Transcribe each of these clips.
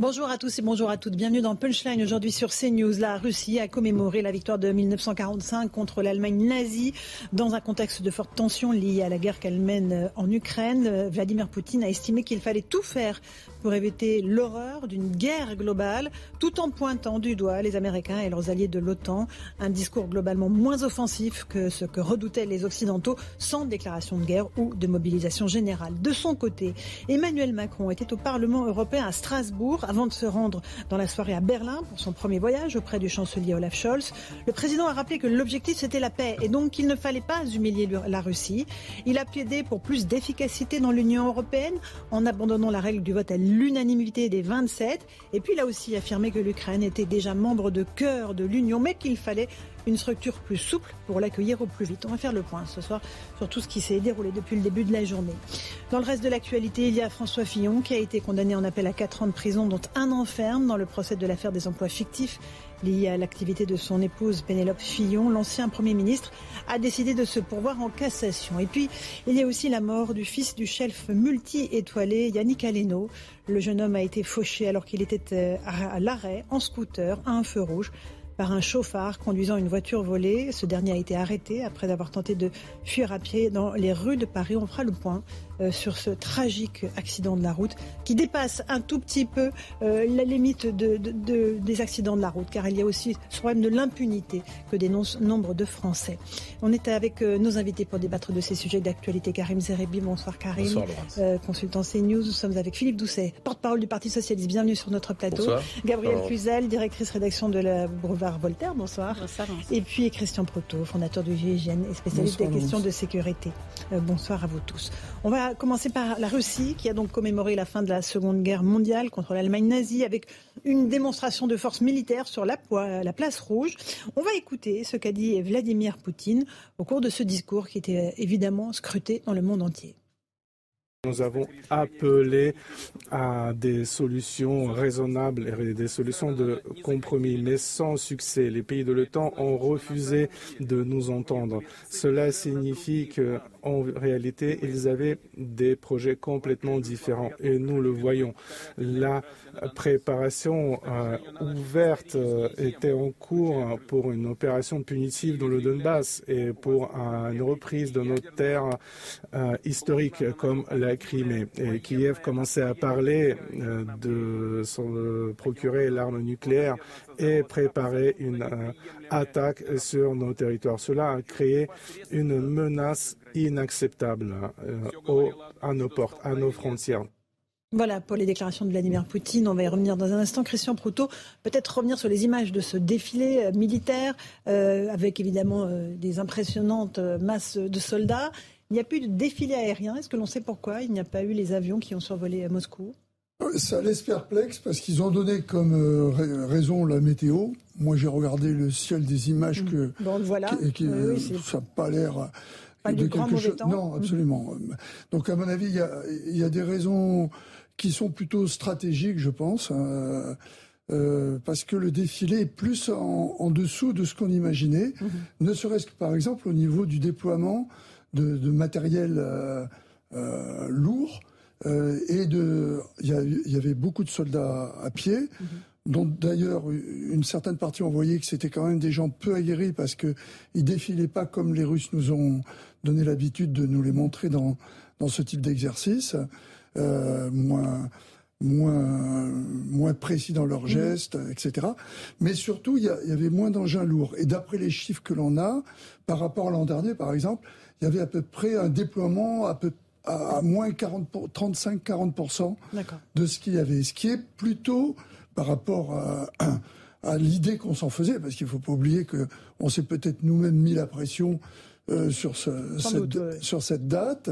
Bonjour à tous et bonjour à toutes. Bienvenue dans Punchline aujourd'hui sur CNews. La Russie a commémoré la victoire de 1945 contre l'Allemagne nazie dans un contexte de forte tension liée à la guerre qu'elle mène en Ukraine. Vladimir Poutine a estimé qu'il fallait tout faire pour éviter l'horreur d'une guerre globale, tout en pointant du doigt les Américains et leurs alliés de l'OTAN. Un discours globalement moins offensif que ce que redoutaient les Occidentaux, sans déclaration de guerre ou de mobilisation générale. De son côté, Emmanuel Macron était au Parlement européen à Strasbourg avant de se rendre dans la soirée à Berlin pour son premier voyage auprès du chancelier Olaf Scholz. Le président a rappelé que l'objectif c'était la paix et donc qu'il ne fallait pas humilier la Russie. Il a plaidé pour plus d'efficacité dans l'Union européenne en abandonnant la règle du vote à l'unanimité des 27. Et puis il a aussi affirmé que l'Ukraine était déjà membre de cœur de l'Union, mais qu'il fallait une structure plus souple pour l'accueillir au plus vite. On va faire le point ce soir sur tout ce qui s'est déroulé depuis le début de la journée. Dans le reste de l'actualité, il y a François Fillon qui a été condamné en appel à 4 ans de prison, dont un an ferme dans le procès de l'affaire des emplois fictifs liés à l'activité de son épouse Pénélope Fillon. L'ancien Premier ministre a décidé de se pourvoir en cassation. Et puis, il y a aussi la mort du fils du chef multi-étoilé Yannick Aleno. Le jeune homme a été fauché alors qu'il était euh, à l'arrêt en scooter à un feu rouge par un chauffard conduisant une voiture volée. Ce dernier a été arrêté après avoir tenté de fuir à pied dans les rues de Paris. On fera le point sur ce tragique accident de la route qui dépasse un tout petit peu euh, la limite de, des accidents de la route, car il y a aussi ce problème de l'impunité que dénoncent nombre de Français. On est avec euh, nos invités pour débattre de ces sujets d'actualité. Karim Zerebi, bonsoir Karim, bonsoir, consultant CNews. Nous sommes avec Philippe Doucet, porte-parole du Parti Socialiste. Bienvenue sur notre plateau. Bonsoir. Gabrielle Cluzel, directrice rédaction de la Boulevard Voltaire. Bonsoir. bonsoir. Et puis Christian Proto, fondateur de GIGN et spécialiste des questions de sécurité. bonsoir à vous tous. On va commencer par la Russie, qui a donc commémoré la fin de la Seconde Guerre mondiale contre l'Allemagne nazie avec une démonstration de force militaire sur la, la place rouge. On va écouter ce qu'a dit Vladimir Poutine au cours de ce discours qui était évidemment scruté dans le monde entier. Nous avons appelé à des solutions raisonnables et des solutions de compromis, mais sans succès. Les pays de l'OTAN ont refusé de nous entendre. Cela signifie que en réalité, ils avaient des projets complètement différents et nous le voyons. La préparation euh, ouverte euh, était en cours pour une opération punitive dans le Donbass et pour une reprise de nos terres euh, historiques comme la Crimée. Kiev commençait à parler de se procurer l'arme nucléaire et préparer une attaque sur nos territoires. Cela a créé une menace inacceptable euh, à nos portes, à nos frontières. Voilà pour les déclarations de Vladimir Poutine. On va y revenir dans un instant. Christian Proutot, peut-être revenir sur les images de ce défilé euh, militaire, euh, avec évidemment des impressionnantes masses de soldats. Il n'y a plus de défilé aérien. Est-ce que l'on sait pourquoi il n'y a pas eu les avions qui ont survolé à Moscou? Ça laisse perplexe parce qu'ils ont donné comme raison la météo. Moi, j'ai regardé le ciel des images que. Bon, voilà. ça n'a pas l'air de quelque chose. Non, mhm. absolument. Donc, à mon avis, il y a, des raisons qui sont plutôt stratégiques, je pense. Euh, euh, parce que le défilé est plus en, dessous de ce qu'on imaginait, mhm. ne serait-ce que par exemple au niveau du déploiement de, matériel euh, lourd. et de, il y, avait beaucoup de soldats à pied. Mhm dont d'ailleurs une certaine partie ont voyé que c'était quand même des gens peu aguerris parce qu'ils défilaient pas comme les Russes nous ont donné l'habitude de nous les montrer dans, dans ce type d'exercice, euh, moins, moins, moins précis dans leurs mmh. gestes, etc. Mais surtout, il y, avait moins d'engins lourds. Et d'après les chiffres que l'on a, par rapport à l'an dernier, par exemple, il y avait à peu près un déploiement à peu à, moins 35-40% de ce qu'il y avait, ce qui est plutôt par rapport à, l'idée qu'on s'en faisait, parce qu'il ne faut pas oublier qu'on s'est peut-être nous-mêmes mis la pression euh, sur, cette, sur cette date.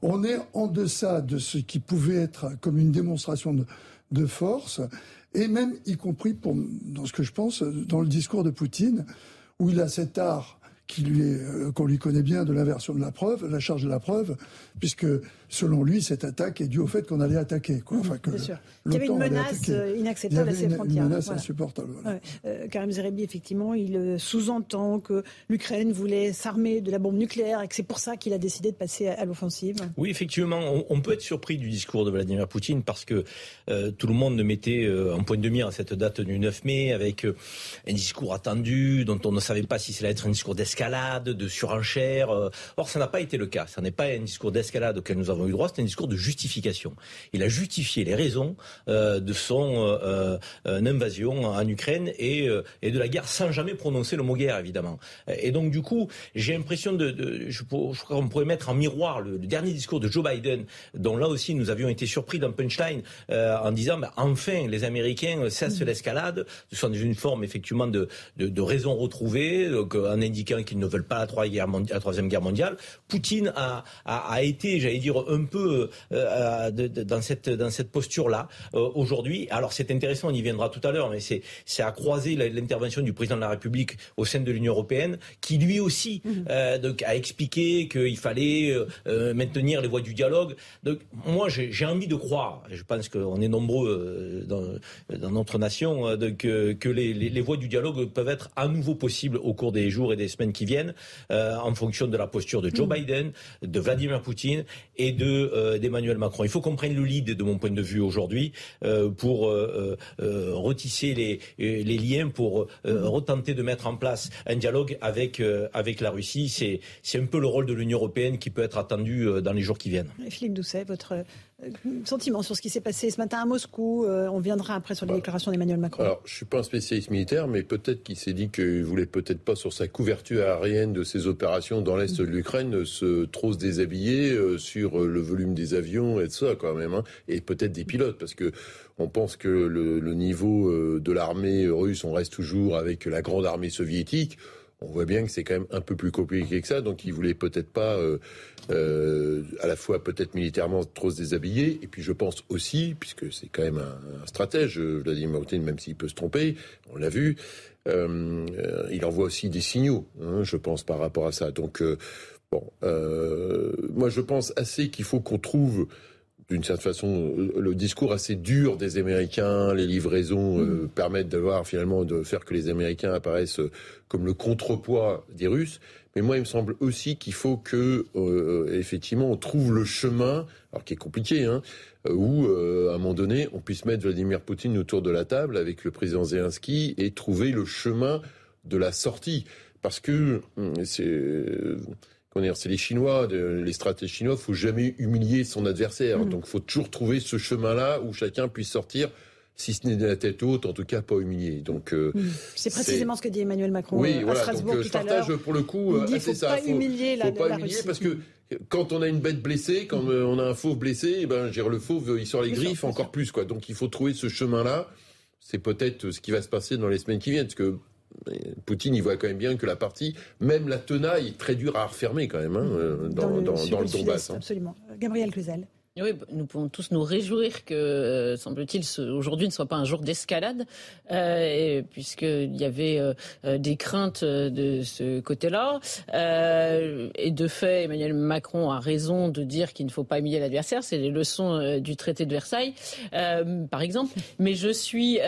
On est en deçà de ce qui pouvait être comme une démonstration de, force, et même y compris pour, dans ce que je pense, dans le discours de Poutine, où il a cet art qui lui euh, qu'on lui connaît bien de l'inversion de la preuve, la charge de la preuve, puisque selon lui, cette attaque est due au fait qu'on allait attaquer. Quoi. Enfin, que sûr. Il y avait une menace euh, inacceptable à ses frontières. Une menace insupportable. Euh, Karim Zerebi, effectivement, il sous-entend que l'Ukraine voulait s'armer de la bombe nucléaire et que c'est pour ça qu'il a décidé de passer à, l'offensive. Oui, effectivement, on, peut être surpris du discours de Vladimir Poutine parce que tout le monde mettait un point de mire à cette date du 9 mai avec un discours attendu dont on ne savait pas si cela allait être un discours d'escalade, de surenchère. Euh. Or, ça n'a pas été le cas. Ça n'est pas un discours d'escalade auquel nous avons eu droit, c'est un discours de justification. Il a justifié les raisons euh, de son euh, invasion en Ukraine et, de la guerre sans jamais prononcer le mot guerre, évidemment. Et donc, du coup, j'ai l'impression de, je, crois qu'on pourrait mettre en miroir le, dernier discours de Joe Biden, dont là aussi nous avions été surpris d'un punchline en disant, bah, enfin, les Américains cessent mmh. l'escalade. Ce sont une forme effectivement de, de, raison retrouvée, en indiquant qu'ils ne veulent pas la, troisième guerre mondiale. Poutine a, a, été, j'allais dire, un peu euh, dans cette, dans cette posture-là euh, aujourd'hui. Alors c'est intéressant, on y viendra tout à l'heure, mais c'est à croiser l'intervention du président de la République au sein de l'Union européenne, qui lui aussi mmh. euh, a expliqué qu'il fallait maintenir les voies du dialogue. Donc moi j'ai envie de croire, je pense qu'on est nombreux dans, dans, notre nation, que, que les, les, voies du dialogue peuvent être à nouveau possibles au cours des jours et des semaines qui viennent, en fonction de la posture de Joe mm. Biden, de Vladimir Poutine et euh, d'Emmanuel Macron. Il faut qu'on prenne le lead, de mon point de vue aujourd'hui, euh, pour retisser les, liens, pour retenter de mettre en place un dialogue avec avec la Russie. C'est un peu le rôle de l'Union européenne qui peut être attendu dans les jours qui viennent. Philippe Doucet, votre euh, sentiment sur ce qui s'est passé ce matin à Moscou euh, On viendra après sur les bah, déclarations d'Emmanuel Macron. Alors, je suis pas un spécialiste militaire, mais peut-être qu'il s'est dit qu'il voulait peut-être pas sur sa couverture aérienne de ses opérations dans l'est de l'Ukraine se trop se déshabiller euh, sur le volume des avions et de ça quand même, hein, et peut-être des pilotes, parce que on pense que le, le niveau de l'armée russe, on reste toujours avec la grande armée soviétique on voit bien que c'est quand même un peu plus compliqué que ça, donc il voulait peut-être pas, euh, euh, à la fois peut-être militairement trop se déshabiller, et puis je pense aussi, puisque c'est quand même un, stratège, Vladimir Poutine, même s'il peut se tromper, on l'a vu, euh, il envoie aussi des signaux, hein, je pense, par rapport à ça. Donc, bon, moi je pense assez qu'il faut qu'on trouve d'une certaine façon, le discours assez dur des Américains, les livraisons euh, mm. permettent d'avoir finalement de faire que les Américains apparaissent comme le contrepoids des Russes. Mais moi, il me semble aussi qu'il faut que, euh, effectivement, on trouve le chemin, alors qui est compliqué, hein, où, euh, à un moment donné, on puisse mettre Vladimir Poutine autour de la table avec le président Zelensky et trouver le chemin de la sortie. Parce que hum, c'est c'est les Chinois, les stratèges chinois, faut jamais humilier son adversaire. Donc, mm. Donc, faut toujours trouver ce chemin-là où chacun puisse sortir si ce n'est de la tête haute, en tout cas pas humilié. Donc euh, mm. c'est précisément ce que dit Emmanuel Macron oui, euh, à Strasbourg donc, tout je partage à pour le coup. Il dit, faut pas humilier la, faut pas humilier parce que quand on a une bête blessée, quand on a un fauve blessé, eh ben, le fauve, il sort les griffes encore plus, quoi. Donc il faut trouver ce chemin-là. C'est peut-être ce qui va se passer dans les semaines qui viennent, parce que Poutine, il voit quand même bien que la partie, même la tenaille, est très dure à refermer quand même hein, euh, dans, dans, dans, le Donbass. Hein. Absolument. Gabriel Cluzel. Oui, nous pouvons tous nous réjouir que, euh, semble-t-il, aujourd'hui ne soit pas un jour d'escalade, euh, puisqu'il y avait euh, des craintes de ce côté-là. et de fait, Emmanuel Macron a raison de dire qu'il ne faut pas humilier l'adversaire. C'est les leçons du traité de Versailles, par exemple. Mais je suis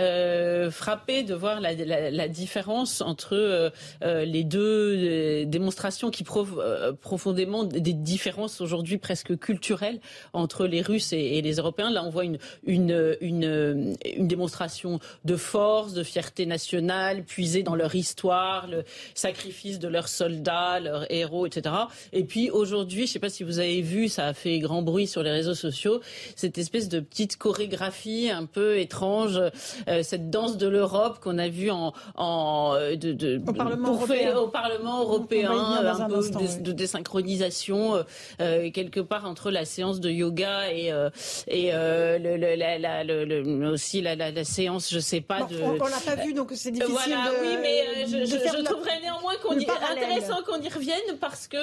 frappé de voir la, la, la différence entre les deux démonstrations qui prouvent profondément des différences aujourd'hui presque culturelles entre les Russes et, les Européens. Là, on voit une, une, une, une, démonstration de force, de fierté nationale, puisée dans leur histoire, le sacrifice de leurs soldats, leurs héros, etc. Et puis aujourd'hui, je ne sais pas si vous avez vu, ça a fait grand bruit sur les réseaux sociaux, cette espèce de petite chorégraphie un peu étrange, euh, cette danse de l'Europe qu'on a vue en, en euh, de, de, au, Parlement européen. au Parlement européen, un, peu de, désynchronisation euh, quelque part entre la séance de yoga médias et, et le, aussi la, séance, je sais pas. de... On, ne l'a pas vu, donc c'est difficile. Voilà, oui, mais je, je, trouverais néanmoins qu'on y, intéressant qu'on y revienne parce que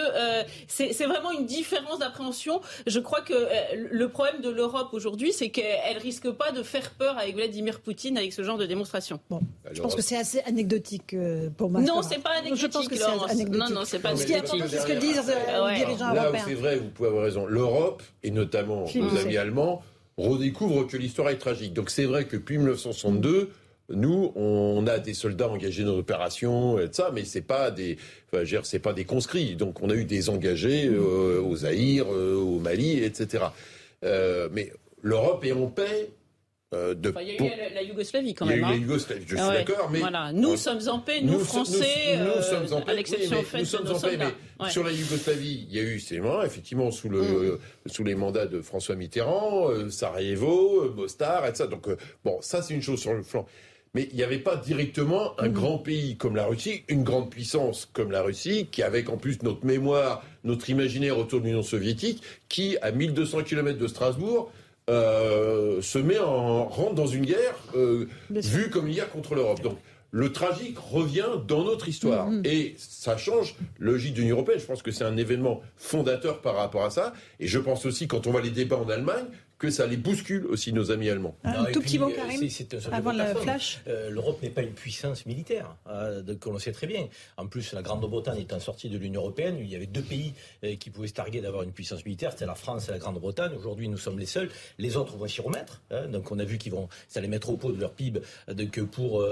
c'est vraiment une différence d'appréhension. Je crois que le problème de l'Europe aujourd'hui, c'est qu'elle risque pas de faire peur avec Vladimir Poutine avec ce genre de démonstration. Bon, je pense que c'est assez anecdotique pour moi. Non, c'est pas anecdotique. Je pense que c'est anecdotique. Non, non, c'est pas anecdotique. C'est ce que disent les dirigeants Là c'est vrai, vous pouvez avoir raison. L'Europe, et notamment nos amis allemands, redécouvrent que l'histoire est tragique. Donc c'est vrai que depuis 1962, nous, on a des soldats engagés dans l'opération et ça, mais c'est pas des, enfin, c'est pas des conscrits. Donc on a eu des engagés euh, au Zaïre, euh, au Mali, etc. Euh, mais l'Europe est en paix euh, il y a eu la, Yougoslavie quand même. Il y a eu la hein. Yougoslavie, je suis d'accord, mais voilà. nous sommes en paix, nous, Français, nous, sommes en euh, paix, à l'exception oui, nous sommes en paix, mais sur la Yougoslavie, il y a eu ces moments, effectivement, sous le mm. sous les mandats de François Mitterrand, euh, Sarajevo, Mostar, etc. Donc bon, ça c'est une chose sur le flanc. Mais il n'y avait pas directement un mm. grand pays comme la Russie, une grande puissance comme la Russie, qui avec en plus notre mémoire, notre imaginaire autour de l'Union soviétique, qui à 1200 km de Strasbourg euh, se met en rentre dans une guerre euh, vue comme une guerre contre l'Europe. Donc le tragique revient dans notre histoire mm-hmm. et ça change logique de l'Union européenne. Je pense que c'est un événement fondateur par rapport à ça. Et je pense aussi quand on voit les débats en Allemagne que ça les bouscule aussi, nos amis allemands. Un tout petit mot, euh, Karim, avant le flash. Euh, L'Europe n'est pas une puissance militaire, euh, que l'on sait très bien. En plus, la Grande-Bretagne étant sortie de l'Union européenne, il y avait deux pays qui pouvaient se targuer d'avoir une puissance militaire, c'était la France et la Grande-Bretagne. Aujourd'hui, nous sommes les seuls. Les autres vont s'y remettre. Hein. donc, on a vu qu'ils vont, ça les mettre au pot de leur PIB que pour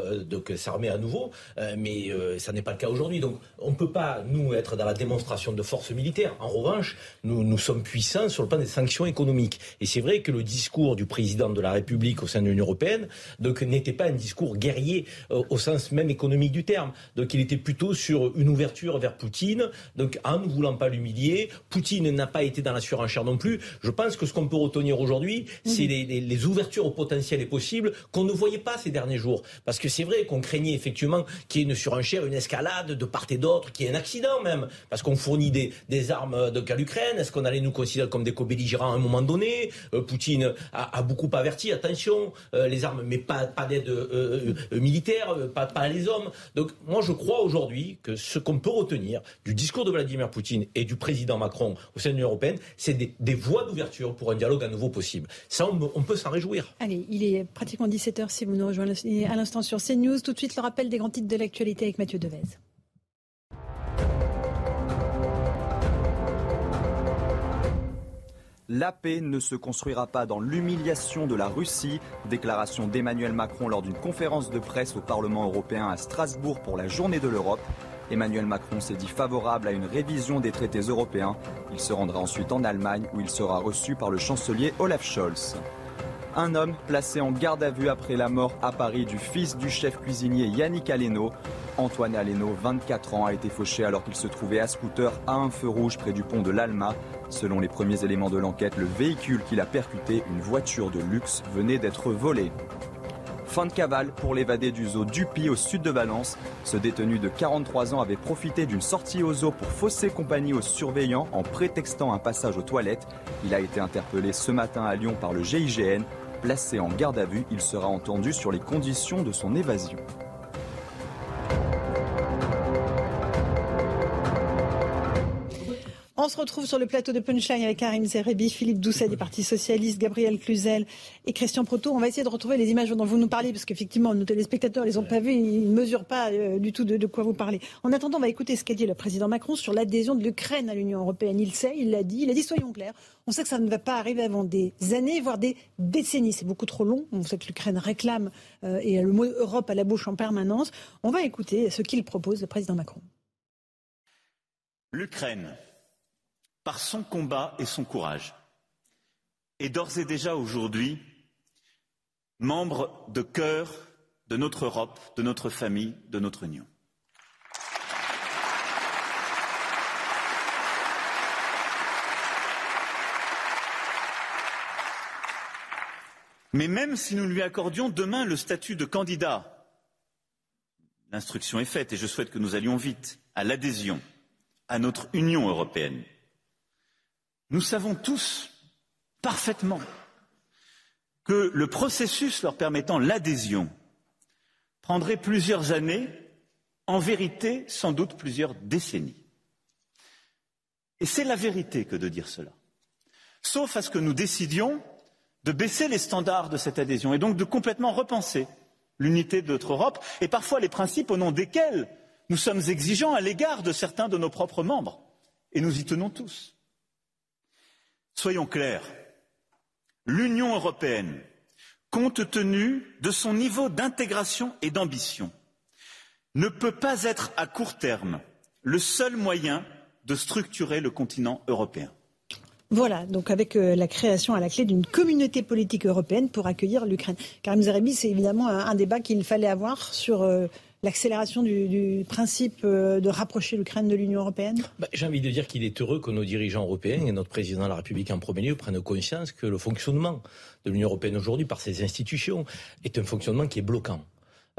s'armer à nouveau. mais ça n'est pas le cas aujourd'hui. Donc, on ne peut pas, nous, être dans la démonstration de force militaire. En revanche, nous, nous sommes puissants sur le plan des sanctions économiques. Et c'est vrai que le discours du président de la République au sein de l'Union européenne donc n'était pas un discours guerrier euh, au sens même économique du terme. Donc il était plutôt sur une ouverture vers Poutine, donc en ne voulant pas l'humilier. Poutine n'a pas été dans la surenchère non plus. Je pense que ce qu'on peut retenir aujourd'hui, c'est les, les, ouvertures au potentiel et possibles qu'on ne voyait pas ces derniers jours. Parce que c'est vrai qu'on craignait effectivement qu'il y ait une surenchère, une escalade de part et d'autre, qu'il y ait un accident même, parce qu'on fournit des, des armes donc à l'Ukraine. Est-ce qu'on allait nous considérer comme des co-belligérants à un moment donné? Euh, Poutine a, beaucoup averti, attention, euh, les armes, mais pas, d'aide euh, militaire, pas, pas les hommes. Donc moi je crois aujourd'hui que ce qu'on peut retenir du discours de Vladimir Poutine et du président Macron au sein de l'Union européenne, c'est des, voies d'ouverture pour un dialogue à nouveau possible. Ça, on, peut s'en réjouir. Allez, il est pratiquement 17h si vous nous rejoignez à l'instant sur CNews. Tout de suite, le rappel des grands titres de l'actualité avec Mathieu Devez. La paix ne se construira pas dans l'humiliation de la Russie. Déclaration d'Emmanuel Macron lors d'une conférence de presse au Parlement européen à Strasbourg pour la journée de l'Europe. Emmanuel Macron s'est dit favorable à une révision des traités européens. Il se rendra ensuite en Allemagne où il sera reçu par le chancelier Olaf Scholz. Un homme placé en garde à vue après la mort à Paris du fils du chef cuisinier Yannick Aleno. Antoine Aleno, 24 ans, a été fauché alors qu'il se trouvait à scooter à un feu rouge près du pont de l'Alma. Selon les premiers éléments de l'enquête, le véhicule qu'il a percuté, une voiture de luxe, venait d'être volé. Fin de cavale pour l'évadé du zoo Dupi au sud de Valence. Ce détenu de 43 ans avait profité d'une sortie au zoo pour fausser compagnie aux surveillants en prétextant un passage aux toilettes. Il a été interpellé ce matin à Lyon par le GIGN. Placé en garde à vue, il sera entendu sur les conditions de son évasion. On se retrouve sur le plateau de Punchline avec Karim Zerebi, Philippe Doucet du Parti Socialiste, Gabriel Cluzel et Christian Proto. On va essayer de retrouver les images dont vous nous parlez parce qu'effectivement, nos téléspectateurs les ont pas vues, ils ne mesurent pas euh, du tout de, quoi vous parlez. En attendant, on va écouter ce qu'a dit le président Macron sur l'adhésion de l'Ukraine à l'Union européenne. Il sait, il l'a dit, il a dit soyons clairs. On sait que ça ne va pas arriver avant des années, voire des décennies. C'est beaucoup trop long. On sait que l'Ukraine réclame euh, et a le mot Europe à la bouche en permanence. On va écouter ce qu'il propose, le président Macron. L'Ukraine par son combat et son courage, est d'ores et déjà aujourd'hui membre de cœur de notre Europe, de notre famille, de notre Union. Mais même si nous lui accordions demain le statut de candidat, l'instruction est faite et je souhaite que nous allions vite à l'adhésion à notre Union européenne. Nous savons tous parfaitement que le processus leur permettant l'adhésion prendrait plusieurs années, en vérité sans doute plusieurs décennies. Et c'est la vérité que de dire cela. Sauf à ce que nous décidions de baisser les standards de cette adhésion et donc de complètement repenser l'unité de notre Europe et parfois les principes au nom desquels nous sommes exigeants à l'égard de certains de nos propres membres. Et nous y tenons tous. Soyons clairs, l'Union européenne, compte tenu de son niveau d'intégration et d'ambition, ne peut pas être à court terme le seul moyen de structurer le continent européen. Voilà, donc avec euh, la création à la clé d'une communauté politique européenne pour accueillir l'Ukraine. Karim Zerebi, c'est évidemment un, débat qu'il fallait avoir sur euh, l'accélération du, principe euh, de rapprocher l'Ukraine de l'Union européenne? Bah, J'ai envie de dire qu'il est heureux que nos dirigeants européens et notre président de la République en premier lieu prennent conscience que le fonctionnement de l'Union européenne aujourd'hui par ses institutions est un fonctionnement qui est bloquant.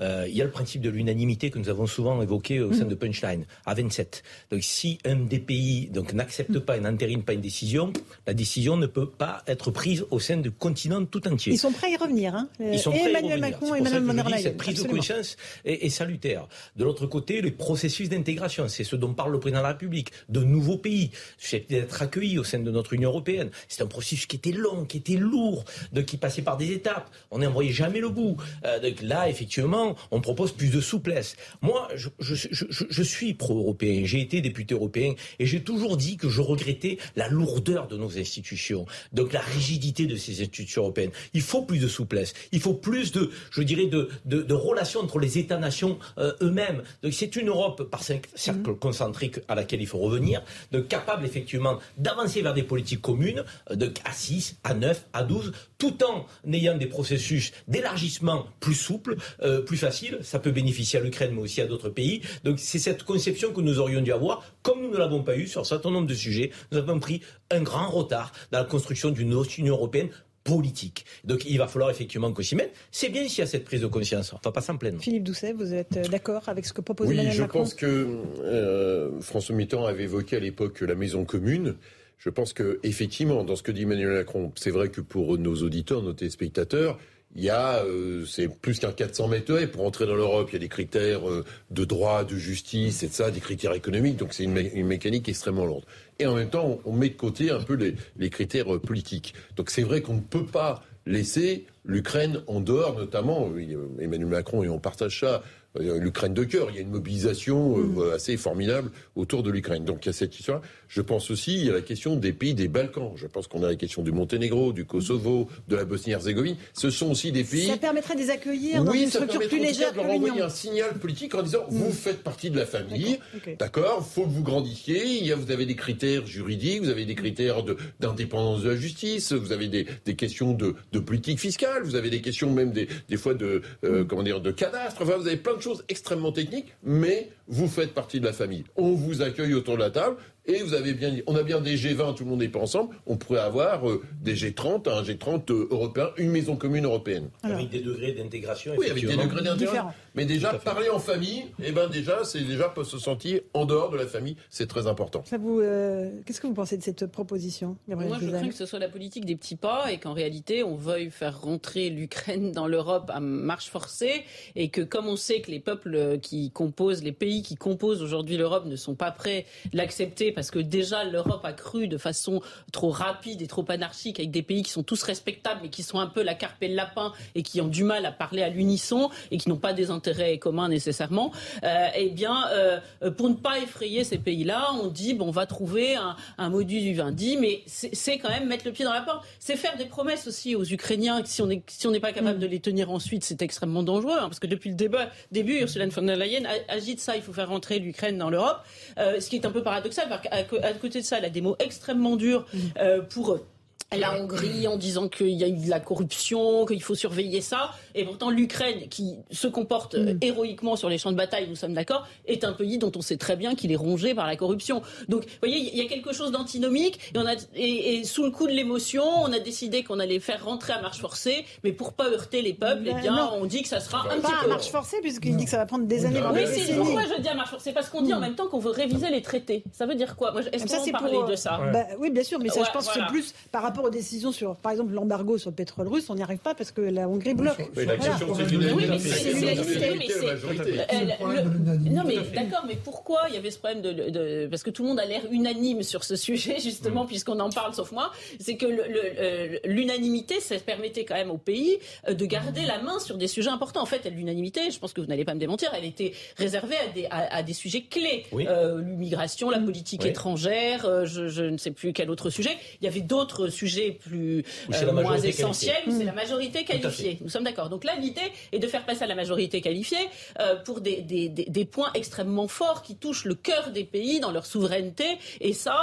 Euh, il y a le principe de l'unanimité que nous avons souvent évoqué au sein mm. de Punchline, à 27. Donc si un des pays donc, n'accepte pas et n'entérine pas une décision, la décision ne peut pas être prise au sein du continent tout entier. Ils sont prêts à y revenir. Hein Ils sont prêts Emmanuel à Macron et Mme von der. Cette prise de conscience est, est, salutaire. De l'autre côté, les processus d'intégration, c'est ce dont parle le président de la République, de nouveaux pays susceptibles d'être accueillis au sein de notre Union européenne. C'est un processus qui était long, qui était lourd, de, qui passait par des étapes. On n'envoyait jamais le bout. Euh, donc là, effectivement, on propose plus de souplesse? Moi, je, suis pro-européen, j'ai été député européen et j'ai toujours dit que je regrettais la lourdeur de nos institutions, donc la rigidité de ces institutions européennes. Il faut plus de souplesse, il faut plus de, je dirais, de, de, relations entre les États-nations euh, eux-mêmes. Donc c'est une Europe par cercle mmh. concentrique à laquelle il faut revenir, capable effectivement d'avancer vers des politiques communes, euh, de à 6, à 9, à 12, tout en ayant des processus d'élargissement plus souples, euh, plus facile, ça peut bénéficier à l'Ukraine, mais aussi à d'autres pays. Donc c'est cette conception que nous aurions dû avoir, comme nous ne l'avons pas eu sur un certain nombre de sujets. Nous avons pris un grand retard dans la construction d'une Union européenne politique. Donc il va falloir effectivement qu'on s'y mette. C'est bien s'il y a cette prise de conscience. On ne va pas s'en plaindre. Philippe Doucet, vous êtes euh, d'accord avec ce que propose oui, Emmanuel Macron Oui, je pense que euh, François Mitterrand avait évoqué à l'époque la maison commune. Je pense que effectivement, dans ce que dit Emmanuel Macron, c'est vrai que pour nos auditeurs, nos téléspectateurs, il y a, euh, c'est plus qu'un 400 mètres pour entrer dans l'Europe. Il y a des critères euh, de droit, de justice et de ça, des critères économiques. Donc c'est une, une, mécanique extrêmement lourde. Et en même temps, on, met de côté un peu les, les critères euh, politiques. Donc c'est vrai qu'on ne peut pas laisser l'Ukraine en dehors, notamment. Emmanuel Macron et on partage ça l'Ukraine de cœur. Il y a une mobilisation euh, mm. assez formidable autour de l'Ukraine. Donc il y a cette histoire. Je pense aussi a la question des pays des Balkans. Je pense qu'on a la question du Monténégro, du Kosovo, de la Bosnie-Herzégovine. Ce sont aussi des pays. Ça permettrait de les accueillir dans une structure plus légère de leur envoyer un signal politique en disant mm. vous faites partie de la famille, d'accord. Faut que vous grandissiez. Il y a, vous avez des critères juridiques, vous avez des critères d'indépendance de, la justice, vous avez des, des questions de, de, politique fiscale, vous avez des questions même des, des fois de euh, mm. comment dire de cadastre. Enfin, vous avez plein de choses extrêmement techniques, mais vous faites partie de la famille. On vous accueille autour de la table. Et vous avez bien dit, on a bien des G20, tout le monde n'est pas ensemble. On pourrait avoir euh, des G30, un G30 euh, européen, une maison commune européenne. avec des degrés d'intégration. Oui, avec des degrés d'intégration. Mais déjà, parler en famille, eh ben déjà, c'est déjà pour se sentir en dehors de la famille, c'est très important. Ça vous, euh, qu'est-ce que vous pensez de cette proposition Moi, je crains que ce soit la politique des petits pas et qu'en réalité, on veuille faire rentrer l'Ukraine dans l'Europe à marche forcée et que, comme on sait que les peuples qui composent, les pays qui composent aujourd'hui l'Europe ne sont pas prêts à parce que déjà l'Europe a cru de façon trop rapide et trop anarchique avec des pays qui sont tous respectables mais qui sont un peu la carpe et le lapin et qui ont du mal à parler à l'unisson et qui n'ont pas des intérêts communs nécessairement. Euh, eh bien, euh, pour ne pas effrayer ces pays-là, on dit bon, on va trouver un, un modus du vindi, mais c'est quand même mettre le pied dans la porte. C'est faire des promesses aussi aux Ukrainiens. Si on n'est si on pas capable mm. de les tenir ensuite, c'est extrêmement dangereux hein, parce que depuis le débat, début, Ursula von der Leyen agite ça. Il faut faire rentrer l'Ukraine dans l'Europe, euh, ce qui est un peu paradoxal à, côté de ça, elle a des mots extrêmement durs mm. euh, pour la Hongrie en disant qu'il y a eu de la corruption, qu'il faut surveiller ça. Et pourtant, l'Ukraine, qui se comporte mm. héroïquement sur les champs de bataille, nous sommes d'accord, est un pays dont on sait très bien qu'il est rongé par la corruption. Donc, vous voyez, il y a quelque chose d'antinomique. Et, on a, et, sous le coup de l'émotion, on a décidé qu'on allait faire rentrer à marche forcée. Mais pour pas heurter les peuples, eh bien, on dit que ça sera un petit peu... à marche forcée, puisqu'il dit que ça va prendre des années. Oui, c'est pourquoi je dis à marche forcée? Parce qu'on dit en mm. même temps qu'on veut réviser les traités. Ça veut dire quoi? Est-ce qu'on parler de ça? bah, Oui, bien sûr, mais ça, je pense que c'est plus par rapport rapport aux décisions sur, par exemple, l'embargo sur le pétrole russe, on n'y arrive pas parce que la Hongrie bloque. Oui, la question, Voilà. c'est Oui, mais l'unanimité. c'est l'unanimité, mais c'est- l'unanimité. Non mais d'accord, mais pourquoi il y avait ce problème de, de- parce que tout le monde a l'air unanime sur ce sujet justement puisqu'on en parle sauf moi, c'est que le- le- euh, l'unanimité ça permettait quand même au pays euh, de garder la main sur des sujets importants. En fait, l'unanimité, je pense que vous n'allez pas me démentir, elle était réservée à des, à, à des sujets clés, Oui. Euh, l'immigration, la politique Oui. étrangère, euh, je, je ne sais plus quel autre sujet. Il y avait d'autres sujets plus Où c'est euh, moins majorité où Mm. c'est la majorité à fait. qualifiée. Nous sommes d'accord. Donc là, l'idée est de faire passer à la majorité qualifiée euh, pour des, des, des, des points extrêmement forts qui touchent le cœur des pays dans leur souveraineté. Et ça,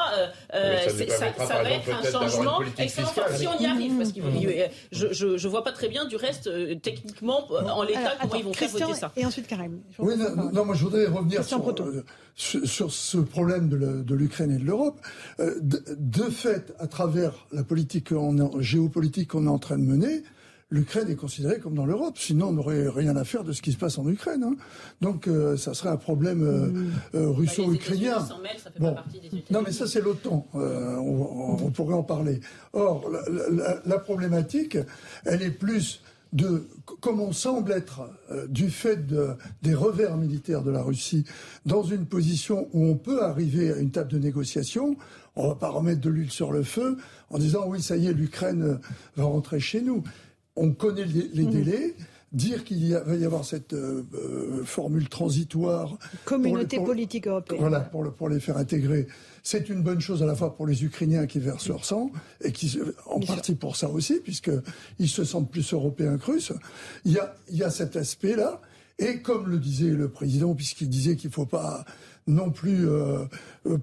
euh, Oui, ça va exemple, être un changement extrêmement fort si on y arrive. Parce Mmh. euh, je, je, je vois pas très bien du reste euh, techniquement en l'état comment attends, ils vont faire Christian voter ça. Et ensuite Karim. Oui, non, moi je voudrais revenir Christian sur, sur, ce problème de l'Ukraine et de l'Europe. Euh, de, fait, à travers la politique géopolitique qu'on est en train de mener, l'Ukraine est considérée comme dans l'Europe. Sinon, on n'aurait rien à faire de ce qui se passe en Ukraine. hein. Donc, euh, ça serait un problème euh, Mmh. euh, Bah, russo-ukrainien. Bon. Non, mais ça, c'est l'OTAN. On, on- on pourrait en parler. Or, la, la- la problématique, elle est plus de, comme on semble être, euh, du fait de- des revers militaires de la Russie, dans une position où on peut arriver à une table de négociation. On va pas remettre de l'huile sur le feu en disant oui, ça y est, l'Ukraine euh, va rentrer chez nous. On connaît les, les délais. Dire qu'il va y avoir cette euh, formule transitoire Communauté pour le- pour- politique européenne. voilà, pour, le- pour les faire intégrer. C'est une bonne chose à la fois pour les Ukrainiens qui versent leur sang, et qui, en Bien partie pour ça aussi, puisqu'ils se sentent plus européens que russes. Il y a, il y a cet aspect-là. Et comme le disait le président, puisqu'il disait qu'il ne faut pas non plus euh,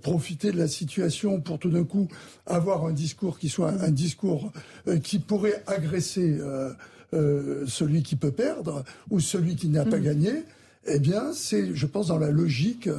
profiter de la situation pour tout d'un coup avoir un discours qui soit un, discours euh, qui pourrait agresser euh, euh, celui qui peut perdre ou celui qui n'a pas gagné, eh bien, c'est, je pense, dans la logique, euh,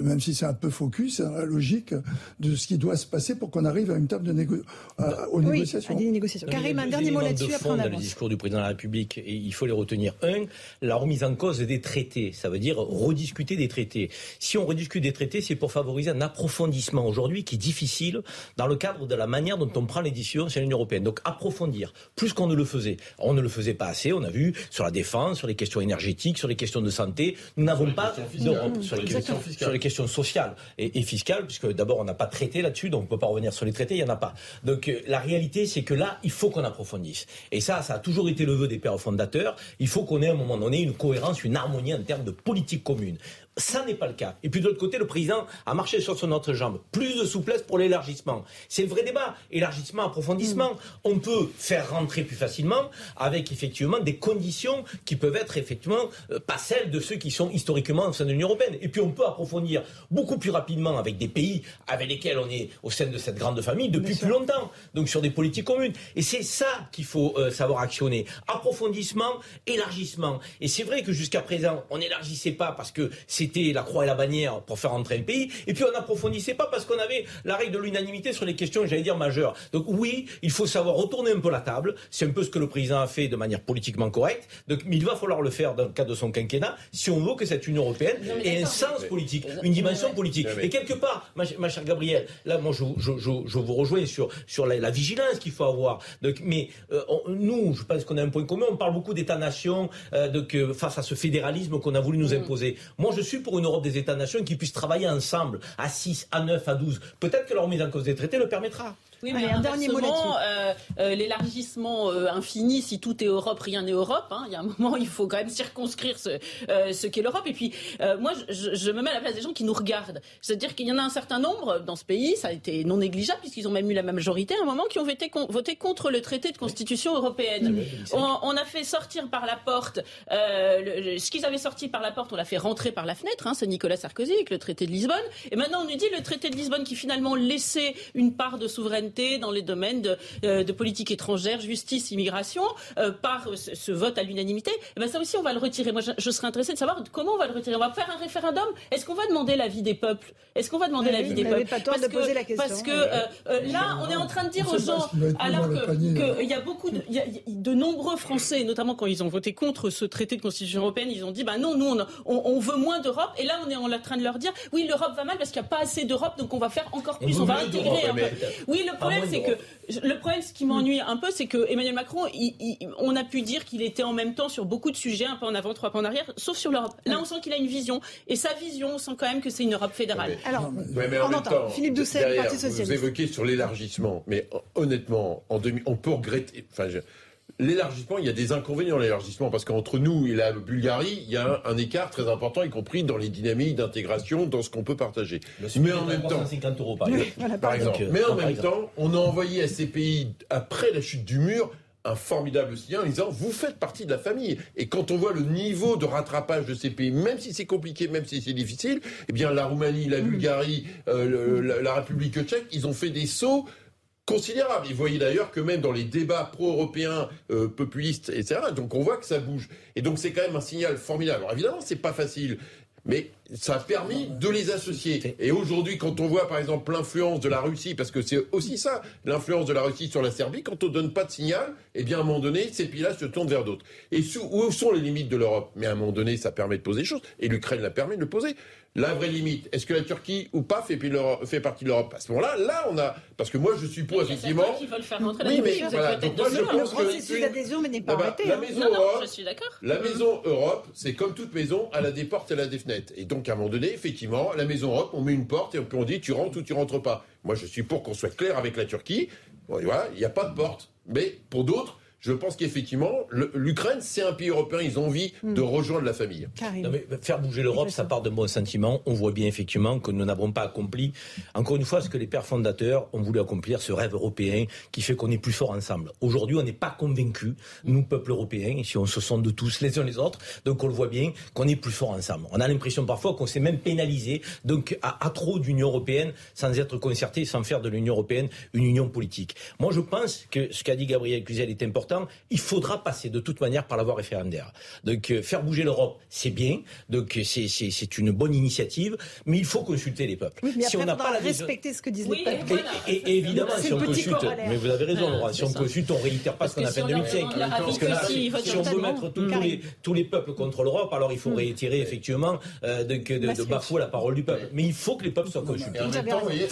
même si c'est un peu focus, c'est dans la logique de ce qui doit se passer pour qu'on arrive à une table de négo- à- aux Oui, négociations. à des négociations. Karim, un dernier mot de là-dessus, après on dans le avance. discours du président de la République, et il faut les retenir. Un, la remise en cause des traités, ça veut dire rediscuter des traités. Si on rediscute des traités, c'est pour favoriser un approfondissement aujourd'hui qui est difficile dans le cadre de la manière dont on prend les décisions sur l'Union européenne. Donc approfondir, plus qu'on ne le faisait. On ne le faisait pas assez, on a vu sur la défense, sur les questions énergétiques, sur les questions de santé. Nous n'avons pas d'Europe sur, les questions- sur les questions sociales et, et fiscales, puisque d'abord on n'a pas de traité là-dessus, donc on ne peut pas revenir sur les traités, il n'y en a pas. Donc euh, la réalité, c'est que là, il faut qu'on approfondisse. Et ça, ça a toujours été le vœu des pères fondateurs. Il faut qu'on ait à un moment donné une cohérence, une harmonie en termes de politique commune. Ça n'est pas le cas. Et puis de l'autre côté, le président a marché sur son autre jambe. Plus de souplesse pour l'élargissement. C'est le vrai débat. Élargissement, approfondissement. On peut faire rentrer plus facilement avec effectivement des conditions qui peuvent être effectivement euh, pas celles de ceux qui sont historiquement au sein de l'Union européenne. Et puis on peut approfondir beaucoup plus rapidement avec des pays avec lesquels on est au sein de cette grande famille depuis plus longtemps. Donc sur des politiques communes. Et c'est ça qu'il faut euh, savoir actionner. Approfondissement, élargissement. Et c'est vrai que jusqu'à présent, on n'élargissait pas parce que c'était la croix et la bannière pour faire entrer un pays. Et puis on n'approfondissait pas parce qu'on avait la règle de l'unanimité sur les questions, j'allais dire, majeures. Donc oui, il faut savoir retourner un peu la table. C'est un peu ce que le président a fait de manière politiquement correcte. Donc, mais il va falloir le faire dans le cadre de son quinquennat si on veut que cette Union européenne ait un sens politique, une dimension politique. Et quelque part, ma, ma chère Gabrielle, là, moi, je, je, je, je vous rejoins sur, sur la, la vigilance qu'il faut avoir. Donc, mais euh, on- nous, je pense qu'on a un point commun. On parle beaucoup d'États-nations euh, euh, face à ce fédéralisme qu'on a voulu nous imposer. Moi, je suis pour une Europe des États-nations qui puissent travailler ensemble à 6, à 9, à 12. Peut-être que la remise en cause des traités le permettra. Oui, Allez, mais un dernier mot euh, euh, l'élargissement euh, infini, si tout est Europe, rien n'est Europe. hein. Il y a un moment, il faut quand même circonscrire ce, euh, ce qu'est l'Europe. Et puis, euh, moi, je, je me mets à la place des gens qui nous regardent. C'est-à-dire qu'il y en a un certain nombre dans ce pays, ça a été non négligeable, puisqu'ils ont même eu la majorité à un moment, qui ont voté, con- voté contre le traité de constitution européenne. On, on a fait sortir par la porte, euh, le- ce qu'ils avaient sorti par la porte, on l'a fait rentrer par la fenêtre. Hein, C'est Nicolas Sarkozy avec le traité de Lisbonne. Et maintenant, on nous dit le traité de Lisbonne qui finalement laissait une part de souveraineté dans les domaines de, euh, de politique étrangère, justice, immigration, euh, par ce, ce vote à l'unanimité. Et ben ça aussi, on va le retirer. Moi, je, je serais intéressée de savoir comment on va le retirer. On va faire un référendum. Est-ce qu'on va demander l'avis des peuples? Est-ce qu'on va demander Ah l'avis des peuples? pas tort de poser la question. Parce que euh, euh, là, on est en train de dire On aux gens, alors dans le que- panier, que là. il y a beaucoup de, il y a- y a de nombreux Français, notamment quand ils ont voté contre ce traité de constitution européenne, ils ont dit bah non, nous on, on- on veut moins d'Europe. Et là, on est en train de leur dire oui, l'Europe va mal parce qu'il n'y a pas assez d'Europe, donc on va faire encore plus, on, va intégrer. Oui, le le problème, c'est que le problème, ce qui m'ennuie un peu, c'est que Emmanuel Macron, on a pu dire qu'il était en même temps sur beaucoup de sujets, un peu en avant, trois pas en arrière, sauf sur l'Europe. Là, on sent qu'il a une vision, et sa vision, on sent quand même que c'est une Europe fédérale. Alors, on entend. Philippe Doucet, Parti socialiste. Vous évoquez sur l'élargissement, mais honnêtement, en on peut regretter. Enfin, L'élargissement, il y a des inconvénients l'élargissement, parce qu'entre nous et la Bulgarie, il y a un, écart très important, y compris dans les dynamiques d'intégration, dans ce qu'on peut partager. mais en même temps, 50 euros par exemple. mais en même temps, on a envoyé à ces pays, après la chute du mur, un formidable signal en disant vous faites partie de la famille. Et quand on voit le niveau de rattrapage de ces pays, même si c'est compliqué, même si c'est difficile, eh bien la Roumanie, la mm. Bulgarie, euh, la, la République tchèque, ils ont fait des sauts considérable. Ils voyaient d'ailleurs que même dans les débats pro-européens, euh, populistes, etc., donc on voit que ça bouge. Et donc c'est quand même un signal formidable. Alors évidemment, c'est pas facile. Mais ça a permis de les associer. Et aujourd'hui, quand on voit par exemple l'influence de la Russie, parce que c'est aussi ça, l'influence de la Russie sur la Serbie, quand on donne pas de signal, eh bien à un moment donné, ces pays-là se tournent vers d'autres. Et où sont les limites de l'Europe? Mais à un moment donné, ça permet de poser des choses. Et l'Ukraine l'a permis de le poser. La vraie limite, est-ce que la Turquie ou pas fait, fait partie de l'Europe? À ce moment-là, là, on a. Parce que moi, je suppose effectivement. Qui veulent faire rentrer oui, mais voilà. Donc moi, je pense le processus d'adhésion n'est pas arrêté. La hein. maison Europe, je suis d'accord. La maison Europe, c'est comme toute maison, elle a des portes, elle a des fenêtres. Et donc, à un moment donné, effectivement, la maison Europe, on met une porte et puis on dit tu rentres ou tu rentres pas. Moi, je suis pour qu'on soit clair avec la Turquie. voilà, il n'y a pas de porte. Mais pour d'autres, je pense qu'effectivement, l'Ukraine, c'est un pays européen, ils ont envie de hmm. rejoindre la famille. faire bouger l'Europe, ça part de bons sentiments. On voit bien effectivement que nous n'avons pas accompli, encore une fois, ce que les pères fondateurs ont voulu accomplir, ce rêve européen qui fait qu'on est plus fort ensemble. Aujourd'hui, on n'est pas convaincus, nous, peuple européen, si on se sonde tous les uns les autres, donc on le voit bien, qu'on est plus fort ensemble. On a l'impression parfois qu'on s'est même pénalisé, donc à, trop d'Union européenne, sans être concerté, sans faire de l'Union européenne une union politique. Moi, je pense que ce qu'a dit Gabriel Cluzel est important il faudra passer de toute manière par la voie référendaire. Donc euh, faire bouger l'Europe, c'est bien, donc c'est une bonne initiative, mais il faut consulter les peuples. si on n'a pas la respecter ce que disent les peuples. Et, évidemment, si on consulte, mais vous avez raison, Laurent, si on consulte, on réitère pas ce qu'on a fait en 2005. Parce que là, si on veut mettre tous les, peuples contre l'Europe, alors il faut mm. réitérer effectivement euh, de, bafouer la parole du peuple. Mais il faut que les peuples soient consultés. En même temps, vous voyez,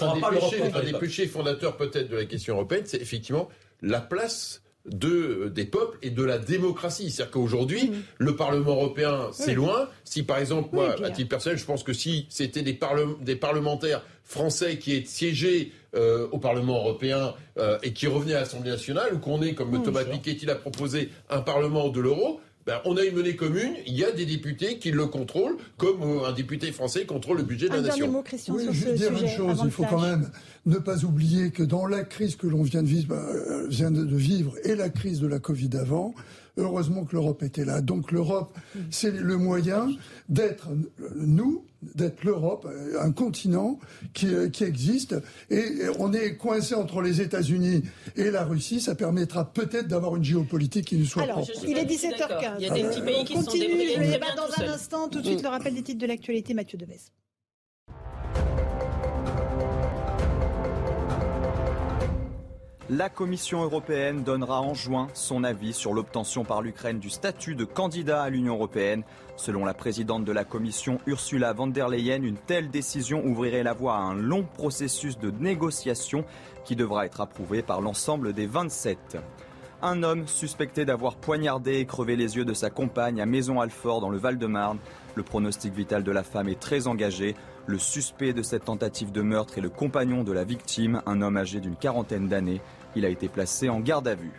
un des péchés fondateurs peut-être de la question européenne, c'est effectivement la place de, euh, des peuples et de la démocratie. C'est-à-dire qu'aujourd'hui, mm. le Parlement européen, c'est loin. Si par exemple, moi, à titre personnel, je pense que si c'était des, des parlementaires français qui est siégé euh, au Parlement européen euh, et qui revenaient à l'Assemblée nationale, ou qu'on ait, comme mm, Thomas Piketty l'a proposé, un Parlement de l'euro, ben, on a une monnaie commune, il y a des députés qui le contrôlent, comme un député français contrôle le budget de la nation. Mot, Christian, oui, je veux dire une chose, il faut quand même ne pas oublier que dans la crise que l'on vient de vivre, euh, vient de vivre et la crise de la Covid avant, heureusement que l'Europe était là. Donc l'Europe, c'est le moyen d'être nous, d'être l'Europe, un continent qui, euh, qui, existe. Et on est coincé entre les États-Unis et la Russie. Ça permettra peut-être d'avoir une géopolitique qui nous soit Alors, Il est 17h15. Il y a des petits pays qui continue, sont Je débat dans un instant. Tout de suite, le rappel des titres de l'actualité, Mathieu Deves. La Commission européenne donnera en juin son avis sur l'obtention par l'Ukraine du statut de candidat à l'Union européenne. Selon la présidente de la Commission Ursula von der Leyen, une telle décision ouvrirait la voie à un long processus de négociation qui devra être approuvé par l'ensemble des 27. Un homme suspecté d'avoir poignardé et crevé les yeux de sa compagne à Maison-Alfort dans le Val-de-Marne. Le pronostic vital de la femme est très engagé. Le suspect de cette tentative de meurtre est le compagnon de la victime, un homme âgé d'une quarantaine d'années. Il a été placé en garde à vue.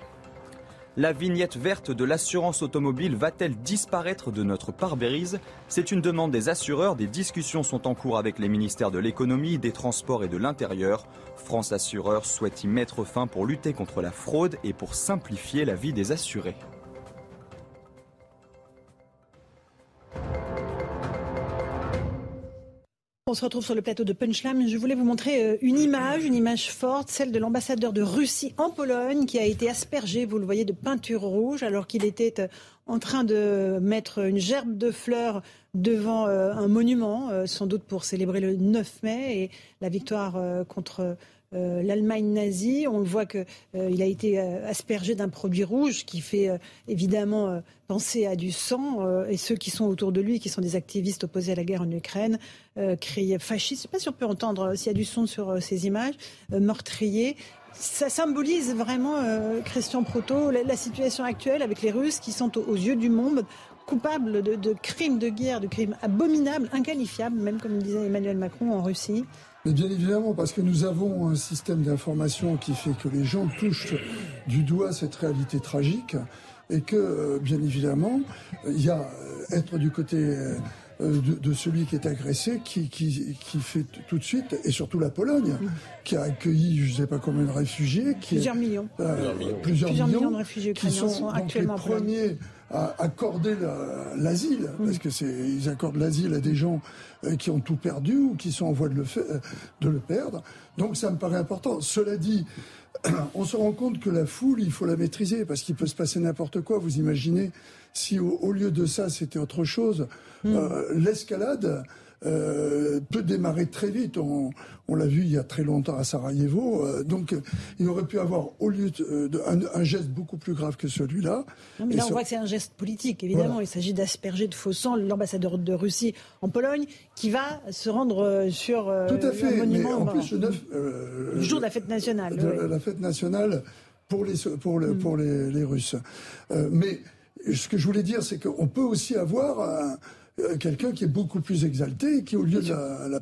La vignette verte de l'assurance automobile va-t-elle disparaître de notre pare-brise? C'est une demande des assureurs. Des discussions sont en cours avec les ministères de l'économie, des transports et de l'intérieur. France Assureurs souhaite y mettre fin pour lutter contre la fraude et pour simplifier la vie des assurés. On se retrouve sur le plateau de Punchline. Je voulais vous montrer euh, une image, une image forte, celle de l'ambassadeur de Russie en Pologne qui a été aspergé, vous le voyez, de peinture rouge alors qu'il était euh, en train de mettre une gerbe de fleurs devant euh, un monument, sans doute pour célébrer le 9 mai et la victoire contre euh, l'Allemagne nazie. On le voit qu'il euh, a été euh, aspergé d'un produit rouge qui fait évidemment penser à du sang. et ceux qui sont autour de lui, qui sont des activistes opposés à la guerre en Ukraine, crient fasciste. Je ne sais pas si on peut entendre s'il y a du son sur ces images. meurtrier. Ça symbolise vraiment, Christian Proto, la, situation actuelle avec les Russes qui sont aux, yeux du monde coupables de, crimes de guerre, de crimes abominables, inqualifiables, même comme disait Emmanuel Macron en Russie. Mais bien évidemment, parce que nous avons un système d'information qui fait que les gens touchent du doigt cette réalité tragique et que, euh, bien évidemment, il y a euh, être du côté euh, de, celui qui est agressé, qui, qui, qui, fait tout de suite, et surtout la Pologne, qui a accueilli je ne sais pas combien de réfugiés. Qui plusieurs, millions. plusieurs, millions. de réfugiés ukrainiens sont, actuellement les premiers à accorder l'asile, parce que c'est ils accordent l'asile à des gens qui ont tout perdu ou qui sont en voie de le, de le perdre. Donc ça me paraît important. Cela dit, on se rend compte que la foule, il faut la maîtriser, parce qu'il peut se passer n'importe quoi. Vous imaginez si au, lieu de ça, c'était autre chose, hmm. euh, l'escalade euh, peut démarrer très vite. On, l'a vu il y a très longtemps à Sarajevo. Euh, donc, il aurait pu avoir, au lieu de, un, geste beaucoup plus grave que celui-là. Mais là, on voit que c'est un geste politique, évidemment. Il s'agit d'asperger de faux sang l'ambassadeur de Russie en Pologne, qui va se rendre sur Tout à fait. monument. Mais en plus, le, jour de la fête nationale. La fête nationale pour les, pour, hmm. pour les, les Russes. mais ce que je voulais dire, c'est qu'on peut aussi avoir euh, quelqu'un qui est beaucoup plus exalté, qui au lieu de la, la,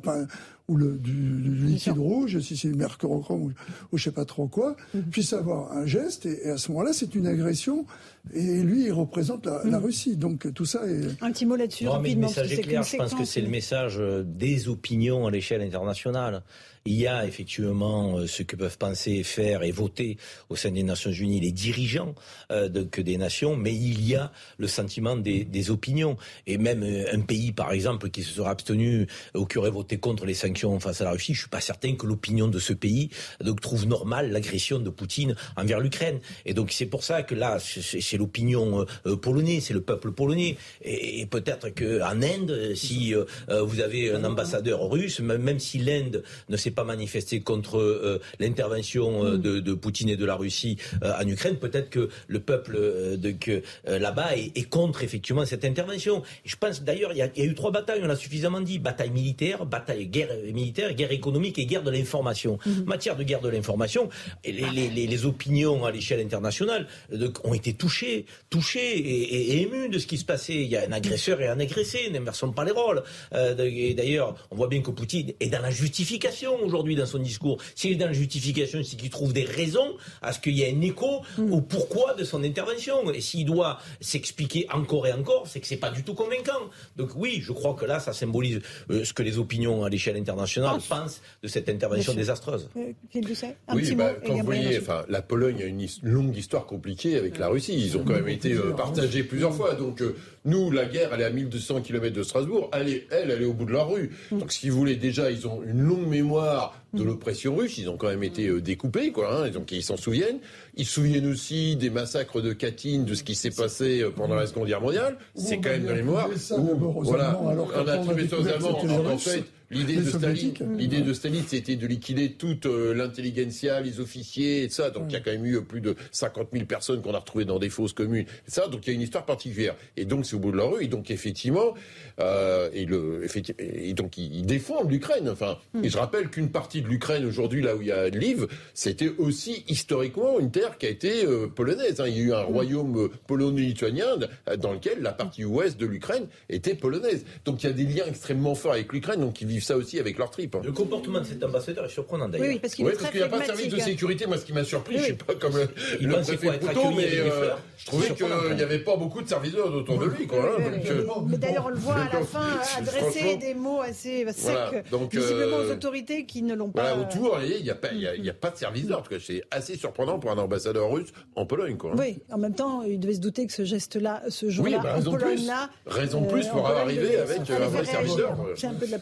ou le, du, liquide rouge, si c'est du mercurochrome ou, ou je sais pas trop quoi, mhm. puisse avoir un geste. Et, à ce moment-là, c'est une agression. Et lui, il représente la, la, mhm. Russie. Donc tout ça est... Un petit mot là-dessus. Non, mais le message est clair. Je pense que c'est le message euh, des opinions à l'échelle internationale. Il y a effectivement euh, ce que peuvent penser, faire et voter au sein des Nations Unies les dirigeants euh, de, que des nations, mais il y a le sentiment des, des opinions. Et même un pays, par exemple, qui se serait abstenu ou qui aurait voté contre les sanctions face à la Russie, je suis pas certain que l'opinion de ce pays donc, trouve normal l'agression de Poutine envers l'Ukraine. Et donc c'est pour ça que là, c'est l'opinion polonaise, c'est le peuple polonais. Et, et peut-être qu'en Inde, si vous avez un ambassadeur russe, même si l'Inde ne s'est pas manifesté contre euh, l'intervention euh, mm. de, Poutine et de la Russie euh, en Ukraine, peut-être que le peuple de, là-bas est, contre effectivement cette intervention. je pense d'ailleurs, il y, a eu trois batailles, on l'a suffisamment dit bataille militaire, bataille guerre militaire, guerre économique et guerre de l'information. Mm-hmm. matière de guerre de l'information, les, opinions à l'échelle internationale ont été touchées, touchées et, émues de ce qui se passait. Il y a un agresseur et un agressé, n'inversons pas les rôles. et d'ailleurs, on voit bien que Poutine est dans la justification aujourd'hui dans son discours. S'il est dans la justification, c'est qu'il trouve des raisons à ce qu'il y ait un écho mm. au pourquoi de son intervention. Et s'il doit s'expliquer encore et encore, c'est que c'est pas du tout convaincant. Donc oui, je crois que là, ça symbolise euh, ce que les opinions à l'échelle internationale pensent de cette intervention désastreuse. Euh, oui, bah, quand vous voyez, enfin, la Pologne a une longue histoire compliquée avec la Russie. Ils ont quand même été euh, partagés plusieurs fois. Donc nous, la guerre, elle est à 1200 km de Strasbourg. Elle, est, elle, elle est au bout de la rue. Mm. Donc, si vous voulez, déjà, ils ont une longue mémoire de mm. l'oppression russe. Ils ont quand même été euh, découpés, quoi. Hein, donc, ils s'en souviennent. Ils se souviennent aussi des massacres de Katyn, de ce qui s'est passé euh, pendant la Seconde Guerre mondiale. C'est quand même dans les mémoires. voilà, on a attribué ça aux Allemands. En fait, L'idée de, Staline, l'idée de Staline, c'était de liquider toute euh, l'intelligentsia, les officiers et ça. Donc il y a quand même eu plus de 50 000 personnes qu'on a retrouvées dans des fosses communes. Et ça, donc il y a une histoire particulière. Et donc c'est au bout de la rue. Et donc effectivement, euh, et, le, et donc ils, défendent l'Ukraine. Enfin, et je rappelle qu'une partie de l'Ukraine aujourd'hui, là où il y a Lviv, c'était aussi historiquement une terre qui a été euh, polonaise. Hein. Il y a eu un royaume euh, polono-lituanien dans lequel la partie ouest de l'Ukraine était polonaise. Donc il y a des liens extrêmement forts avec l'Ukraine. Donc ils vivent ça aussi avec leur trip. Hein. Le comportement de cet ambassadeur est surprenant d'ailleurs. Oui, parce qu'il n'y a pas de service de sécurité. Moi, ce qui m'a surpris, je ne sais pas comme le, le préfet Poutot, mais euh, je trouvais qu'il n'y avait pas beaucoup de serviceurs autour de lui. Quoi, hein, donc, euh, mais d'ailleurs, on le voit à la fin adresser des mots assez secs, visiblement aux euh, autorités qui ne l'ont pas. autour, il n'y a, pas, a, pas de service tout cas C'est assez surprenant pour un ambassadeur russe en Pologne. Quoi, hein. Oui, en même temps, il devait se douter que ce geste-là, ce jour-là, bah, en Pologne-là. Raison de plus pour arriver avec un vrai serviteur. C'est un peu de la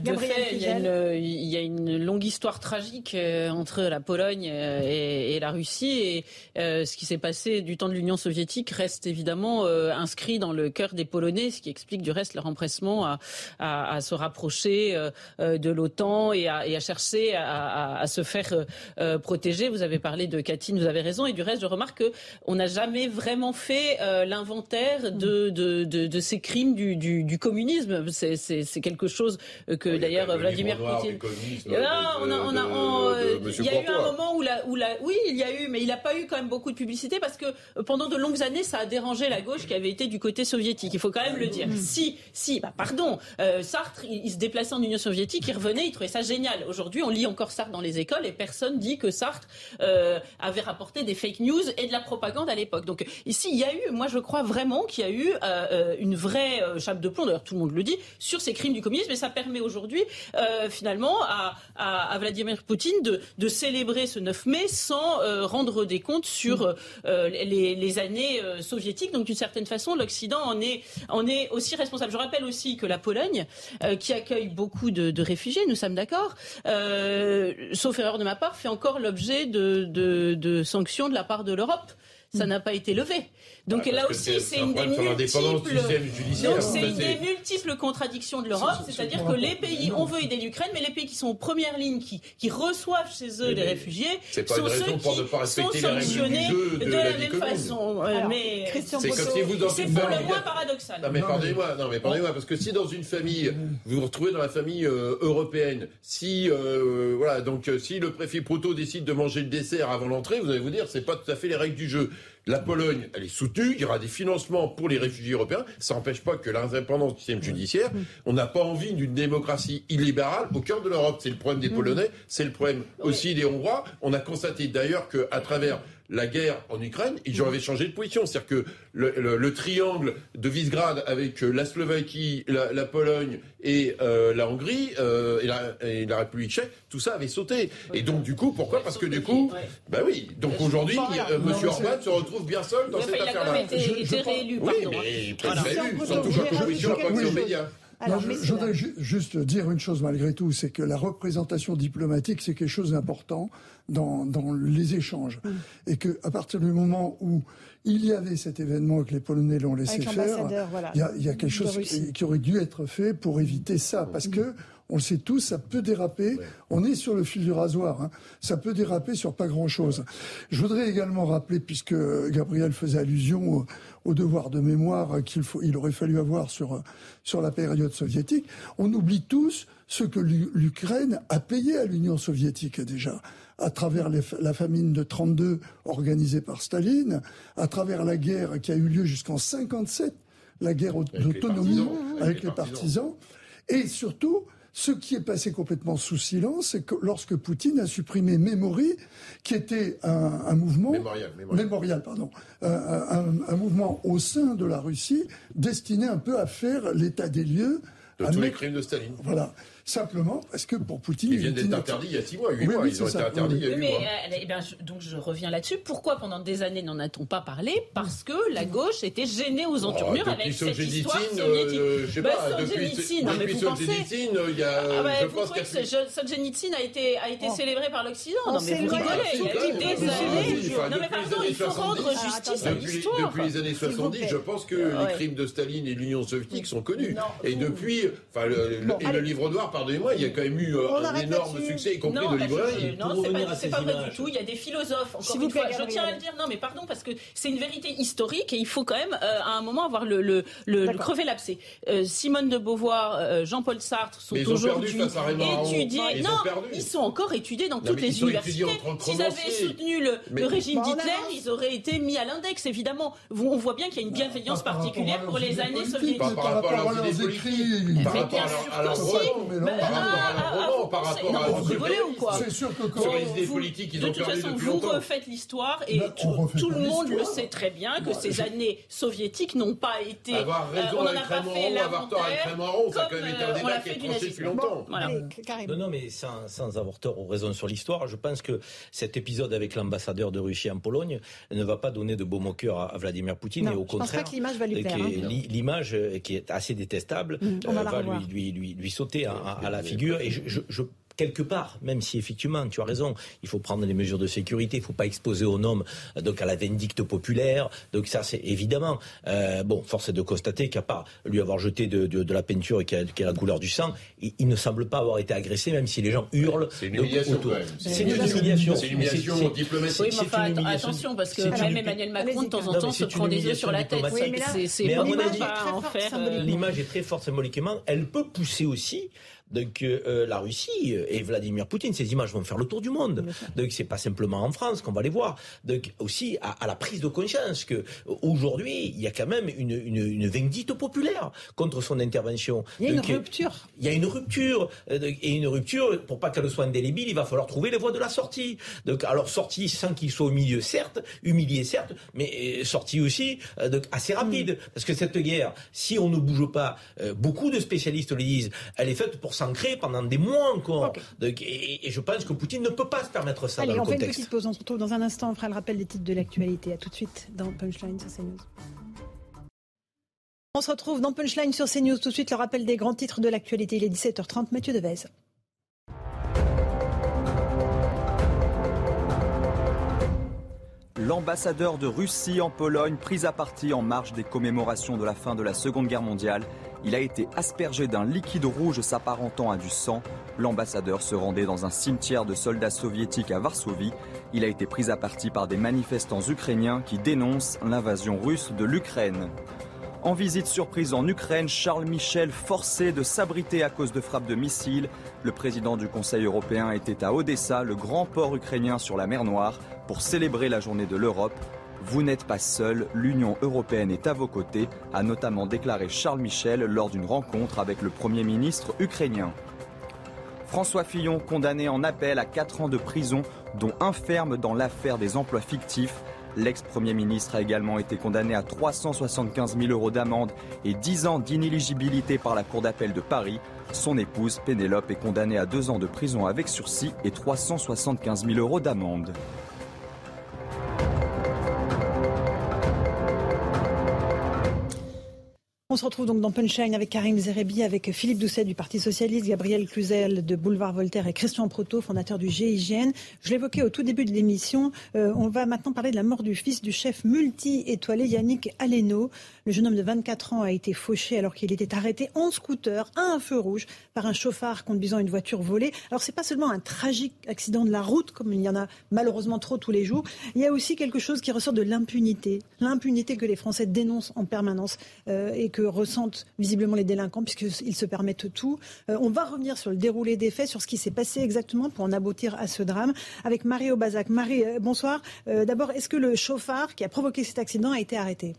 de fait, il y, a une, longue histoire tragique euh, entre la Pologne euh, et, la Russie. Et euh, ce qui s'est passé du temps de l'Union soviétique reste évidemment inscrit dans le cœur des Polonais, ce qui explique du reste leur empressement à, se rapprocher de l'OTAN et à, chercher à, se faire protéger. Vous avez parlé de Katine, vous avez raison. Et du reste, je remarque qu'on n'a jamais vraiment fait l'inventaire de, de, de, ces crimes du, du, communisme. C'est quelque chose que d'ailleurs Vladimir Poutine. il y a eu un moment où la, où la, oui, il y a eu, mais il n'a pas eu quand même beaucoup de publicité parce que pendant de longues années, ça a dérangé la gauche qui avait été du côté soviétique. Il faut quand même le dire. Si, si, bah pardon, euh, Sartre, il, se déplaçait en Union soviétique, il revenait, il trouvait ça génial. Aujourd'hui, on lit encore Sartre dans les écoles et personne dit que Sartre euh, avait rapporté des fake news et de la propagande à l'époque. Donc ici, il y a eu, moi je crois vraiment qu'il y a eu euh, une vraie chape de plomb, d'ailleurs tout le monde le dit, sur ces crimes du communisme et ça permet aujourd'hui finalement à, à, Vladimir Poutine de, de, célébrer ce 9 mai sans rendre des comptes sur les, les, années soviétiques. Donc d'une certaine façon, l'Occident en est, en est aussi responsable. Je rappelle aussi que la Pologne, euh, qui accueille beaucoup de, réfugiés, nous sommes d'accord, euh, sauf erreur de ma part, fait encore l'objet de, de sanctions de la part de l'Europe ça n'a pas été levé. Donc là aussi, c'est une des multiples. c'est une des multiples contradictions de l'Europe, c'est-à-dire que les pays, on veut aider l'Ukraine, mais les pays qui sont en première ligne, qui, qui reçoivent chez eux des réfugiés, sont ceux qui sont sanctionnés de, la, même façon. Euh, mais c'est comme si vous dans C'est pour le moins paradoxal. Non mais pardonnez-moi, non mais pardonnez-moi, parce que si dans une famille, vous vous retrouvez dans la famille euh, européenne, si euh, voilà, donc si le préfet Proto décide de manger le dessert avant l'entrée, vous allez vous dire, c'est pas tout à fait les règles du jeu. La Pologne, elle est soutenue, il y aura des financements pour les réfugiés européens. Ça n'empêche pas que l'indépendance du système judiciaire, on n'a pas envie d'une démocratie illibérale au cœur de l'Europe. C'est le problème des. Polonais, c'est le problème aussi des Hongrois. On a constaté d'ailleurs qu'à travers la guerre en Ukraine, ils avaient changé de position. C'est-à-dire que le, triangle de Visegrad avec euh, la Slovaquie, la, Pologne et euh, la Hongrie euh, et, la, République tchèque, tout ça avait sauté. Et donc du coup, pourquoi Parce que du coup, bah oui. Donc aujourd'hui, M. Orban se retrouve bien seul dans cette affaire-là. Il a été, réélu. Oui, mais il est réélu, sans toucher position, pas aux médias je, voudrais juste dire une chose malgré tout, c'est que la représentation diplomatique, c'est quelque chose d'important dans, dans, les échanges. Et qu'à partir du moment où il y avait cet événement que les Polonais l'ont laissé faire, il, y a, y a, quelque chose qui, aurait dû être fait pour éviter ça. Parce que on le sait tous, ça peut déraper. On est sur le fil du rasoir. Hein. Ça peut déraper sur pas grand-chose. Je voudrais également rappeler, puisque Gabriel faisait allusion au, devoir de mémoire qu'il il aurait fallu avoir sur, sur la période soviétique, on oublie tous ce que l'Ukraine a payé à l'Union soviétique déjà à travers la famine de 32 organisée par Staline, à travers la guerre qui a eu lieu jusqu'en 57, la guerre d'autonomie avec les partisans, et surtout ce qui est passé complètement sous silence, c'est que lorsque Poutine a supprimé Memory, qui était un, mouvement mémorial, pardon, un, mouvement au sein de la Russie destiné un peu à faire l'état des lieux de tous les crimes de Staline. Voilà. Simplement parce que pour Poutine. Ils viennent d'être interdits il y a six mois, huit mois. ils ont été interdits il y a huit mois. Euh, eh bien, donc je reviens là-dessus. Pourquoi pendant des années n'en a-t-on pas parlé? Parce que la gauche était gênée aux entournures oh, avec cette histoire soviétique. Euh, je sais bah, pas, depuis, non, mais vous pensez... il y a. Ah bah, je pense que Solzhenitsyn a été, a été oh. célébré par l'Occident. Non, mais vous rigolez. Il y a eu des années. Non, mais pardon, il faut rendre justice à l'histoire. Depuis les années 70, je pense que les crimes de Staline et de l'Union soviétique sont connus. Et depuis, enfin, et le livre noir, pardonnez-moi, il y a quand même eu euh, un énorme succès, y compris de librairie. Non, c'est pas, pas vrai du tout. Il y a des philosophes, encore une fois, je tiens à le dire, non mais pardon, parce que c'est une vérité historique et il faut quand même euh, à un moment avoir le, le, le, crever l'abcès. Euh, Simone de Beauvoir, Jean-Paul Sartre sont aujourd'hui étudiés. Non, ils sont encore étudiés dans toutes les universités. S'ils avaient soutenu le régime d'Hitler, ils auraient été mis à l'index, évidemment. On voit bien qu'il y a une bienveillance particulière pour les années soviétiques. Par rapport à leurs écrits, par rapport à leur par rapport à vous rigolez ou quoi C'est sûr que quand sur les idées politiques, ils ont perdu depuis longtemps. Vous refaites l'histoire et tout, le monde le sait très bien que ces années soviétiques n'ont pas été. Avoir raison on n'a pas fait avoir tort avec Raymond ça a quand même été un débat qui est tranché depuis longtemps. Non, non, mais sans, avoir tort ou raison sur l'histoire, je pense que cet épisode avec l'ambassadeur de Russie en Pologne ne va pas donner de baume au cœur à Vladimir Poutine et au contraire, l'image qui est assez détestable va lui sauter à la figure et je, quelque part, même si effectivement, tu as raison, il faut prendre les mesures de sécurité, il ne faut pas exposer au homme donc à la vindicte populaire. Donc ça, c'est évidemment. Euh, bon, force est de constater qu'à part lui avoir jeté de, de, la peinture et qui a, la couleur du sang, il, ne semble pas avoir été agressé, même si les gens hurlent. C'est une humiliation. C'est une humiliation. C'est une humiliation diplomatique. Oui, mais enfin, attention, parce que même Emmanuel Macron, de temps en temps, se prend des yeux sur la tête. C'est à mon avis, l'image est très forte symboliquement. Elle peut pousser aussi donc euh, la Russie et Vladimir Poutine, ces images vont faire le tour du monde. Donc c'est pas simplement en France qu'on va les voir. Donc aussi à, la prise de conscience que aujourd'hui il y a quand même une, une, une vindicte populaire contre son intervention. Il y a une rupture. Il y a une rupture euh, et une rupture pour pas qu'elle soit indélébile, il va falloir trouver les voies de la sortie. Donc alors sortie sans qu'il soit au milieu, certes, humilié certes, mais euh, sortie aussi donc assez rapide, mm. parce que cette guerre, si on ne bouge pas, beaucoup de spécialistes le disent, elle est faite pour s'ancrer pendant des mois encore. et, je pense que Poutine ne peut pas se permettre ça Allez, dans on fait une petite pause. On se retrouve dans un instant. On fera le rappel des titres de l'actualité. À tout de suite dans Punchline sur CNews. On se retrouve dans Punchline sur CNews. Tout de suite, le rappel des grands titres de l'actualité. Il est 17h30. Mathieu Devez. L'ambassadeur de Russie en Pologne, pris à partie en marge des commémorations de la fin de la Seconde Guerre mondiale, il a été aspergé d'un liquide rouge s'apparentant à du sang. L'ambassadeur se rendait dans un cimetière de soldats soviétiques à Varsovie. Il a été pris à partie par des manifestants ukrainiens qui dénoncent l'invasion russe de l'Ukraine. En visite surprise en Ukraine, Charles Michel forcé de s'abriter à cause de frappes de missiles. Le président du Conseil européen était à Odessa, le grand port ukrainien sur la mer Noire, pour célébrer la journée de l'Europe. Vous n'êtes pas seul, l'Union européenne est à vos côtés, a notamment déclaré Charles Michel lors d'une rencontre avec le Premier ministre ukrainien. François Fillon condamné en appel à 4 ans de prison, dont un ferme dans l'affaire des emplois fictifs. L'ex-premier ministre a également été condamné à 375 000 euros d'amende et 10 ans d'inéligibilité par la Cour d'appel de Paris. Son épouse, Pénélope, est condamnée à 2 ans de prison avec sursis et 375 000 euros d'amende. On se retrouve donc dans Punchline avec Karim Zerebi, avec Philippe Doucet du Parti Socialiste, Gabriel Cluzel de Boulevard Voltaire et Christian Proto, fondateur du GIGN. Je l'évoquais au tout début de l'émission. Euh, on va maintenant parler de la mort du fils du chef multi-étoilé Yannick Aleno. Le jeune homme de 24 ans a été fauché alors qu'il était arrêté en scooter à un feu rouge par un chauffard conduisant une voiture volée. Alors c'est pas seulement un tragique accident de la route comme il y en a malheureusement trop tous les jours. Il y a aussi quelque chose qui ressort de l'impunité, l'impunité que les Français dénoncent en permanence euh, et que ressentent visiblement les délinquants, puisqu'ils se permettent tout. Euh, on va revenir sur le déroulé des faits, sur ce qui s'est passé exactement pour en aboutir à ce drame, avec Marie Aubazac. Marie, euh, bonsoir. Euh, d'abord, est-ce que le chauffard qui a provoqué cet accident a été arrêté?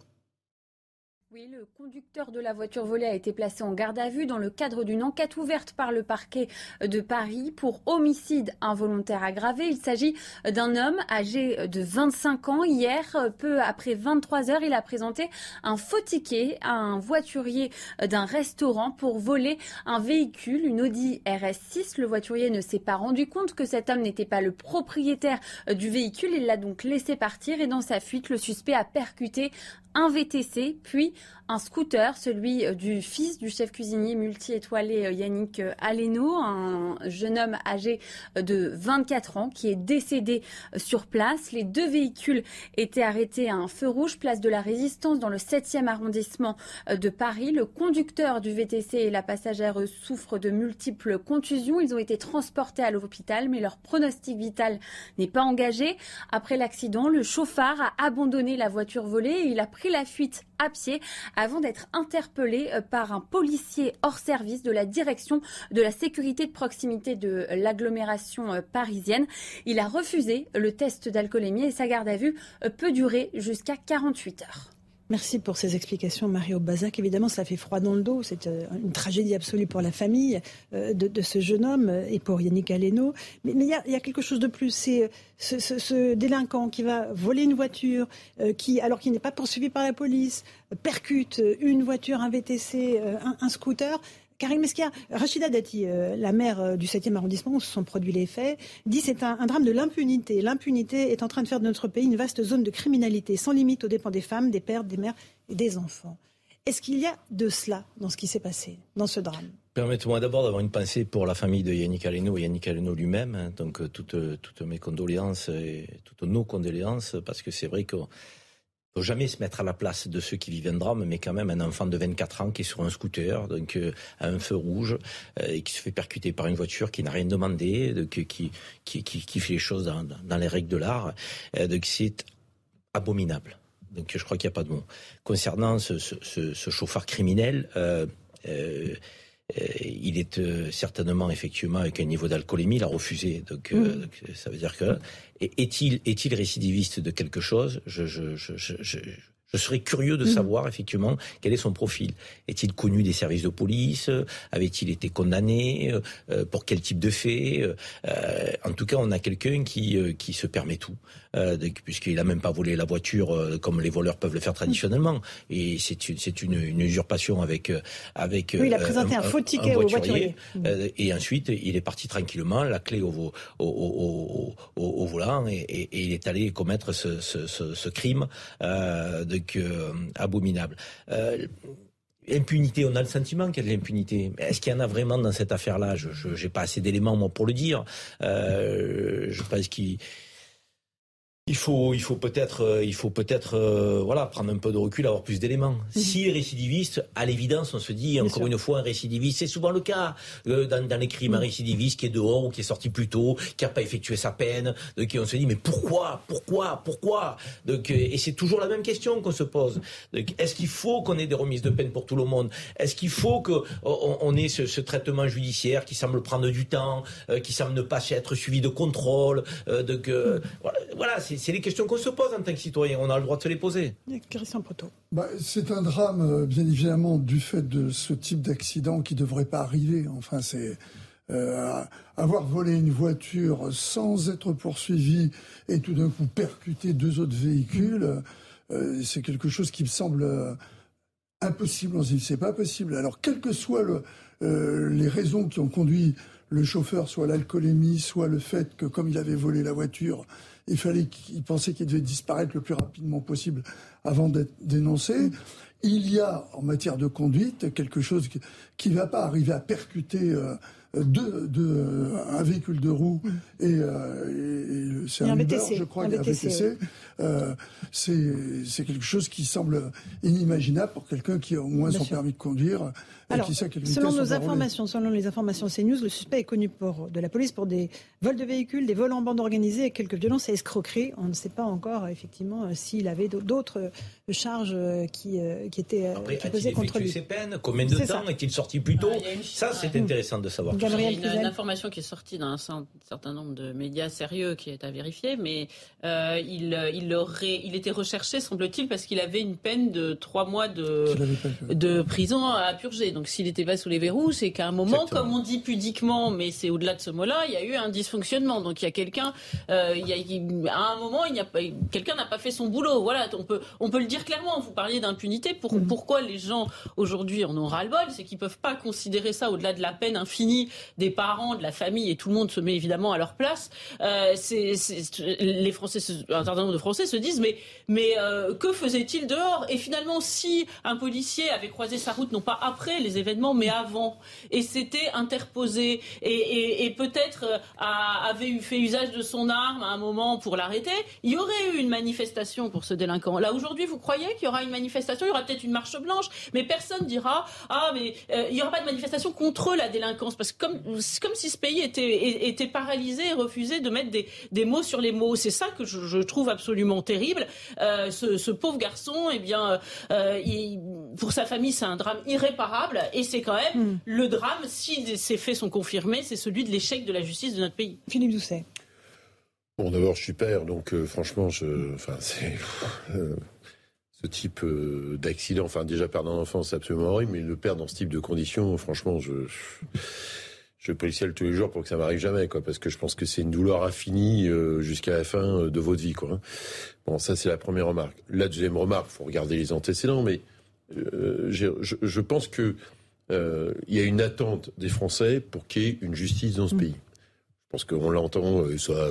Oui, le conducteur de la voiture volée a été placé en garde à vue dans le cadre d'une enquête ouverte par le parquet de Paris pour homicide involontaire aggravé. Il s'agit d'un homme âgé de 25 ans. Hier, peu après 23 heures, il a présenté un faux ticket à un voiturier d'un restaurant pour voler un véhicule, une Audi RS6. Le voiturier ne s'est pas rendu compte que cet homme n'était pas le propriétaire du véhicule. Il l'a donc laissé partir et dans sa fuite, le suspect a percuté un VTC, puis un scooter, celui euh, du fils du chef cuisinier multi-étoilé euh, Yannick euh, Aleno, un jeune homme âgé de 24 ans qui est décédé sur place. Les deux véhicules étaient arrêtés à un feu rouge, place de la Résistance dans le 7e arrondissement de Paris. Le conducteur du VTC et la passagère souffrent de multiples contusions. Ils ont été transportés à l'hôpital, mais leur pronostic vital n'est pas engagé. Après l'accident, le chauffard a abandonné la voiture volée et il a pris la fuite à pied avant d'être interpellé euh, par un policier hors service de la direction de la sécurité de proximité de l'agglomération euh, parisienne. Il a refusé le test d'alcoolémie et sa garde à vue euh, peut durer jusqu'à 48 heures. Merci pour ces explications, Mario Bazac. Évidemment, ça fait froid dans le dos. C'est une tragédie absolue pour la famille de, ce jeune homme et pour Yannick Aleno. Mais il y, a quelque chose de plus. C'est ce, délinquant qui va voler une voiture, qui, alors qu'il n'est pas poursuivi par la police, percute une voiture, un VTC, euh, un, scooter. Karim Mesquia, Rachida Dati, euh, la maire euh, du 7e arrondissement où se sont produits les faits, dit c'est un, drame de l'impunité. L'impunité est en train de faire de notre pays une vaste zone de criminalité, sans limite aux dépens des femmes, des pères, des mères et des enfants. Est-ce qu'il y a de cela dans ce qui s'est passé, dans ce drame? Permettez-moi d'abord d'avoir une pensée pour la famille de Yannick Aleno et Yannick Aleno lui-même. Hein. donc toutes, toutes mes condoléances et toutes nos condoléances, parce que c'est vrai qu'on faut jamais se mettre à la place de ceux qui vivent un drame, mais quand même un enfant de 24 ans qui est sur un scooter, donc euh, à un feu rouge, euh, et qui se fait percuter par une voiture qui n'a rien demandé, qui, fait les choses dans, les règles de l'art. Euh, donc c'est abominable. Donc je crois qu'il n'y a pas de mot. Concernant ce, ce, ce, chauffeur criminel, euh, euh, euh, il est euh, certainement effectivement avec un niveau d'alcoolémie, il a refusé. Donc, euh, mm. donc ça veut dire que est-il est-il récidiviste de quelque chose? Je, je, je, je, je serais curieux de mm. savoir effectivement quel est son profil. Est-il connu des services de police? Avait-il été condamné? Pour quel type de fait? En tout cas, on a quelqu'un qui qui se permet tout. Euh, puisqu'il n'a même pas volé la voiture euh, comme les voleurs peuvent le faire traditionnellement. Et c'est une, c'est une, une, usurpation avec euh, avec. Oui, il a présenté un, faux ticket au voiturier. et ensuite, il est parti tranquillement, la clé au, au, au, au volant, et, et, et, il est allé commettre ce, ce, ce, ce crime donc, abominable. Impunité, on a le sentiment qu'il y a de l'impunité. Est-ce qu'il y en a vraiment dans cette affaire-là? Je n'ai pas assez d'éléments moi pour le dire. Euh, je pense qu'il il faut, il faut peut-être, euh, il faut peut-être, euh, voilà, prendre un peu de recul, avoir plus d'éléments. Mhm. Si les récidivistes, à l'évidence, on se dit encore une fois, un récidiviste, c'est souvent le cas euh, dans, dans, les crimes, un mhm. récidiviste qui est dehors ou qui est sorti plus tôt, qui n'a pas effectué sa peine, de qui on se dit mais pourquoi, pourquoi, pourquoi? Donc, Et c'est toujours la même question qu'on se pose. Est-ce qu'il faut qu'on ait des remises de peine pour tout le monde? Est-ce qu'il faut qu'on on ait ce, ce, traitement judiciaire qui semble prendre du temps, qui semble ne pas être suivi de contrôle voilà, voilà c'est les questions qu'on se pose en tant que citoyen. On a le droit de se les poser. Christian Proto. Bah, c'est un drame, euh, bien évidemment, du fait de ce type d'accident qui ne devrait pas arriver. Enfin, c'est. Euh, avoir volé une voiture sans être poursuivi et tout d'un coup percuter deux autres véhicules, euh, c'est quelque chose qui me semble impossible. On se dit c'est pas possible. Alors, quelles que soient les raisons qui ont conduit le chauffeur, soit l'alcoolémie, soit le fait que comme il avait volé la voiture, il fallait qu'il pensait qu'il devait disparaître le plus rapidement possible avant d'être dénoncé. Il y a en matière de conduite quelque chose qui ne va pas arriver à percuter euh, un véhicule de roue et, euh, et c'est un, Uber, je crois, un VTC. Euh, c'est quelque chose qui semble inimaginable pour quelqu'un qui a au moins son permis de conduire. Alors, qui sait selon nos informations, selon les informations CNews, le suspect est connu pour, de la police pour des vols de véhicules, des vols en bande organisée et quelques violences et escroqueries. On ne sait pas encore effectivement s'il avait d'autres charges qui, qui étaient Après, qui pesaient contre lui. ses peines? Combien de temps est-il sorti plus tôt? Ah, Ça, c'est intéressant de savoir. Il y a une, information qui est sortie d'un certain nombre de médias sérieux qui est à vérifier, mais euh, il, il, aurait, il était recherché, semble-t-il, parce qu'il avait une peine de trois mois de, de prison à purger. Donc s'il n'était pas sous les verrous, c'est qu'à un moment, comme on dit pudiquement, mais c'est au-delà de ce mot-là, il y a eu un dysfonctionnement. Donc il y a quelqu'un, euh, à un moment, il a quelqu'un n'a pas fait son boulot. Voilà, on peut, on peut le dire clairement. Vous parliez d'impunité. Pour, mm. Pourquoi les gens aujourd'hui en ont ras-le-bol? C'est qu'ils peuvent pas considérer ça au-delà de la peine infinie des parents, de la famille, et tout le monde se met évidemment à leur place. Euh, c'est, les Français, un certain nombre de Français se disent mais, mais euh, que faisait-il dehors? Et finalement, si un policier avait croisé sa route, non pas après les événements, mais avant, et s'était interposé, et, et, peut-être euh, avait fait usage de son arme à un moment pour l'arrêter, il y aurait eu une manifestation pour ce délinquant. Là, aujourd'hui, vous croyez qu'il y aura une manifestation? Il y aura peut-être une marche blanche, mais personne dira ah mais euh, il n'y aura pas de manifestation contre la délinquance parce que comme comme si ce pays était, était paralysé et refusait de mettre des, des mots sur les mots. C'est ça que je, je, trouve absolument terrible. Euh, ce, ce, pauvre garçon, eh bien, euh, il, pour sa famille, c'est un drame irréparable et c'est quand même mm. le drame, si ces faits sont confirmés, c'est celui de l'échec de la justice de notre pays. Philippe Doucet. Bon, d'abord, je suis père, donc euh, franchement, je, enfin, c'est euh, ce type euh, d'accident. Enfin, déjà perdre un enfant, c'est absolument horrible, mais le perdre dans ce type de conditions, franchement, je, je policier tous les jours pour que ça m'arrive jamais, quoi, parce que je pense que c'est une douleur infinie euh, jusqu'à la fin euh, de votre vie, quoi. Hein. Bon, ça c'est la première remarque. La deuxième remarque, faut regarder les antécédents, mais euh, je, je, pense que euh, il y a une attente des Français pour qu'il y ait une justice dans ce mm. pays. Je pense qu'on l'entend, ça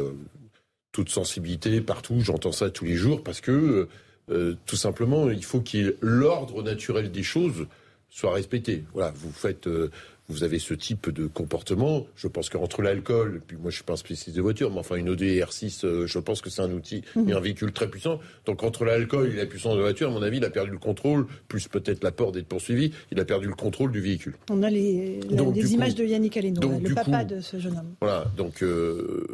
toute sensibilité partout. J'entends ça tous les jours parce que euh, tout simplement, il faut qu'il l'ordre naturel des choses soit respecté. Voilà, vous faites, euh, vous avez ce type de comportement. Je pense qu'entre l'alcool, puis moi je suis pas un spécialiste de voiture, mais enfin une ODR 6, euh, je pense que c'est un outil et un véhicule très puissant. Donc entre l'alcool et la puissance de la voiture, à mon avis, il a perdu le contrôle, plus peut-être la peur d'être poursuivi, il a perdu le contrôle du véhicule. On a les, la- Donc, images coup- de Yannick Aleno, donc, là, le papa coup- de ce jeune homme. Voilà, donc euh,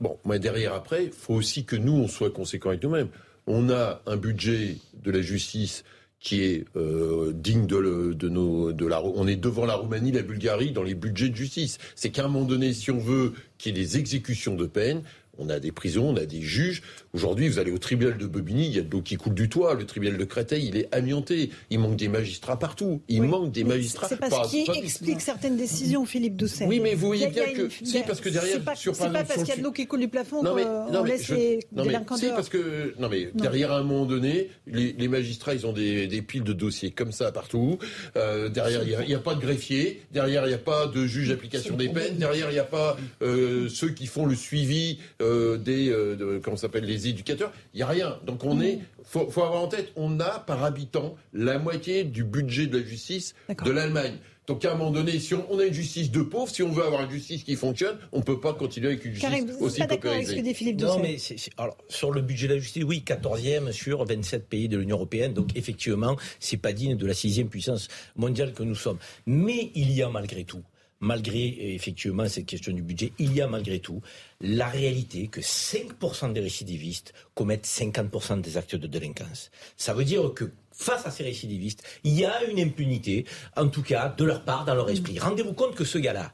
bon, moi derrière après, il faut aussi que nous on soit conséquents avec nous-mêmes. On a un budget de la justice qui est euh, digne de, le- de nos de la on est devant la Roumanie, la Bulgarie dans les budgets de justice. C'est qu'à un moment donné, si on veut qu'il y ait des exécutions de peine, on a des prisons, on a des juges. Aujourd'hui, vous allez au tribunal de Bobigny, il y a de l'eau qui coule du toit. Le tribunal de Créteil, il est amianté. Il manque des magistrats partout. Il Oui. manque des magistrats. C'est pas ce qui pas- explique certaines décisions, Philippe Doucet. Oui, mais vous voyez bien que- une- si, parce que derrière, C'est pas, sur, pas parce qu'il y a de le- l'eau qui coule du plafond Non, mais, qu'on non, mais laisse je- les non, mais délinquants si, dehors. parce que non mais Non. derrière à un moment donné, les, les magistrats ils ont des, des piles de dossiers comme ça partout. Euh, derrière il y a- il n'y a, pas de greffier, derrière il n'y a pas de juge d'application des peines, derrière il n'y a pas euh, ceux qui font le suivi euh, des euh, de- comment s'appelle les éducateurs. Il n'y a rien. Donc on est faut, faut avoir en tête, on a par habitant la moitié du budget de la justice de l'Allemagne. Donc à un moment donné, si on, on a une justice de pauvres, si on veut avoir une justice qui fonctionne, on ne peut pas continuer avec une justice vous aussi pas d'accord avec ce que paupérisée. dit Philippe Non, mais alors, sur le budget de la justice, oui, 14e sur 27 pays de l'Union européenne. Donc, effectivement, c'est pas digne de la sixième puissance mondiale que nous sommes. Mais il y a malgré tout, malgré effectivement cette question du budget, il y a malgré tout la réalité que 5% des récidivistes commettent 50% des actes de délinquance. Ça veut dire que face à ces récidivistes, il y a une impunité, en tout cas de leur part, dans leur esprit. Rendez-vous compte que ce gars-là,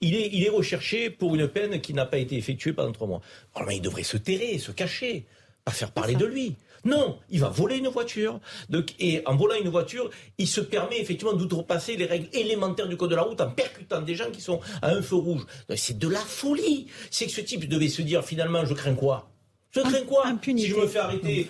il est, il est recherché pour une peine qui n'a pas été effectuée pendant trois mois. Normalement, il devrait se terrer, se cacher, pas faire parler de lui. Non, il va voler une voiture. Donc, et en volant une voiture, il se permet effectivement d'outrepasser les règles élémentaires du code de la route en percutant des gens qui sont à un feu rouge. C'est de la folie. C'est que ce type devait se dire finalement, je crains quoi? Je crains quoi? Impunité. Si je me fais arrêter,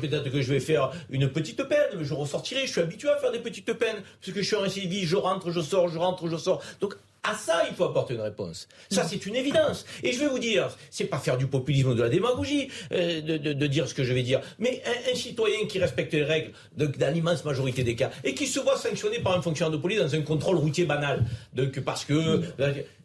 peut-être que je vais faire une petite peine, mais je ressortirai. Je suis habitué à faire des petites peines, parce que je suis un récidiviste, je rentre, je sors, je rentre, je sors. Donc à ça, il faut apporter une réponse. Ça, c'est une évidence. Et je vais vous dire, c'est pas faire du populisme ou de la démagogie euh, de, de- de dire ce que je vais dire, mais un, un citoyen qui respecte les règles de- dans l'immense majorité des cas et qui se voit sanctionné par un fonctionnaire de police dans un contrôle routier banal, donc parce que,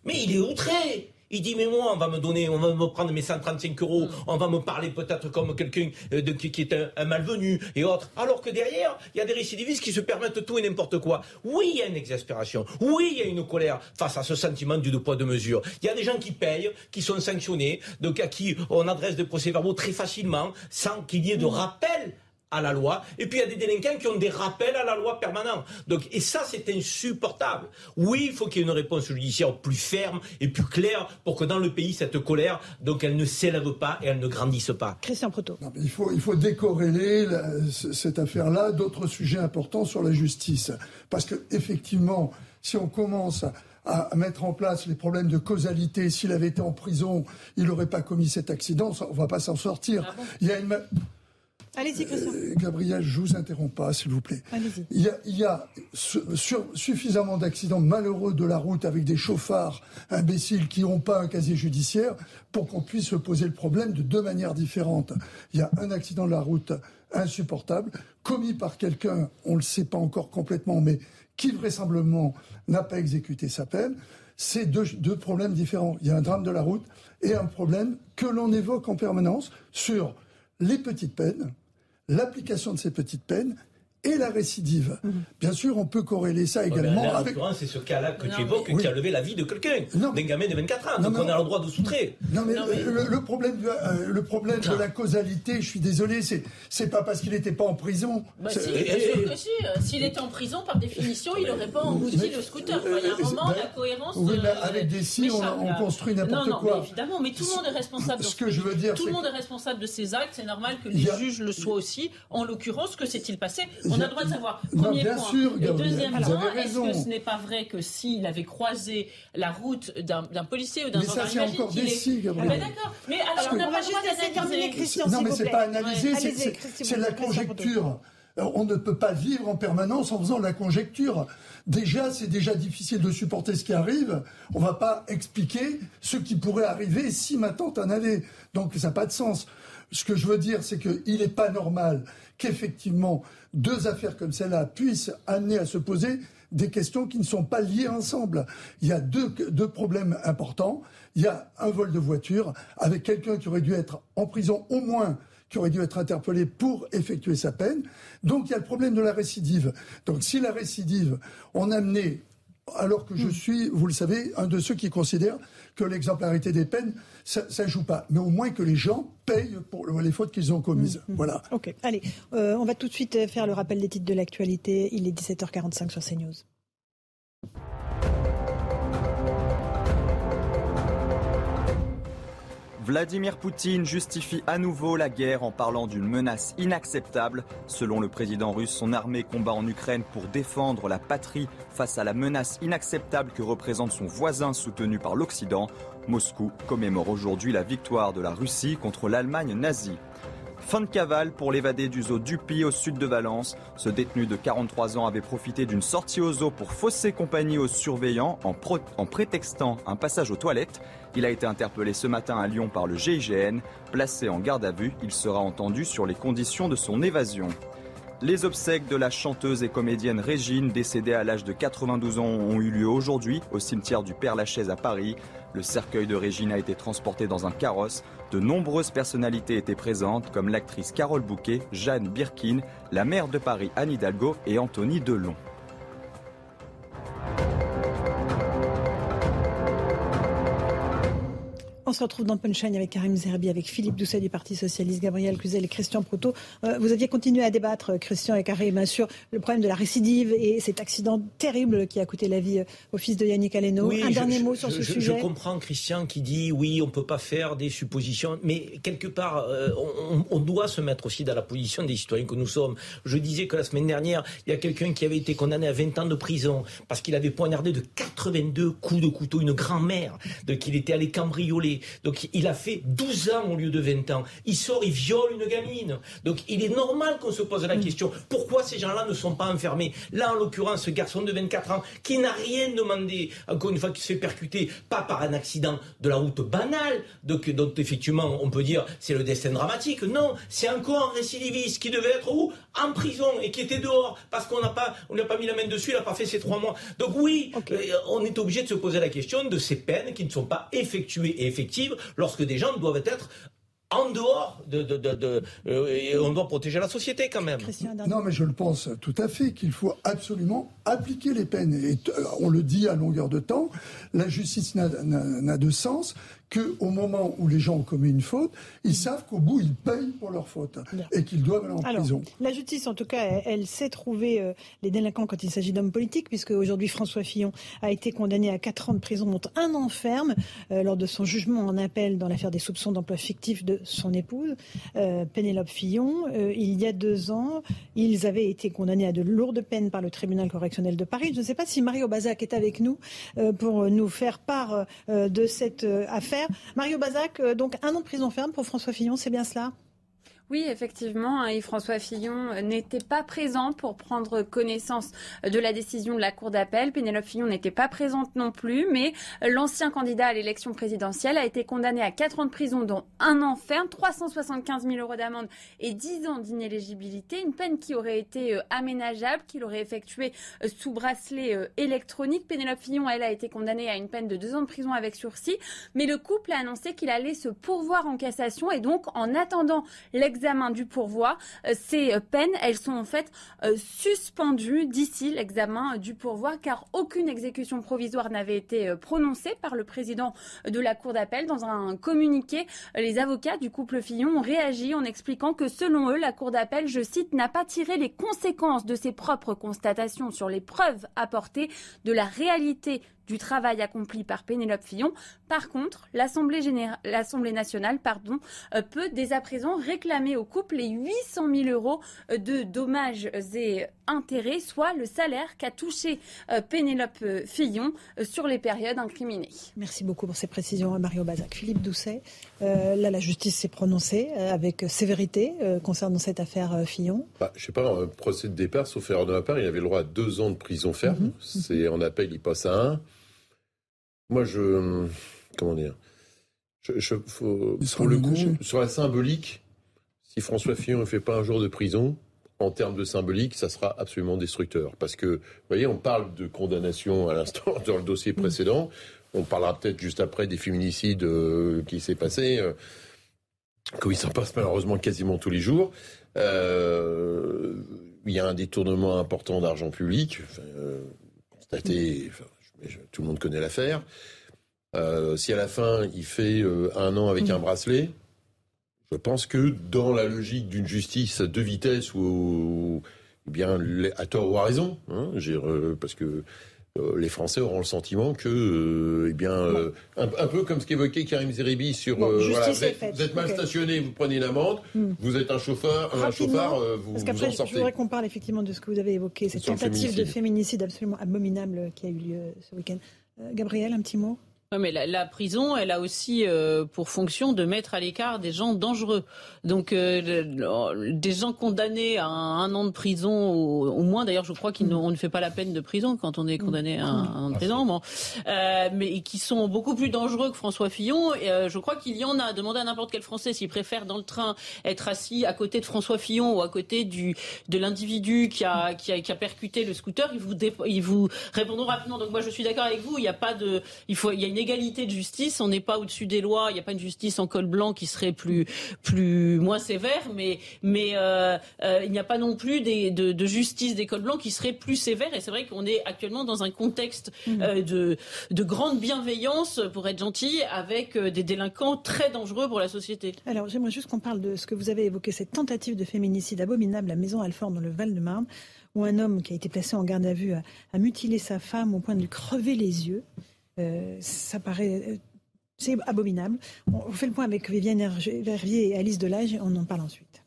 mais il est outré. Il dit mais moi on va me donner, on va me prendre mes 135 euros, on va me parler peut-être comme quelqu'un euh, de- qui, qui est un, un malvenu et autres. Alors que derrière il y a des récidivistes qui se permettent tout et n'importe quoi. Oui il y a une exaspération, oui il y a une colère face à ce sentiment du deux poids deux mesures. Il y a des gens qui payent, qui sont sanctionnés, donc à qui on adresse des procès-verbaux très facilement sans qu'il y ait de rappel à la loi. Et puis il y a des délinquants qui ont des rappels à la loi permanents. Donc, et ça, c'est insupportable. Oui, il faut qu'il y ait une réponse judiciaire plus ferme et plus claire pour que dans le pays, cette colère, donc elle ne s'élève pas et elle ne grandisse pas. Christian Proto. Non, il, faut, il faut décorréler la- cette affaire-là d'autres sujets importants sur la justice. Parce que effectivement, si on commence à, à mettre en place les problèmes de causalité, s'il avait été en prison, il n'aurait pas commis cet accident, on va pas s'en sortir. il y a une... Allez-y, Christian. Euh, Gabriel, je vous interromps pas, s'il vous plaît. Allez-y. Il y a, il y a su- sur- suffisamment d'accidents malheureux de la route avec des chauffards imbéciles qui n'ont pas un casier judiciaire pour qu'on puisse se poser le problème de deux manières différentes. Il y a un accident de la route insupportable, commis par quelqu'un, on ne le sait pas encore complètement, mais qui vraisemblablement n'a pas exécuté sa peine. C'est deux, deux problèmes différents. Il y a un drame de la route et un problème que l'on évoque en permanence sur les petites peines, l'application de ces petites peines et la récidive. Bien sûr, on peut corréler ça également Là, avec... l'occurrence, c'est ce cas-là que tu évoques mais- qui a levé la vie de quelqu'un, d'un gamin de 24 ans. Non, donc non. on a le droit de soutrer. Non mais, Non, mais- Le, le problème, de, euh, le problème de la causalité, je suis désolé, c'est c'est pas parce qu'il n'était pas en prison. Bah, si, et- bien et- sûr que si. Euh, S'il était en prison, par définition, il n'aurait pas englouti Mais- le scooter. Enfin, il y a un euh, moment, ben, la cohérence. oui, mais euh, avec des si, on- on construit n'importe non, non, quoi. Mais évidemment, mais tout le monde est responsable. Ce que je veux dire, tout le monde est responsable de ses actes. C'est normal que les juges le soient aussi. En l'occurrence, que s'est-il passé On a le droit de savoir. Non, Premier bien point. sûr, Et Gabriel, deuxième vous point, est-ce raison. que ce n'est pas vrai que s'il avait croisé la route d'un d'un policier ou d'un Mais ça, gendarme, c'est encore des si, Gabriel. Ah ben d'accord. Mais alors, que- on n'a pas juste laisser terminer. Christian, non, mais c'est pas analysé, Ouais. c'est- la conjecture. Euh, On ne peut pas vivre en permanence en faisant de la conjecture. Déjà, c'est déjà difficile de supporter ce qui arrive. On va pas expliquer ce qui pourrait arriver si ma tante en avait. Donc ça n'a pas de sens. Ce que je veux dire, c'est qu'il n'est pas normal qu'effectivement deux affaires comme celle-là puissent amener à se poser des questions qui ne sont pas liées ensemble. Il y a deux, deux problèmes importants. Il y a un vol de voiture avec quelqu'un qui aurait dû être en prison au moins qui aurait dû être interpellé pour effectuer sa peine. Donc il y a le problème de la récidive. Donc si la récidive, on amenait alors que je hmm. suis, vous le savez, un de ceux qui considèrent que l'exemplarité des peines, ça ne joue pas. Mais au moins que les gens payent pour les fautes qu'ils ont commises. Hmm, hmm. Voilà. Ok, allez, euh, on va tout de suite faire le rappel des titres de l'actualité. Il est 17h45 sur CNews. Vladimir Poutine justifie à nouveau la guerre en parlant d'une menace inacceptable. Selon le président russe, son armée combat en Ukraine pour défendre la patrie face à la menace inacceptable que représente son voisin soutenu par l'Occident. Moscou commémore aujourd'hui la victoire de la Russie contre l'Allemagne nazie. Fin de cavale pour l'évadé du zoo Dupi au sud de Valence. Ce détenu de 43 ans avait profité d'une sortie au zoo pour fausser compagnie aux surveillants en, prétextant un passage aux toilettes. Il a été interpellé ce matin à Lyon par le GIGN. Placé en garde à vue, il sera entendu sur les conditions de son évasion. Les obsèques de la chanteuse et comédienne Régine, décédée à l'âge de 92 ans, ont eu lieu aujourd'hui au cimetière du Père-Lachaise à Paris. Le cercueil de Régine a été transporté dans un carrosse. De nombreuses personnalités étaient présentes, comme l'actrice Carole Bouquet, Jeanne Birkin, la maire de Paris Anne Hidalgo et Anthony Delon. On se retrouve dans Punchline avec Karim Zerbi, avec Philippe Doucet du Parti Socialiste, Gabriel Cluzel et Christian Proto. Euh, vous aviez continué à débattre, Christian et Karim, sur le problème de la récidive et cet accident terrible qui a coûté la vie au fils de Yannick Aleno. Un dernier mot sur ce sujet. Je comprends Christian qui dit oui, on ne peut pas faire des suppositions, mais quelque part, euh, on, doit se mettre aussi dans la position des citoyens que nous sommes. Je disais que la semaine dernière, il y a quelqu'un qui avait été condamné à 20 ans de prison parce qu'il avait poignardé de 82 coups de couteau une grand-mère, qu'il était allé cambrioler donc il a fait 12 ans au lieu de 20 ans. Il sort, il viole une gamine. Donc il est normal qu'on se pose la mm. question, pourquoi ces gens-là ne sont pas enfermés? Là, en l'occurrence, ce garçon de 24 ans qui n'a rien demandé, encore une fois, qui se fait percuter, pas par un accident de la route banale, donc, dont effectivement on peut dire c'est le destin dramatique. Non, c'est encore un récidiviste qui devait être où? En prison et qui était dehors parce qu'on n'a pas, on pas mis la main dessus, il n'a pas fait ses trois mois. Donc oui, euh, on est obligé de se poser la question de ces peines qui ne sont pas effectuées et lorsque des gens doivent être en dehors de, de, euh, et on doit protéger la société quand même. Non, mais je le pense tout à fait qu'il faut absolument appliquer les peines. Et euh, on le dit à longueur de temps, la justice n'a de sens qu'au moment où les gens ont commis une faute, ils savent qu'au bout, ils payent pour leur faute et qu'ils doivent aller en prison. La justice, en tout cas, elle, sait trouver euh, les délinquants quand il s'agit d'hommes politiques, puisque aujourd'hui François Fillon a été condamné à 4 ans de prison, dont un an ferme, euh, lors de son jugement en appel dans l'affaire des soupçons d'emploi fictif de son épouse, euh, Pénélope Fillon. il y a deux ans, ils avaient été condamnés à de lourdes peines par le tribunal correctionnel de Paris. Je ne sais pas si Mario Bazac est avec nous pour nous faire part de cette affaire. Mario Bazac, euh, donc un an de prison ferme pour François Fillon, c'est bien cela? Oui, effectivement, hein, Yves-François Fillon n'était pas présent pour prendre connaissance de la décision de la Cour d'appel. Pénélope Fillon n'était pas présente non plus, mais l'ancien candidat à l'élection présidentielle a été condamné à 4 ans de prison, dont un an ferme, 375 000 euros d'amende et 10 ans d'inéligibilité. Une peine qui aurait été euh, aménageable, qu'il aurait effectuée euh, sous bracelet euh, électronique. Pénélope Fillon, elle, a été condamnée à une peine de 2 ans de prison avec sursis, mais le couple a annoncé qu'il allait se pourvoir en cassation et donc, en attendant l'examen l'examen du pourvoi, euh, ces euh, peines, elles sont en fait euh, suspendues d'ici l'examen du pourvoi, car aucune exécution provisoire n'avait été prononcée par le président de la Cour d'appel. Dans un communiqué, les avocats du couple Fillon ont réagi en expliquant que selon eux, la Cour d'appel, je cite, n'a pas tiré les conséquences de ses propres constatations sur les preuves apportées de la réalité du travail accompli par Pénélope Fillon. Par contre, l'Assemblée, nationale pardon, euh, peut dès à présent réclamer au couple les 800 000 euros euh, de dommages et intérêts, soit le salaire qu'a touché euh, Pénélope Fillon sur les périodes incriminées. Merci beaucoup pour ces précisions, Mario Bazac. Philippe Doucet, là, la justice s'est prononcée avec sévérité concernant cette affaire Fillon. Bah, je ne sais pas, un procès de départ, sauf erreur de ma part, il avait le droit à deux ans de prison ferme. Mhm. C'est en appel, il passe à un. Moi, je. Comment dire je, je, faut, Pour le coup, sur la symbolique, si François Fillon ne fait pas un jour de prison, en termes de symbolique, ça sera absolument destructeur. Parce que, vous voyez, on parle de condamnation à l'instant dans le dossier précédent. On parlera peut-être juste après des féminicides euh, qui s'est passé, euh, comme il s'en passe malheureusement quasiment tous les jours. Euh, il y a un détournement important d'argent public, constaté, tout le monde connaît l'affaire. si à la fin il fait un an avec un bracelet, je pense que dans la logique d'une justice de vitesse ou, eh bien à tort ou à raison, hein, parce que euh, les Français auront le sentiment que, euh, eh bien, euh, un, peu comme ce qu'évoquait Karim Zeribi sur, voilà, vous, êtes, mal stationné, vous prenez une amende, hmm. vous êtes un chauffeur, un chauffeur, vous, parce qu'après, en sortez. Je voudrais qu'on parle effectivement de ce que vous avez évoqué, cette tentative de féminicide absolument abominable qui a eu lieu ce week-end. Gabriel, un petit mot? Mais la, prison, elle a aussi euh, pour fonction de mettre à l'écart des gens dangereux. Donc, euh, des gens condamnés à un, an de prison, au, moins, d'ailleurs, je crois qu'on ne fait pas la peine de prison quand on est condamné à un, an de prison, bon. euh, mais qui sont beaucoup plus dangereux que François Fillon. Et, euh, je crois qu'il y en a. Demandez à n'importe quel Français s'il préfère dans le train être assis à côté de François Fillon ou à côté du, de l'individu qui a, qui, a, qui a percuté le scooter, ils vous, ils vous répondront rapidement. Donc, moi, je suis d'accord avec vous. Il n'y a pas de, il faut, il y a une égalité de justice. On n'est pas au-dessus des lois. Il n'y a pas une justice en col blanc qui serait plus, plus moins sévère, mais, mais euh, euh, il n'y a pas non plus des, de, de, justice des cols blancs qui serait plus sévère. Et c'est vrai qu'on est actuellement dans un contexte mmh. euh, de, de grande bienveillance, pour être gentil, avec des délinquants très dangereux pour la société. Alors j'aimerais juste qu'on parle de ce que vous avez évoqué, cette tentative de féminicide abominable à Maison-Alfort dans le Val-de-Marne où un homme qui a été placé en garde à vue a, a, mutilé sa femme au point de lui crever les yeux. Euh, ça paraît c'est abominable. On fait le point avec Viviane Vervier et Alice Delage on en parle ensuite.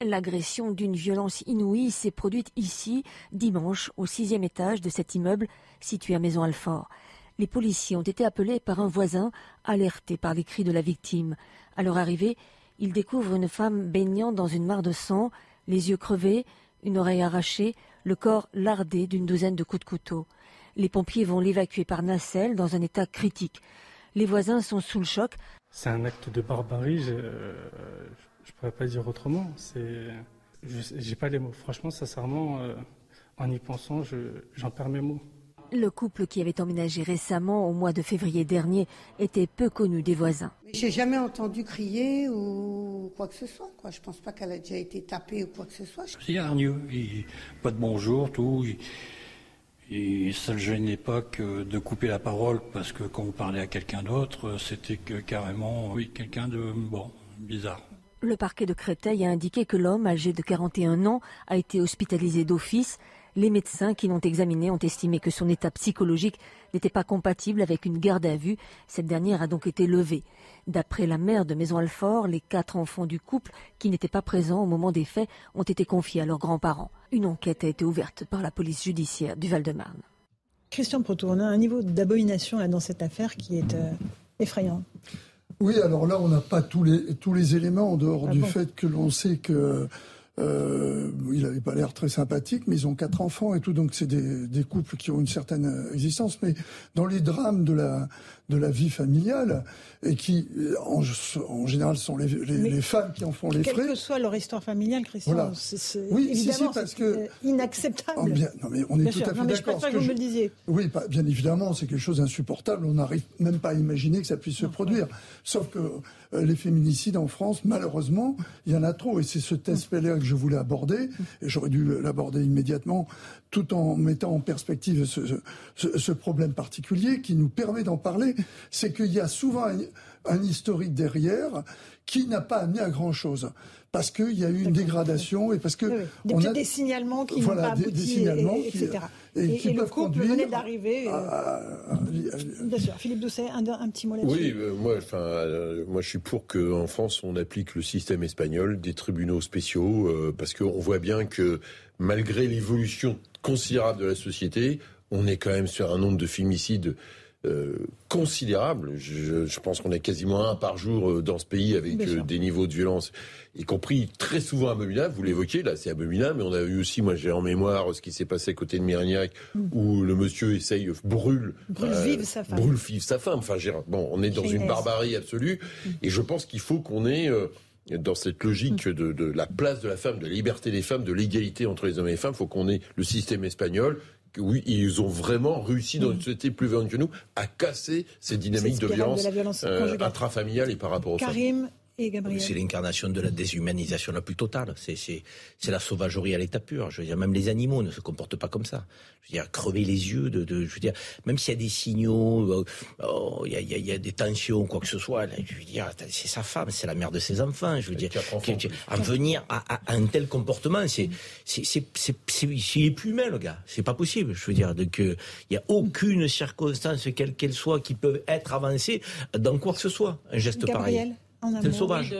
L'agression d'une violence inouïe s'est produite ici, dimanche, au sixième étage de cet immeuble situé à Maison-Alfort. Les policiers ont été appelés par un voisin, alertés par les cris de la victime. À leur arrivée, ils découvrent une femme baignant dans une mare de sang, les yeux crevés, une oreille arrachée, le corps lardé d'une douzaine de coups de couteau. Les pompiers vont l'évacuer par nacelle dans un état critique. Les voisins sont sous le choc. C'est un acte de barbarie, je ne pourrais pas dire autrement. C'est, j'ai pas les mots. Franchement, sincèrement, euh, en y pensant, j'en perds mes mots. Le couple qui avait emménagé récemment au mois de février dernier était peu connu des voisins. J'ai jamais entendu crier ou quoi que ce soit. Quoi. Je pense pas qu'elle a déjà été tapée ou quoi que ce soit. C'est hargneux. pas de bonjour, tout. Et ça ne gênait pas que de couper la parole parce que quand vous parlez à quelqu'un d'autre, c'était que carrément, oui, quelqu'un de, bon, bizarre. Le parquet de Créteil a indiqué que l'homme, âgé de 41 ans, a été hospitalisé d'office. Les médecins qui l'ont examiné ont estimé que son état psychologique n'était pas compatible avec une garde à vue. Cette dernière a donc été levée. D'après la mère de Maison-Alfort, les quatre enfants du couple qui n'étaient pas présents au moment des faits ont été confiés à leurs grands-parents. Une enquête a été ouverte par la police judiciaire du Val-de-Marne. Christian Proto, on a un niveau d'abomination dans cette affaire qui est euh, effrayant. Oui, alors là, on n'a pas tous les, tous les éléments en dehors ah du fait que l'on sait que euh, il n'avait pas l'air très sympathique, mais ils ont quatre enfants et tout, donc c'est des, des, couples qui ont une certaine euh, existence. Mais dans les drames de la, de la vie familiale, et qui, en, en général, sont les, les, les, femmes qui en font les frais. Quelle que soit leur histoire familiale, Christian, voilà. c'est oui, évidemment si, parce que, inacceptable. Oh, bien, non, mais on est bien tout sûr. à fait d'accord. Que, me le disiez. Oui, bien évidemment, c'est quelque chose d'insupportable. On n'arrive même pas à imaginer que ça puisse se produire. Ouais. Sauf que euh, les féminicides en France, malheureusement, il y en a trop. Et c'est ce test-là que je voulais aborder, et j'aurais dû l'aborder immédiatement, tout en mettant en perspective ce, ce, ce problème particulier qui nous permet d'en parler. C'est qu'il y a souvent un, un historique derrière qui n'a pas amené à grand chose parce qu'il y a eu une dégradation et parce que oui, oui. Des, on a des signalements qui voilà, n'ont pas abouti, des, des signalements et, qui, etc. Et, et, qui et peuvent le couple venait d'arriver. à, à, Bien sûr, Philippe Doucet, un, un petit mot là-dessus. Oui, euh, moi, enfin, euh, moi, je suis pour qu'en France on applique le système espagnol des tribunaux spéciaux euh, parce qu'on voit bien que malgré l'évolution considérable de la société, on est quand même sur un nombre de féminicides euh, considérable. Je, je pense qu'on est quasiment un par jour euh, dans ce pays avec euh, des niveaux de violence, y compris très souvent abominables. Vous l'évoquez, là, c'est abominable, mais on a eu aussi, moi j'ai en mémoire ce qui s'est passé à côté de Mérignac, mm. où le monsieur essaye, brûle, brûle euh, vive sa femme. Brûle vive sa femme. Enfin, bon, on est dans une barbarie absolue, mm. et je pense qu'il faut qu'on ait dans cette logique de, de, la place de la femme, de la liberté des femmes, de l'égalité entre les hommes et les femmes. Il faut qu'on ait le système espagnol. Oui, ils ont vraiment réussi dans une société plus violente que nous à casser ces dynamiques de violence, de violence euh, intrafamiliale et par rapport aux Karim, femmes. C'est l'incarnation de la déshumanisation la plus totale. C'est la sauvagerie à l'état pur. Je veux dire, même les animaux ne se comportent pas comme ça. Je veux dire, crever les yeux de, de je veux dire, même s'il y a des signaux, euh, oh, il, y a, il, y a, des tensions, quoi que ce soit, je veux dire, c'est sa femme, c'est la mère de ses enfants. Je veux dire, en venir à, à, un tel comportement, c'est, c'est, c'est, il est plus humain, le gars. C'est pas possible. Je veux dire, donc, il y a aucune circonstance, quelle qu'elle soit, qui peut être avancée dans quoi que ce soit. Un geste pareil. C'est sauvage.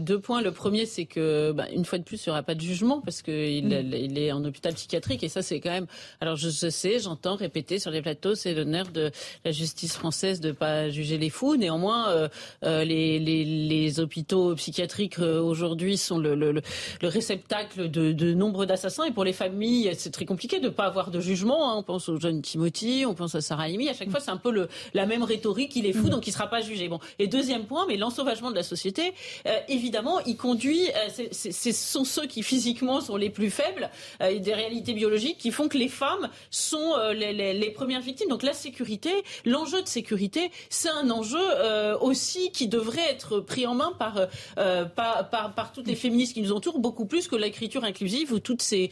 deux points. Le premier, c'est que, bah, une fois de plus, il n'y aura pas de jugement parce qu'il mm. il est en hôpital psychiatrique et ça, c'est quand même. Alors, je, sais, j'entends répéter sur les plateaux, c'est l'honneur de la justice française de pas juger les fous. Néanmoins, euh, euh, les, les, les, hôpitaux psychiatriques euh, aujourd'hui sont le, le, le, réceptacle de, de nombre d'assassins et pour les familles, c'est très compliqué de pas avoir de jugement. Hein. On pense au jeune Timothy, on pense à Sarah Amy. À chaque mm. fois, c'est un peu le, la même rhétorique. Il est fou, mm. donc il sera pas jugé. Bon. Et deuxième point, mais l'ensauvagement de la société, euh, évidemment, il conduit, euh, ce sont ceux qui physiquement sont les plus faibles, euh, des réalités biologiques qui font que les femmes sont les, premières victimes. Donc la sécurité, l'enjeu de sécurité, c'est un enjeu aussi qui devrait être pris en main par, par, par, toutes les féministes qui nous entourent, beaucoup plus que l'écriture inclusive ou toutes ces,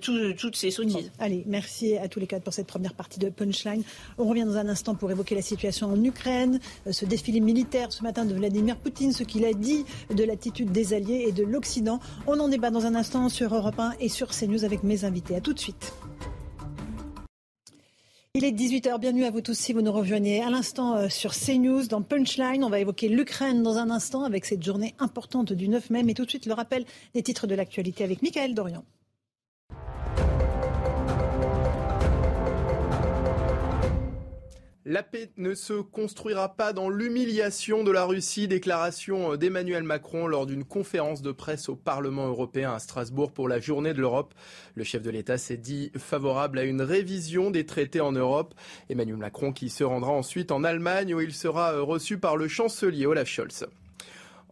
toutes ces allez, merci à tous les quatre pour cette première partie de Punchline. On revient dans un instant pour évoquer la situation en Ukraine, ce défilé militaire ce matin de Vladimir Poutine, ce qu'il a dit de l'attitude des Alliés et de l'Occident. On en débat dans un instant sur Europe 1 et sur CNews avec mes invités. A tout de suite. Il est 18h, bienvenue à vous tous si vous nous rejoignez à l'instant euh, sur CNews dans Punchline. On va évoquer l'Ukraine dans un instant avec cette journée importante du 9 mai, mais tout de suite le rappel des titres de l'actualité avec Michael Dorian. La paix ne se construira pas dans l'humiliation de la Russie, déclaration d'Emmanuel Macron lors d'une conférence de presse au Parlement européen à Strasbourg pour la journée de l'Europe. Le chef de l'État s'est dit favorable à une révision des traités en Europe. Emmanuel Macron qui se rendra ensuite en Allemagne où il sera reçu par le chancelier Olaf Scholz.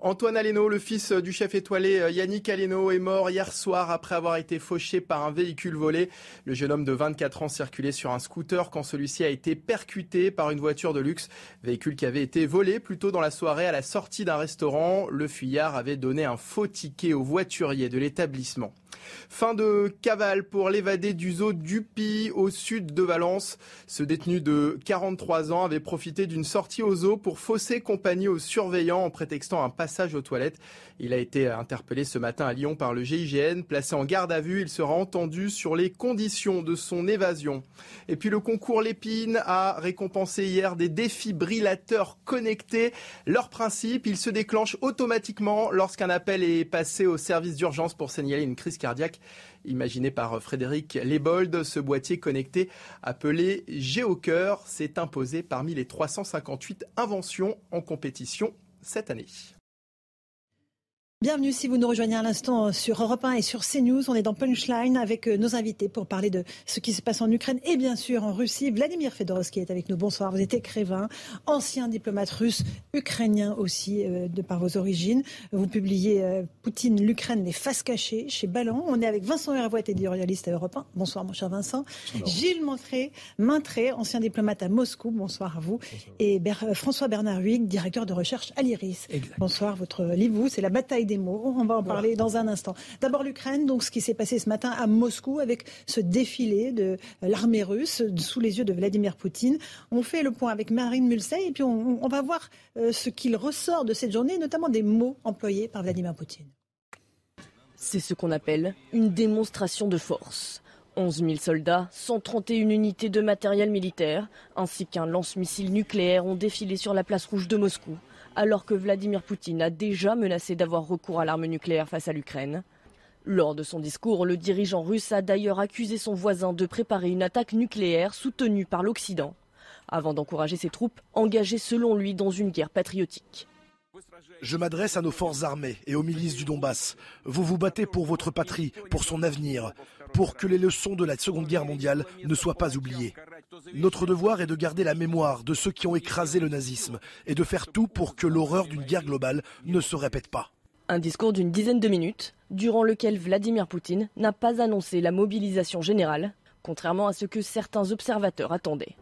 Antoine Aleno, le fils du chef étoilé euh, Yannick Aleno, est mort hier soir après avoir été fauché par un véhicule volé. Le jeune homme de 24 ans circulait sur un scooter quand celui-ci a été percuté par une voiture de luxe, véhicule qui avait été volé plus tôt dans la soirée à la sortie d'un restaurant. Le fuyard avait donné un faux ticket au voiturier de l'établissement. Fin de cavale pour l'évadé du zoo Dupi au sud de Valence. Ce détenu de 43 ans avait profité d'une sortie au zoo pour fausser compagnie aux surveillants en prétextant un passage Il a été interpellé ce matin à Lyon par le GIGN. Placé en garde à vue, il sera entendu sur les conditions de son évasion. Et puis le concours Lépine a récompensé hier des défibrillateurs connectés. Leur principe, il se déclenche automatiquement lorsqu'un appel est passé au service d'urgence pour signaler une crise cardiaque. Imaginé par Frédéric Lebold, ce boîtier connecté appelé GeoCœur s'est imposé parmi les 358 inventions en compétition cette année. Bienvenue si vous nous rejoignez à l'instant sur Europe 1 et sur CNews. On est dans Punchline avec euh, nos invités pour parler de ce qui se passe en Ukraine et bien sûr en Russie. Vladimir Fedorovski est avec nous. Bonsoir. Vous êtes écrivain, ancien diplomate russe, ukrainien aussi euh, de par vos origines. Vous publiez euh, Poutine, l'Ukraine, les faces cachées chez Ballant. On est avec Vincent Hervoet, éditorialiste à Europe 1. Bonsoir mon cher Vincent. Gilles Montré, Maintré, ancien diplomate à Moscou. Bonsoir à vous. Et François Bernard Huyghe, directeur de recherche à l'IRIS. Bonsoir. Votre livre, c'est La bataille des mots. On va en parler dans un instant. D'abord l'Ukraine, donc ce qui s'est passé ce matin à Moscou avec ce défilé de l'armée russe sous les yeux de Vladimir Poutine. On fait le point avec Marine Mulsey et puis on, va voir euh, ce qu'il ressort de cette journée, notamment des mots employés par Vladimir Poutine. C'est ce qu'on appelle une démonstration de force. 11 000 soldats, 131 unités de matériel militaire, ainsi qu'un lance-missile nucléaire ont défilé sur la place rouge de Moscou alors que Vladimir Poutine a déjà menacé d'avoir recours à l'arme nucléaire face à l'Ukraine. Lors de son discours, le dirigeant russe a d'ailleurs accusé son voisin de préparer une attaque nucléaire soutenue par l'Occident, avant d'encourager ses troupes engagées selon lui dans une guerre patriotique. Je m'adresse à nos forces armées et aux milices du Donbass. Vous vous battez pour votre patrie, pour son avenir, pour que les leçons de la Seconde Guerre mondiale ne soient pas oubliées. Notre devoir est de garder la mémoire de ceux qui ont écrasé le nazisme et de faire tout pour que l'horreur d'une guerre globale ne se répète pas. Un discours d'une dizaine de minutes, durant lequel Vladimir Poutine n'a pas annoncé la mobilisation générale, contrairement à ce que certains observateurs attendaient.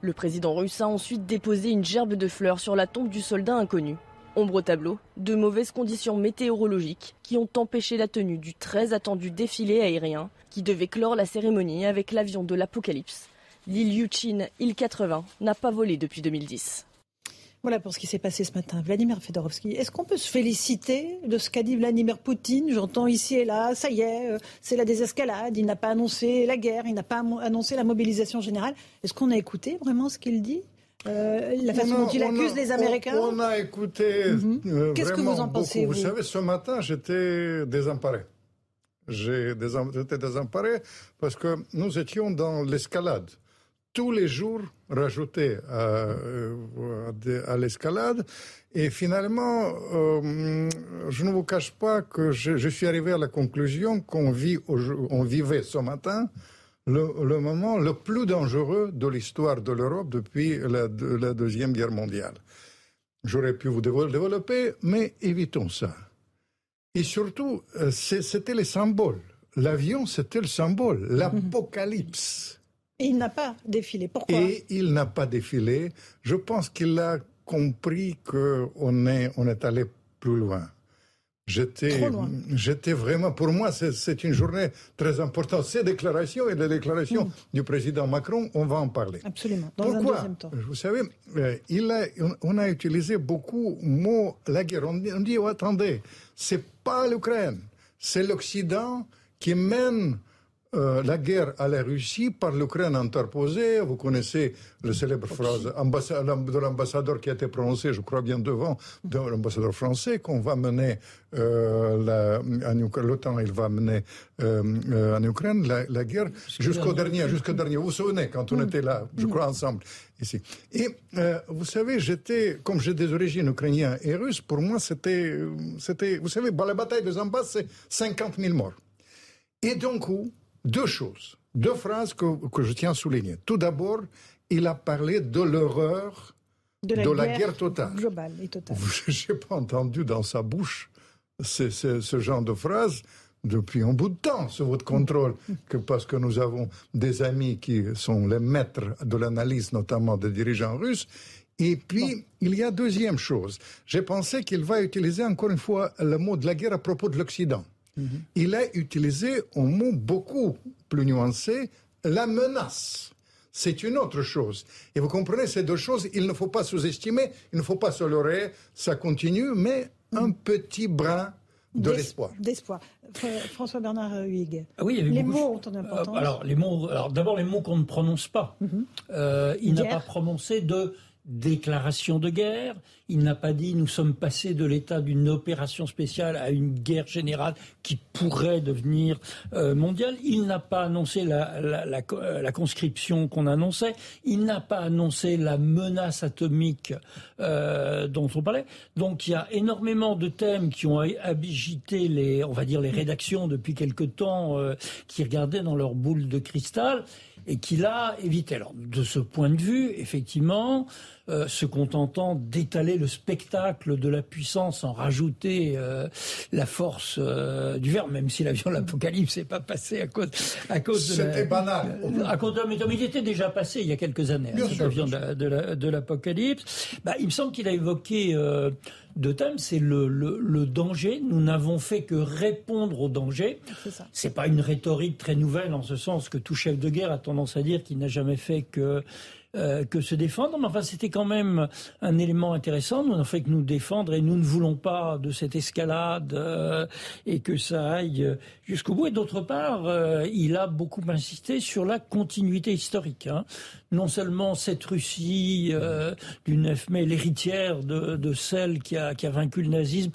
Le président russe a ensuite déposé une gerbe de fleurs sur la tombe du soldat inconnu. Ombre au tableau, de mauvaises conditions météorologiques qui ont empêché la tenue du très attendu défilé aérien qui devait clore la cérémonie avec l'avion de l'Apocalypse. L'île Yuchin, île 80, n'a pas volé depuis 2010. Voilà pour ce qui s'est passé ce matin. Vladimir Fedorovski, est-ce qu'on peut se féliciter de ce qu'a dit Vladimir Poutine? J'entends ici et là, ça y est, euh, c'est la désescalade, il n'a pas annoncé la guerre, il n'a pas annoncé la mobilisation générale. Est-ce qu'on a écouté vraiment ce qu'il dit? Euh, la façon dont il accuse les Américains on, a écouté. Mhm. euh, Qu'est-ce que vous en pensez Vous, vous savez, ce matin, j'étais désemparé. J'étais désemparé parce que nous étions dans l'escalade tous les jours rajoutés à, à l'escalade. Et finalement, euh, je ne vous cache pas que je, je suis arrivé à la conclusion qu'on vit, on vivait ce matin le, le, moment le plus dangereux de l'histoire de l'Europe depuis la, de, la, Deuxième Guerre mondiale. J'aurais pu vous développer, mais évitons ça. Et surtout, c'était les symboles. L'avion, c'était le symbole, l'apocalypse. Et il n'a pas défilé. Pourquoi? Et il n'a pas défilé. Je pense qu'il a compris qu'on est, on est allé plus loin. J'étais, j'étais vraiment, pour moi, c'est une journée très importante. Ces déclarations et les déclarations mmh. du président Macron, on va en parler. Absolument. Dans Pourquoi? un deuxième temps. Vous savez, il a, on a utilisé beaucoup le mot la guerre. On dit, on dit oh, attendez, c'est pas l'Ukraine, c'est l'Occident qui mène euh, la guerre à la Russie par l'Ukraine interposée. Vous connaissez la célèbre phrase de l'ambassadeur qui a été prononcée, je crois bien devant, de l'ambassadeur français, qu'on va mener euh, l'OTAN, il va mener euh, en Ukraine la, la guerre jusqu'au dernier, jusqu'au dernier. Vous vous souvenez quand on était là, je crois ensemble ici. Et euh, vous savez, j'étais, comme j'ai des origines ukrainiennes et russes, pour moi c'était, c'était, vous savez, la bataille de Zambas, c'est 50 000 morts. Et donc, deux choses, deux phrases que, que je tiens à souligner. Tout d'abord, il a parlé de l'horreur de, la, de guerre la, guerre totale. Globale et totale. Je n'ai pas entendu dans sa bouche ce, genre de phrase depuis un bout de temps sous votre contrôle, que parce que nous avons des amis qui sont les maîtres de l'analyse, notamment des dirigeants russes. Et puis, bon. il y a deuxième chose. J'ai pensé qu'il va utiliser encore une fois le mot de la guerre à propos de l'Occident. Mm -hmm. Il a utilisé un mot beaucoup plus nuancé, la menace. C'est une autre chose. Et vous comprenez, ces deux choses, il ne faut pas sous-estimer, il ne faut pas se leurrer, ça continue, mais un petit brin de l'espoir. D'espoir. François Bernard Huyghe. Ah oui, les mots ont une importance. Euh, alors, les mots, alors d'abord les mots qu'on ne prononce pas. Mm -hmm. euh, il n'a pas prononcé de déclaration de guerre. Il n'a pas dit nous sommes passés de l'état d'une opération spéciale à une guerre générale qui pourrait devenir euh, mondiale. Il n'a pas annoncé la, conscription qu'on annonçait. Il n'a pas annoncé la menace atomique euh, dont on parlait. Donc il y a énormément de thèmes qui ont agité les, on va dire les rédactions depuis quelque temps, euh, qui regardaient dans leur boule de cristal et qu'il a évité. Alors, de ce point de vue, effectivement, euh, se contentant d'étaler le spectacle de la puissance sans rajouter euh, la force euh, du verbe, même si l'avion de l'Apocalypse n'est pas passé à cause, à cause de C'était banal. À cause de, mais il était déjà passé il y a quelques années, Bien cet sûr, avion de l'Apocalypse. Bah, il me semble qu'il a évoqué euh, deux thèmes, c'est le, le, le, danger. Nous n'avons fait que répondre au danger. C'est pas une rhétorique très nouvelle en ce sens que tout chef de guerre a tendance à dire qu'il n'a jamais fait que euh, que se défendre. Mais enfin, c'était quand même un élément intéressant. Nous n'avons fait que nous défendre et nous ne voulons pas de cette escalade euh, et que ça aille jusqu'au bout. Et d'autre part, euh, il a beaucoup insisté sur la continuité historique. Hein. Non seulement cette Russie du 9 mai, l'héritière de, de, celle qui a, qui a vaincu le nazisme,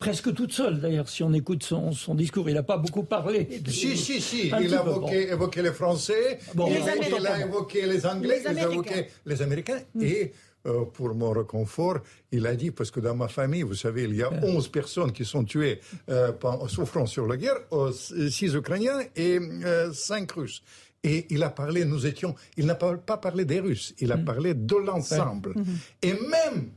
presque toute seule d'ailleurs, si on écoute son, son discours. Il n'a pas beaucoup parlé. De... Si, si, si. Il a évoqué, bon. évoqué, les Français, bon, il, il, a évoqué les Anglais, les il a évoqué les Américains. Mm. Et euh, pour mon réconfort, il a dit, parce que dans ma famille, vous savez, il y a 11 personnes qui sont tuées euh, en souffrant sur la guerre, 6 Ukrainiens et euh, 5 Russes. Et il a parlé, nous étions, il n'a pas parlé des Russes, il a mm. parlé de l'ensemble. Mm -hmm. Et même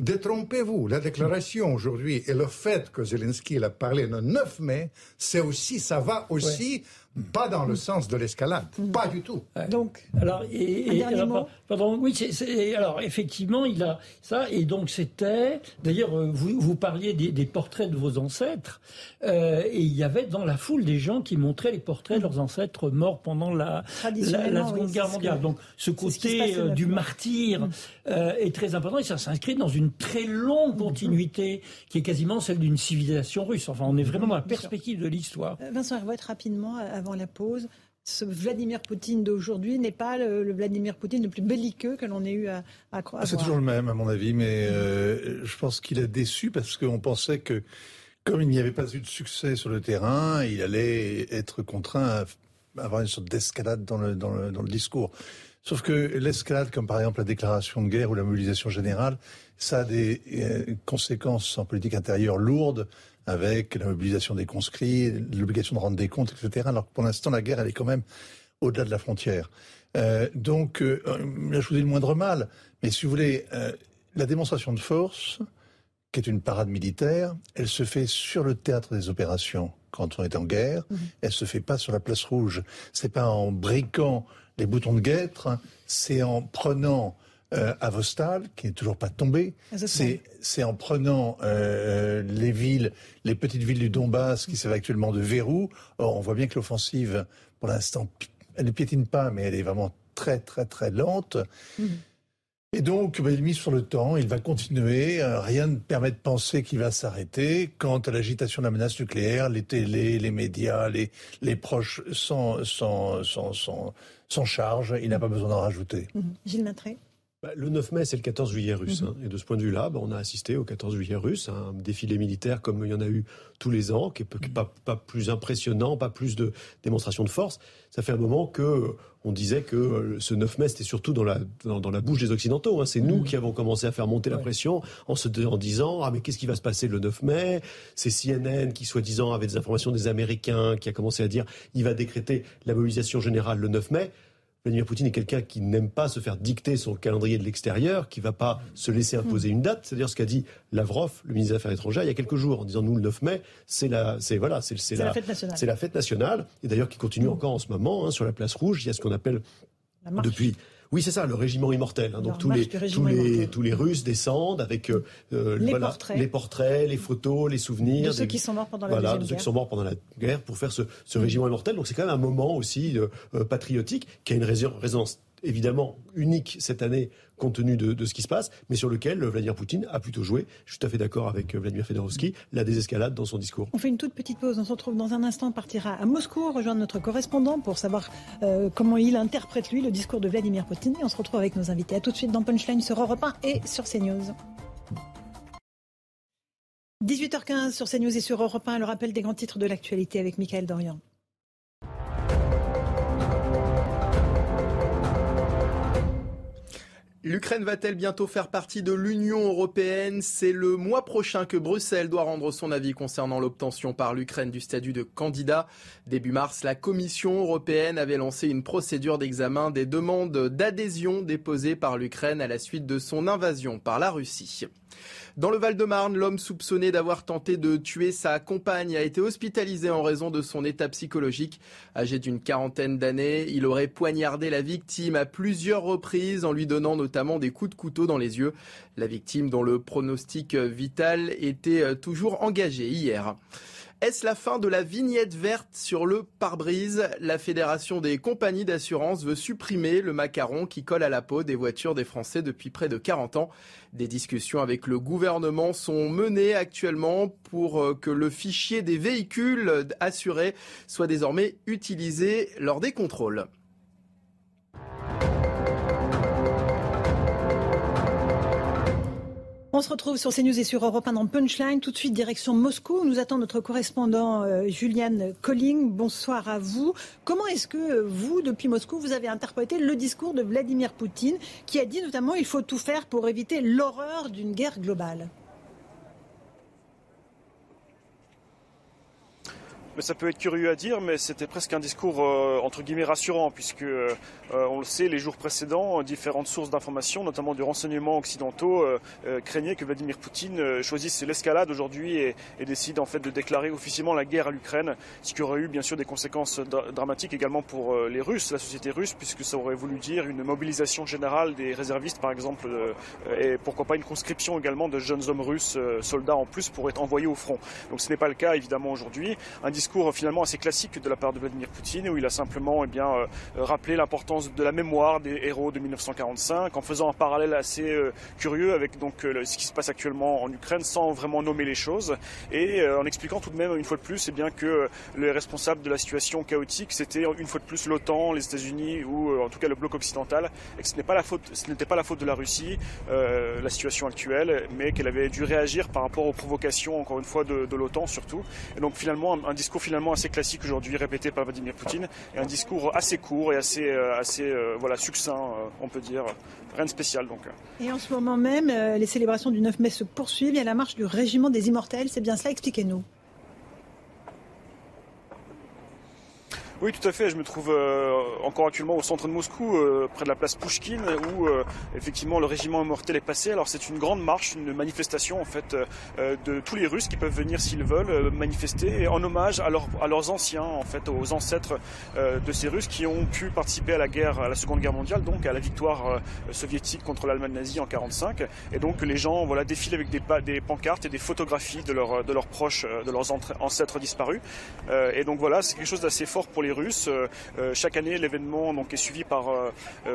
Détrompez-vous, la déclaration aujourd'hui et le fait que Zelensky l'a parlé le 9 mai, c'est aussi, ça va aussi pas dans le sens de l'escalade, mm. pas du tout. Donc, alors, et, pardon, oui, c'est, alors effectivement, il a ça, et donc c'était, d'ailleurs, euh, vous, vous parliez des, portraits de vos ancêtres, euh, et il y avait dans la foule des gens qui montraient les portraits de leurs ancêtres morts pendant la, la, Seconde Guerre mondiale. donc, ce côté euh, du martyr mm. est très important, et ça s'inscrit dans une très longue continuité qui est quasiment celle d'une civilisation russe. Enfin, on est vraiment dans la perspective de l'histoire. Vincent Hervouet, rapidement avant la pause, ce Vladimir Poutine d'aujourd'hui n'est pas le, Vladimir Poutine le plus belliqueux que l'on ait eu à, à croire. C'est toujours le même, à mon avis, mais euh, je pense qu'il a déçu parce qu'on pensait que, comme il n'y avait pas eu de succès sur le terrain, il allait être contraint à avoir une sorte d'escalade dans le, dans, le, dans le discours. Sauf que l'escalade, comme par exemple la déclaration de guerre ou la mobilisation générale, ça a des euh, conséquences en politique intérieure lourdes avec la mobilisation des conscrits, l'obligation de rendre des comptes, etc. Alors que pour l'instant, la guerre, elle est quand même au-delà de la frontière. Euh, donc, euh, là, je vous dis le moindre mal, mais si vous voulez, euh, la démonstration de force, qui est une parade militaire, elle se fait sur le théâtre des opérations quand on est en guerre, Elle mhm. elle se fait pas sur la place rouge. C'est pas en briquant les boutons de guêtre, c'est en prenant euh, à Vostal, qui n'est toujours pas tombé. C'est en prenant euh, les villes, les petites villes du Donbass qui servent actuellement de verrou. Or, on voit bien que l'offensive, pour l'instant, elle ne piétine pas, mais elle est vraiment très, très, très lente. Mhm. Et donc, bah, il est mis sur le temps, il va continuer. Euh, rien ne permet de penser qu'il va s'arrêter. Quant à l'agitation de la menace nucléaire, les télés, les médias, les, les proches s'en chargent. Il n'a pas besoin d'en rajouter. Mhm. Gilles Matré bah, le 9 mai, c'est le 14 juillet russe. Mhm. Hein. Et de ce point de vue-là, bah, on a assisté au 14 juillet russe, un défilé militaire comme il y en a eu tous les ans, qui n'est pas, pas, plus impressionnant, pas plus de démonstration de force. Ça fait un moment que on disait que euh, ce 9 mai, c'était surtout dans la, dans, la bouche des Occidentaux. Hein. C'est nous mhm. qui avons commencé à faire monter la pression en se en disant ah mais qu'est-ce qui va se passer le 9 mai? C'est CNN qui soi-disant avait des informations des Américains qui a commencé à dire il va décréter la mobilisation générale le 9 mai. Vladimir Poutine est quelqu'un qui n'aime pas se faire dicter son calendrier de l'extérieur, qui ne va pas se laisser imposer une date. C'est-à-dire ce qu'a dit Lavrov, le ministre des Affaires étrangères, il y a quelques jours, en disant nous le 9 mai, c'est la, c'est voilà, c'est, la, fête nationale. C'est la fête nationale, et d'ailleurs qui continue encore en ce moment hein, sur la place rouge. Il y a ce qu'on appelle depuis oui, c'est ça, le régiment immortel. Hein. donc tous les, tous, les, tous les Russes descendent avec euh, euh, les, portraits. les, portraits. les photos, les souvenirs. De ceux qui sont morts pendant la voilà, de ceux qui sont morts pendant la guerre pour faire ce, ce régiment immortel. Donc c'est quand même un moment aussi euh, patriotique qui a une résonance évidemment unique cette année compte tenu de, ce qui se passe, mais sur lequel Vladimir Poutine a plutôt joué, je suis tout à fait d'accord avec Vladimir Fedorovski, la désescalade dans son discours. On fait une toute petite pause, on se retrouve dans un instant, on partira à Moscou, rejoindre notre correspondant pour savoir euh, comment il interprète lui le discours de Vladimir Poutine, et on se retrouve avec nos invités. À tout de suite dans Punchline sur Europe 1 et sur CNews. 18h15 sur CNews et sur Europe 1, le rappel des grands titres de l'actualité avec Michael Dorian. L'Ukraine va-t-elle bientôt faire partie de l'Union européenne? C'est le mois prochain que Bruxelles doit rendre son avis concernant l'obtention par l'Ukraine du statut de candidat. Début mars, la Commission européenne avait lancé une procédure d'examen des demandes d'adhésion déposées par l'Ukraine à la suite de son invasion par la Russie. Dans le Val-de-Marne, l'homme soupçonné d'avoir tenté de tuer sa compagne a été hospitalisé en raison de son état psychologique. Âgé d'une quarantaine d'années, il aurait poignardé la victime à plusieurs reprises en lui donnant notamment des coups de couteau dans les yeux. La victime dont le pronostic vital était toujours engagé hier. Est-ce la fin de la vignette verte sur le pare-brise? La Fédération des compagnies d'assurance veut supprimer le macaron qui colle à la peau des voitures des Français depuis près de 40 ans. Des discussions avec le gouvernement sont menées actuellement pour euh, que le fichier des véhicules assurés soit désormais utilisé lors des contrôles. On se retrouve sur CNews et sur Europe 1 dans Punchline. Tout de suite, direction Moscou. Nous attend notre correspondant euh, Julian Colling. Bonsoir à vous. Comment est-ce que euh, vous, depuis Moscou, vous avez interprété le discours de Vladimir Poutine qui a dit notamment il faut tout faire pour éviter l'horreur d'une guerre globale? Mais ça peut être curieux à dire, mais c'était presque un discours euh, entre guillemets rassurant, puisque euh, on le sait, les jours précédents, différentes sources d'information, notamment du renseignement occidentaux, craignaient que Vladimir Poutine choisisse l'escalade aujourd'hui et, décide en fait de déclarer officiellement la guerre à l'Ukraine, ce qui aurait eu bien sûr des conséquences dramatiques également pour les Russes, la société russe, puisque ça aurait voulu dire une mobilisation générale des réservistes, par exemple, et pourquoi pas une conscription également de jeunes hommes russes, soldats en plus, pour être envoyés au front. Donc ce n'est pas le cas évidemment aujourd'hui. Finalement assez classique de la part de Vladimir Poutine où il a simplement eh bien, euh, rappelé l'importance de la mémoire des héros de 1945 en faisant un parallèle assez euh, curieux avec donc euh, ce qui se passe actuellement en Ukraine sans vraiment nommer les choses et en expliquant tout de même une fois de plus eh bien, que les responsables de la situation chaotique c'était une fois de plus l'OTAN, les États-Unis ou en tout cas le bloc occidental et que ce n'était pas la faute, pas la faute de la Russie, la situation actuelle, mais qu'elle avait dû réagir par rapport aux provocations encore une fois de, de l'OTAN surtout. Et donc finalement un, discours finalement assez classique aujourd'hui répété par Vladimir Poutine et un discours assez court et assez, euh, assez euh, voilà, succinct, euh, on peut dire. Rien de spécial donc. Et en ce moment même, les célébrations du 9 mai se poursuivent. Il y a la marche du Régiment des Immortels. C'est bien cela Expliquez-nous. Oui, tout à fait. Je me trouve euh, encore actuellement au centre de Moscou, euh, près de la place Pouchkine, où euh, effectivement le régiment immortel est passé. Alors c'est une grande marche, une manifestation en fait de tous les Russes qui peuvent venir s'ils veulent manifester en hommage à, leurs anciens, en fait, aux ancêtres de ces Russes qui ont pu participer à la guerre, à la Seconde Guerre mondiale, donc à la victoire soviétique contre l'Allemagne nazie en 45. Et donc les gens voilà défilent avec des, des pancartes et des photographies de, leur, de leurs proches, de leurs ancêtres disparus. et donc voilà, c'est quelque chose d'assez fort pour les Euh, euh, chaque année, l'événement donc est suivi par euh,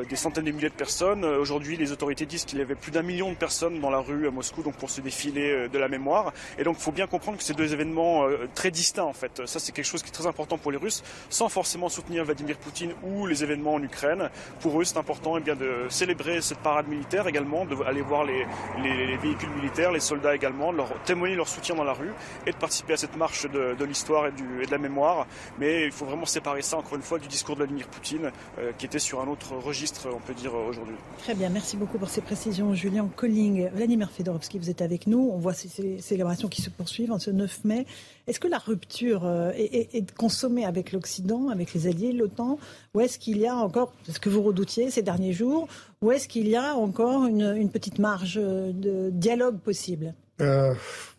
des centaines de milliers de personnes. Aujourd'hui, les autorités disent qu'il y avait plus d'un million de personnes dans la rue à Moscou donc pour ce défilé de la mémoire. Et donc, il faut bien comprendre que c'est deux événements très distincts en fait. Ça, c'est quelque chose qui est très important pour les Russes, sans forcément soutenir Vladimir Poutine ou les événements en Ukraine. Pour eux, c'est important eh bien, de célébrer cette parade militaire également, d'aller voir les, les, véhicules militaires, les soldats également, de leur témoigner leur soutien dans la rue et de participer à cette marche de, de l'histoire et, et de la mémoire. Mais il faut vraiment séparer ça, encore une fois, du discours de Vladimir Poutine, euh, qui était sur un autre registre, on peut dire, aujourd'hui. Très bien, merci beaucoup pour ces précisions, Julien Colling. Vladimir Fedorovski, vous êtes avec nous. On voit ces célébrations qui se poursuivent en ce 9 mai. Est-ce que la rupture euh, est, consommée avec l'Occident, avec les alliés, l'OTAN, ou est-ce qu'il y a encore, ce que vous redoutiez ces derniers jours, ou est-ce qu'il y a encore une, petite marge de dialogue possible? Euh,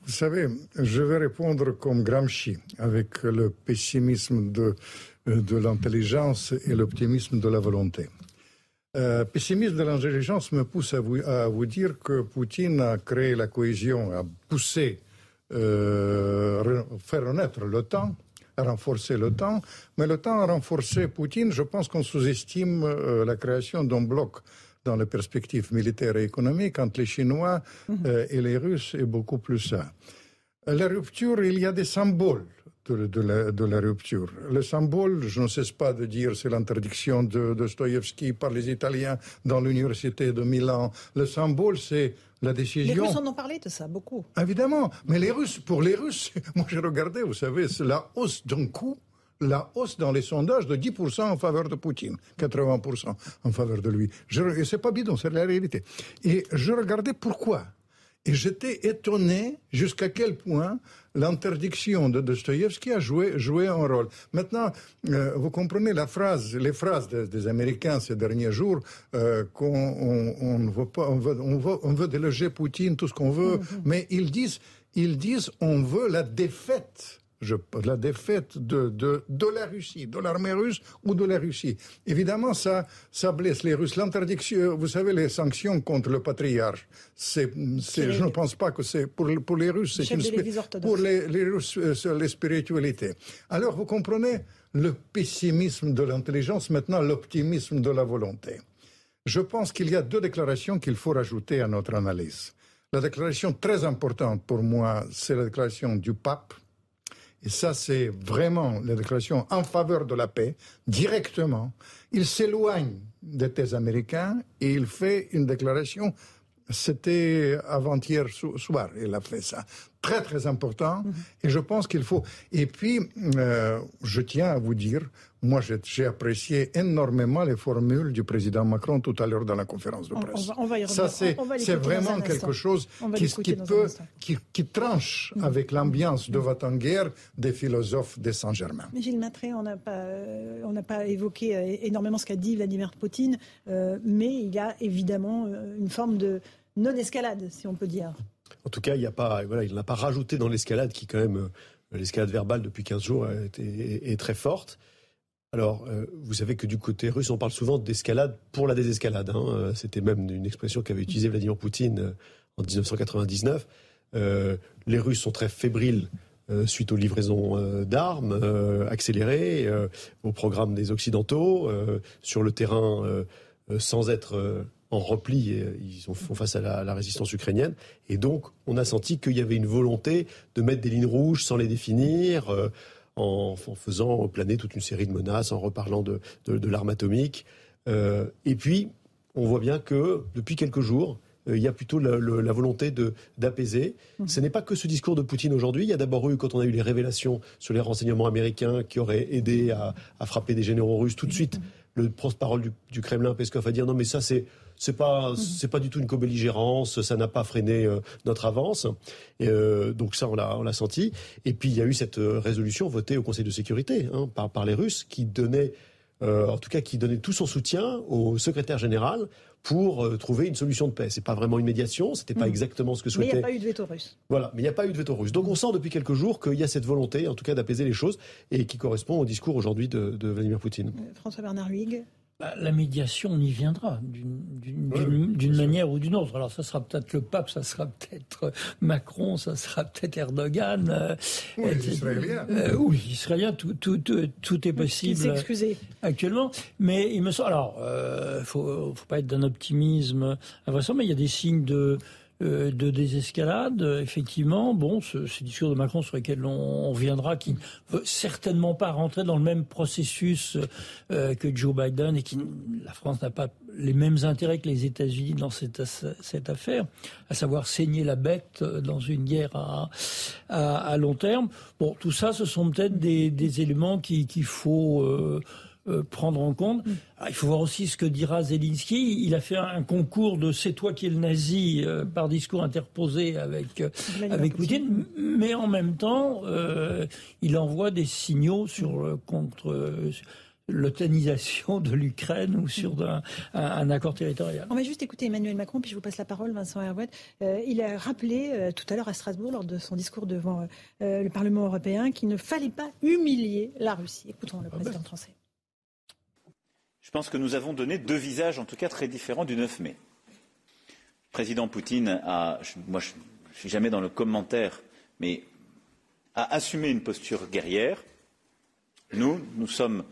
vous savez, je vais répondre comme Gramsci, avec le pessimisme de euh, de l'intelligence et l'optimisme de la volonté. Euh, pessimisme de l'intelligence me pousse à vous, dire que Poutine a créé la cohésion, a poussé, euh, faire renaître l'OTAN, a renforcé l'OTAN, mais l'OTAN a renforcé Poutine. Je pense qu'on sous-estime euh, la création d'un bloc dans les perspectives militaires et économiques entre les Chinois mhm. et les Russes est beaucoup plus ça. La rupture, il y a des symboles de, la, rupture. Le symbole, je ne cesse pas de dire, c'est l'interdiction de Dostoïevski par les Italiens dans l'université de Milan. Le symbole, c'est la décision. Les Russes en ont parlé de ça, beaucoup. Évidemment. Mais les Russes, pour les Russes, moi j'ai regardé, vous savez, c'est la hausse d'un coup la hausse dans les sondages de 10% en faveur de Poutine, 80% en faveur de lui. Je, c'est pas bidon, c'est la réalité. Et je regardais pourquoi. Et j'étais étonné jusqu'à quel point l'interdiction de Dostoïevski a joué, joué un rôle. Maintenant, euh, vous comprenez la phrase, les phrases des, Américains ces derniers jours, euh, qu'on on, veut pas, on veut, on veut, on veut déloger Poutine, tout ce qu'on veut, mm-hmm. mais ils disent, ils disent, on veut la défaite je, la défaite de, de, de, la Russie, de l'armée russe ou de la Russie. Évidemment, ça, ça blesse les Russes. L'interdiction, vous savez, les sanctions contre le patriarche, c'est, je ne pense pas que c'est pour, pour les Russes, c'est une, pour les, les Russes, euh, les spiritualités. Alors, vous comprenez le pessimisme de l'intelligence, maintenant l'optimisme de la volonté. Je pense qu'il y a deux déclarations qu'il faut rajouter à notre analyse. La déclaration très importante pour moi, c'est la déclaration du pape et ça c'est vraiment la déclaration en faveur de la paix, directement, il s'éloigne des thèses américains et il fait une déclaration, c'était avant-hier soir, il a fait ça. Très très important, mm-hmm. et je pense qu'il faut. Et puis, euh, je tiens à vous dire, moi, j'ai apprécié énormément les formules du président Macron tout à l'heure dans la conférence de presse. On, va, y Ça, c'est vraiment quelque chose qui, qui peut, qui, qui, tranche mm. avec l'ambiance de votre guerre des philosophes de Saint-Germain. Mais Gilles Matré, on n'a pas, on pas évoqué euh, énormément ce qu'a dit Vladimir Poutine, euh, mais il y a évidemment euh, une forme de non-escalade, si on peut dire. En tout cas, il n'a pas, voilà, il n'a pas rajouté dans l'escalade qui, quand même, l'escalade verbale depuis 15 jours est très forte. Alors, euh, vous savez que du côté russe, on parle souvent d'escalade pour la désescalade. Hein. Euh, c'était même une expression qu'avait utilisée Vladimir Poutine euh, en 1999. les Russes sont très fébriles suite aux livraisons d'armes accélérées, au programme des Occidentaux, sur le terrain sans être en repli, ils font face à la, résistance ukrainienne. Et donc, on a senti qu'il y avait une volonté de mettre des lignes rouges sans les définir en, faisant planer toute une série de menaces, en reparlant de, l'arme atomique. Euh, et puis, on voit bien que depuis quelques jours, euh, il y a plutôt la, volonté d'apaiser. Mmh. Ce n'est pas que ce discours de Poutine aujourd'hui. Il y a d'abord eu, quand on a eu les révélations sur les renseignements américains qui auraient aidé à, frapper des généraux russes, tout de suite, mmh. le porte-parole du, du, Kremlin, Peskov, a dit non, mais ça, c'est c'est pas mhm. c'est pas du tout une co-belligérance, ça n'a pas freiné euh, notre avance. Et, euh, donc ça on l'a on l'a senti. Et puis il y a eu cette euh, résolution votée au Conseil de sécurité hein, par par les Russes qui donnait en tout cas qui donnait tout son soutien au secrétaire général pour trouver une solution de paix. C'est pas vraiment une médiation, c'était pas mhm. exactement ce que souhaitait. Mais il n'y a pas eu de veto russe. Voilà, mais il n'y a pas eu de veto russe. Donc on sent depuis quelques jours qu'il y a cette volonté, en tout cas, d'apaiser les choses et qui correspond au discours aujourd'hui de, de Vladimir Poutine. François Bernard Huyghe. Bah, la médiation, on y viendra d'une manière ou d'une autre. Alors, ça sera peut-être le pape, ça sera peut-être Macron, ça sera peut-être Erdogan. Euh, oui, l'Israélien. Euh, oui, l'Israélien, tout, tout, tout, est possible actuellement. Mais il me semble. Alors, il euh, ne faut, faut, pas être d'un optimisme invraisemblable, mais il y a des signes de euh, de désescalade, effectivement, bon, ce, ce, discours de Macron sur lequel on, on reviendra, qui ne veut certainement pas rentrer dans le même processus euh, que Joe Biden et qui, la France n'a pas les mêmes intérêts que les États-Unis dans cette, cette, affaire, à savoir saigner la bête dans une guerre à, à, long terme. Bon, tout ça, ce sont peut-être des, éléments qu'il faut euh, euh, prendre en compte. Mm. il faut voir aussi ce que dira Zelensky. Il a fait un concours de c'est toi qui es le nazi euh, par discours interposé avec, euh, avec Poutine. mais en même temps, il envoie des signaux sur contre l'otanisation de l'Ukraine ou sur un, un, accord territorial. On va juste écouter Emmanuel Macron, puis je vous passe la parole, Vincent Herouet. il a rappelé tout à l'heure à Strasbourg, lors de son discours devant le Parlement européen, qu'il ne fallait pas humilier la Russie. Écoutons le ah président français. Je pense que nous avons donné deux visages, en tout cas très différents, du 9 mai. Le président Poutine a, moi je ne suis jamais dans le commentaire, mais a assumé une posture guerrière. Nous, nous sommes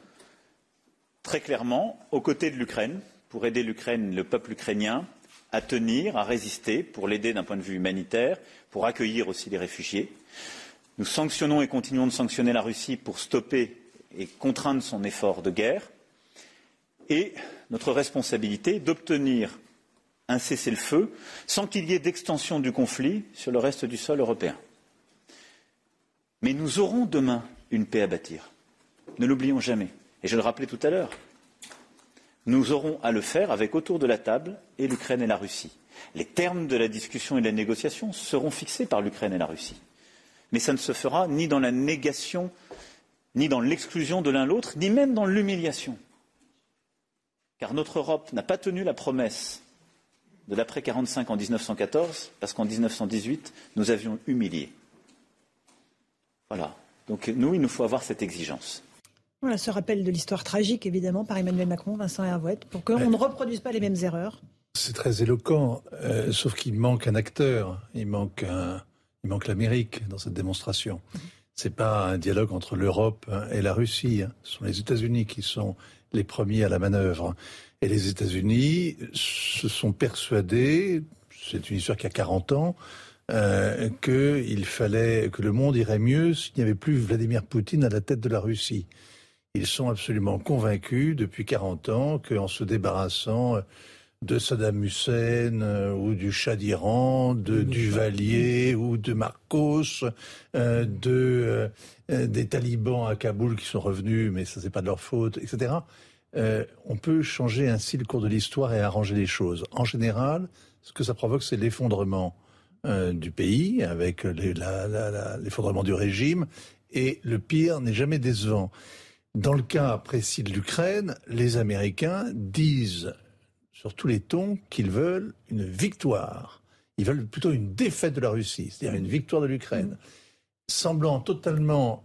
très clairement aux côtés de l'Ukraine pour aider l'Ukraine, le peuple ukrainien, à tenir, à résister, pour l'aider d'un point de vue humanitaire, pour accueillir aussi les réfugiés. Nous sanctionnons et continuons de sanctionner la Russie pour stopper et contraindre son effort de guerre et notre responsabilité d'obtenir un cessez-le-feu sans qu'il y ait d'extension du conflit sur le reste du sol européen. Mais nous aurons demain une paix à bâtir. Ne l'oublions jamais. Et je le rappelais tout à l'heure. Nous aurons à le faire avec autour de la table et l'Ukraine et la Russie. Les termes de la discussion et de la négociation seront fixés par l'Ukraine et la Russie. Mais ça ne se fera ni dans la négation, ni dans l'exclusion de l'un l'autre, ni même dans l'humiliation car notre Europe n'a pas tenu la promesse de l'après 45 en 1914, parce qu'en 1918, nous avions humilié. Voilà. Donc nous, il nous faut avoir cette exigence. Voilà ce rappel de l'histoire tragique, évidemment, par Emmanuel Macron, Vincent Hervouet, pour qu'on ne reproduise pas les mêmes erreurs. C'est très éloquent, euh, sauf qu'il manque un acteur, il manque, il manque l'Amérique dans cette démonstration. Ce n'est pas un dialogue entre l'Europe et la Russie. Hein. Ce sont les États-Unis qui sont les premiers à la manœuvre. Et les États-Unis se sont persuadés, c'est une histoire qui a 40 ans, euh, qu'il fallait que le monde irait mieux s'il n'y avait plus Vladimir Poutine à la tête de la Russie. Ils sont absolument convaincus depuis 40 ans qu'en se débarrassant de Saddam Hussein euh, ou du Shah d'Iran, de Duvalier ou de Marcos, euh, de, euh, des talibans à Kaboul qui sont revenus, mais ça c'est pas de leur faute, etc. on peut changer ainsi le cours de l'histoire et arranger les choses. En général, ce que ça provoque, c'est l'effondrement du pays, avec l'effondrement du régime, et le pire n'est jamais décevant. Dans le cas précis de l'Ukraine, les Américains disent sur tous les tons qu'ils veulent une victoire. Ils veulent plutôt une défaite de la Russie, c'est-à-dire une victoire de l'Ukraine, semblant totalement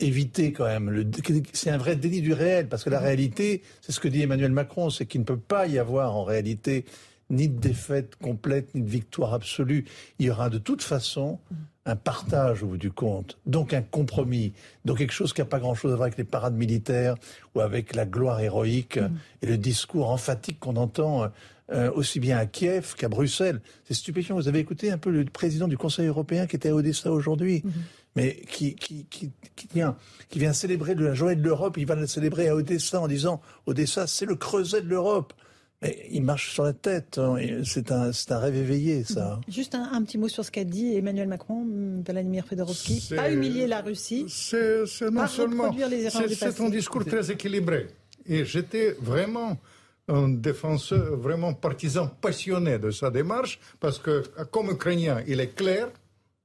éviter quand même. C'est un vrai déni du réel, parce que la réalité, c'est ce que dit Emmanuel Macron, c'est qu'il ne peut pas y avoir en réalité ni de défaite complète, ni de victoire absolue. Il y aura de toute façon un partage au bout du compte, donc un compromis, donc quelque chose qui n'a pas grand-chose à voir avec les parades militaires ou avec la gloire héroïque mm. et le discours emphatique qu'on entend euh, aussi bien à Kiev qu'à Bruxelles. C'est stupéfiant. Vous avez écouté un peu le président du Conseil européen qui était à Odessa aujourd'hui, mm-hmm. mais qui, qui, qui, qui, vient, qui vient célébrer la journée de l'Europe. Il va la célébrer à Odessa en disant Odessa, c'est le creuset de l'Europe. Mais il marche sur la tête. Hein, c'est un, un, rêve éveillé, ça. Juste un, petit mot sur ce qu'a dit Emmanuel Macron, Vladimir Fedorovski. Pas humilier la Russie. C'est non seulement. C'est un discours très équilibré. Et j'étais vraiment un défenseur, vraiment partisan passionné de sa démarche, parce que, comme Ukrainien, il est clair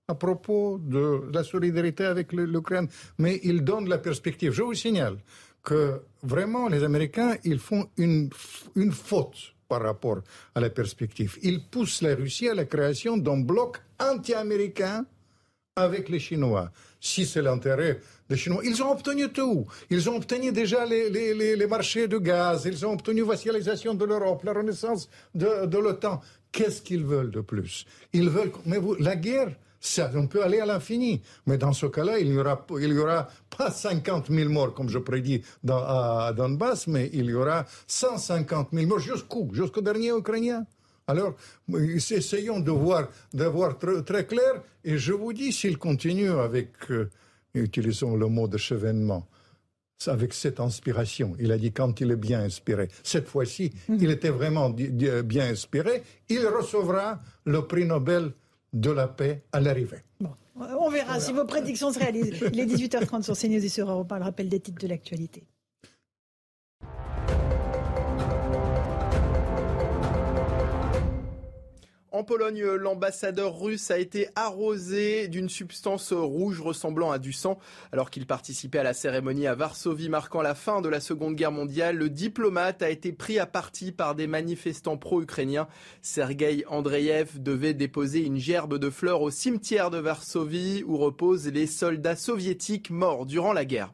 à propos de la solidarité avec l'Ukraine, mais il donne la perspective. Je vous signale que vraiment les Américains, ils font une, une faute par rapport à la perspective. Ils poussent la Russie à la création d'un bloc anti-américain avec les Chinois. Si c'est l'intérêt des Chinois, ils ont obtenu tout. Ils ont obtenu déjà les, les, les, marchés de gaz, ils ont obtenu la vassalisation de l'Europe, la renaissance de, de l'OTAN. Qu'est-ce qu'ils veulent de plus? Ils veulent. Mais vous, la guerre, on peut aller à l'infini. Mais dans ce cas-là, il n'y aura, il y aura pas 50 000 morts, comme je prédis dans, à Donbass, mais il y aura 150 000 morts jusqu'où? Jusqu'au dernier Ukrainien? Alors, essayons de voir, de voir très, clair. Et je vous dis, s'il continue avec, euh, utilisons le mot de chevènement, avec cette inspiration. Il a dit quand il est bien inspiré. Cette fois-ci, mhm. il était vraiment bien inspiré. Il recevra le prix Nobel de la paix à l'arrivée. on verra si vos prédictions se réalisent. Il est 18h30 sur CNews et sur Europe 1, le rappel des titres de l'actualité. En Pologne, l'ambassadeur russe a été arrosé d'une substance rouge ressemblant à du sang. Alors qu'il participait à la cérémonie à Varsovie marquant la fin de la Seconde Guerre mondiale, le diplomate a été pris à partie par des manifestants pro-ukrainiens. Sergei Andreev devait déposer une gerbe de fleurs au cimetière de Varsovie où reposent les soldats soviétiques morts durant la guerre.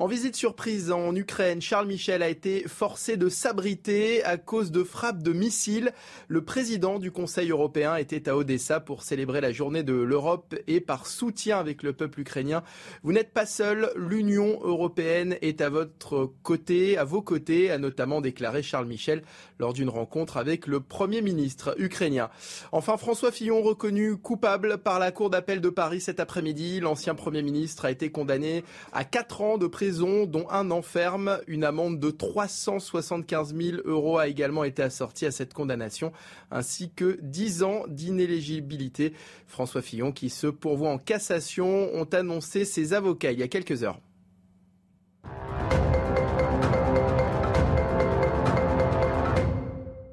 En visite surprise en Ukraine, Charles Michel a été forcé de s'abriter à cause de frappes de missiles. Le président du Conseil européen était à Odessa pour célébrer la journée de l'Europe et par soutien avec le peuple ukrainien. Vous n'êtes pas seul, l'Union européenne est à votre côté, à vos côtés, a notamment déclaré Charles Michel lors d'une rencontre avec le Premier ministre ukrainien. Enfin, François Fillon reconnu coupable par la Cour d'appel de Paris cet après-midi. L'ancien Premier ministre a été condamné à 4 ans de prison dont un enferme. Une amende de 375 000 euros a également été assortie à cette condamnation, ainsi que 10 ans d'inéligibilité. François Fillon, qui se pourvoit en cassation, ont annoncé ses avocats il y a quelques heures.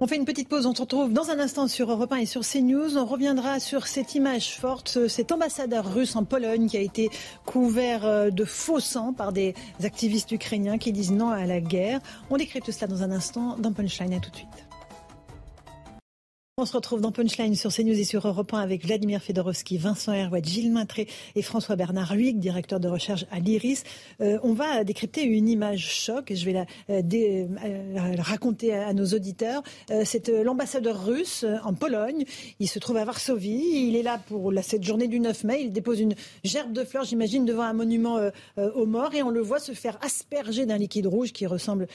On fait une petite pause, on se retrouve dans un instant sur Europe 1 et sur CNews. On reviendra sur cette image forte, cet ambassadeur russe en Pologne qui a été couvert euh, de faux sang par des activistes ukrainiens qui disent non à la guerre. On décrypte cela dans un instant dans Punchline. À tout de suite. On se retrouve dans Punchline sur CNews et sur Europe 1 avec Vladimir Fedorovski, Vincent Herouet, Gilles Maintré et François Bernard Huyghe, directeur de recherche à l'IRIS. Euh, on va décrypter une image choc et je vais la, euh, euh, raconter à, nos auditeurs. C'est l'ambassadeur russe en Pologne. Il se trouve à Varsovie. Il est là pour la, cette journée du 9 mai. Il dépose une gerbe de fleurs, j'imagine, devant un monument aux morts et on le voit se faire asperger d'un liquide rouge qui ressemble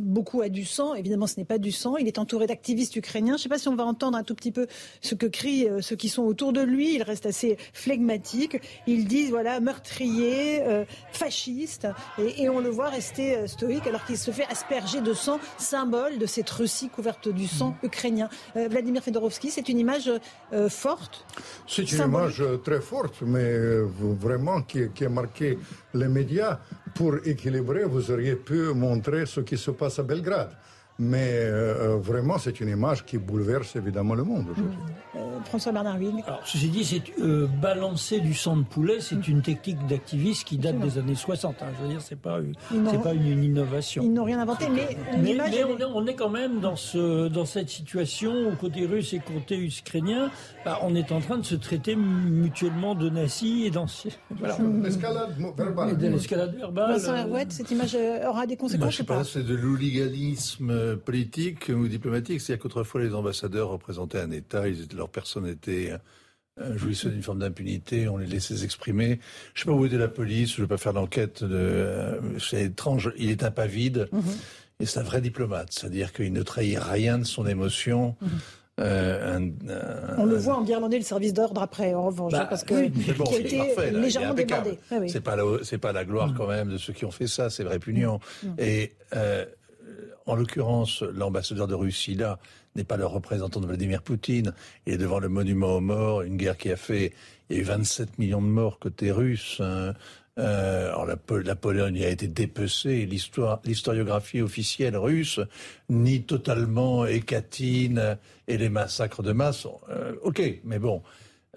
beaucoup à du sang. Évidemment, ce n'est pas du sang. Il est entouré d'activistes ukrainiens. Je ne sais pas si on va entendre un tout petit peu ce que crient euh, ceux qui sont autour de lui. Il reste assez flegmatique. Ils disent voilà meurtrier, euh, fasciste, et, on le voit rester euh, stoïque alors qu'il se fait asperger de sang, symbole de cette Russie couverte du sang mm. ukrainien. Vladimir Fedorovski, c'est une image forte. C'est une image très forte, mais vraiment qui, qui a marqué les médias. Pour équilibrer, vous auriez pu montrer ce qui se passe à Belgrade. Mais euh, euh, vraiment, c'est une image qui bouleverse évidemment le monde aujourd'hui. Euh, François Bernard Alors, ceci dit, c'est balancer du sang de poulet, c'est une technique d'activiste qui date des années 60. Hein. Je veux dire, c'est pas, c'est pas une, innovation. Ils n'ont rien inventé, mais, mais, on, est, quand même dans, ce, dans cette situation où côté russe et côté ukrainien, bah, on est en train de se traiter mutuellement de nazis et d'anciens. Voilà. L'escalade verbale. l'escalade verbale. Vincent Herouette, cette image aura des conséquences, je sais pas. C'est de l'hooliganisme politique ou diplomatique. C'est-à-dire qu'autrefois, les ambassadeurs représentaient un État, ils étaient, leur personne était euh, jouissait d'une forme d'impunité, on les laissait s'exprimer. Je sais pas où était la police, je ne vais pas faire d'enquête. De, euh, c'est étrange, il est impavide mhm. et c'est un vrai diplomate, c'est-à-dire qu'il ne trahit rien de son émotion. Mhm. Euh, on le voit en Guirlandais le service d'ordre après, en revanche, bah, parce que qui a été légèrement débordé. Ah c'est pas la, c'est pas la gloire mhm. quand même de ceux qui ont fait ça, c'est répugnant. Et en l'occurrence, l'ambassadeur de Russie, là, n'est pas le représentant de Vladimir Poutine. Il est devant le monument aux morts, une guerre qui a fait... Il y a eu 27 millions de morts côté russe. Hein. Euh, alors la, Pologne a été dépecée, l'historiographie officielle russe nie totalement Ekatine et les massacres de masse. Euh, ok, mais bon,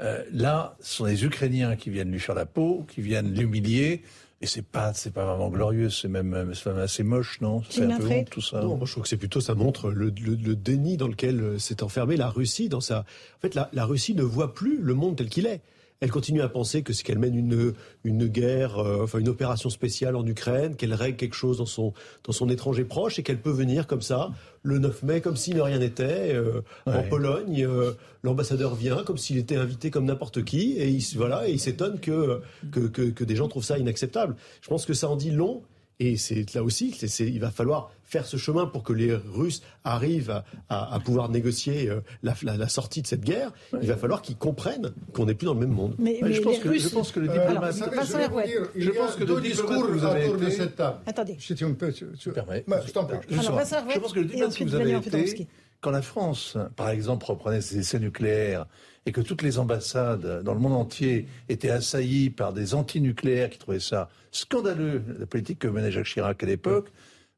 euh, là, ce sont les Ukrainiens qui viennent lui faire la peau, qui viennent l'humilier. Et c'est pas, c'est pas vraiment glorieux, c'est même, assez moche, non? C'est un peu honte, tout ça. Non, moi je trouve que c'est plutôt, ça montre le, déni dans lequel s'est enfermée la Russie dans sa. En fait, la Russie ne voit plus le monde tel qu'il est elle continue à penser que c'est qu'elle mène une, une guerre, euh, enfin une opération spéciale en Ukraine, qu'elle règle quelque chose dans son, dans son étranger proche et qu'elle peut venir comme ça le 9 mai comme s'il ne rien n'était euh, en Pologne. Euh, l'ambassadeur vient comme s'il était invité comme n'importe qui et il, voilà, et il s'étonne que que, que, que des gens trouvent ça inacceptable. Je pense que ça en dit long et c'est là aussi, il va falloir faire ce chemin pour que les Russes arrivent à, pouvoir négocier euh, la, sortie de cette guerre. Il va falloir qu'ils comprennent qu'on n'est plus dans le même monde. Mais, je, pense que, je, pense que, le diplomate... je, pense que le discours que vous avez autour de cette table. Attendez. Je t'en prie. Je pense que le diplomate que vous avez été, quand la France, par exemple, reprenait ses essais nucléaires et que toutes les ambassades dans le monde entier étaient assaillies par des anti-nucléaires qui trouvaient ça scandaleux, la politique que menait Jacques Chirac à l'époque,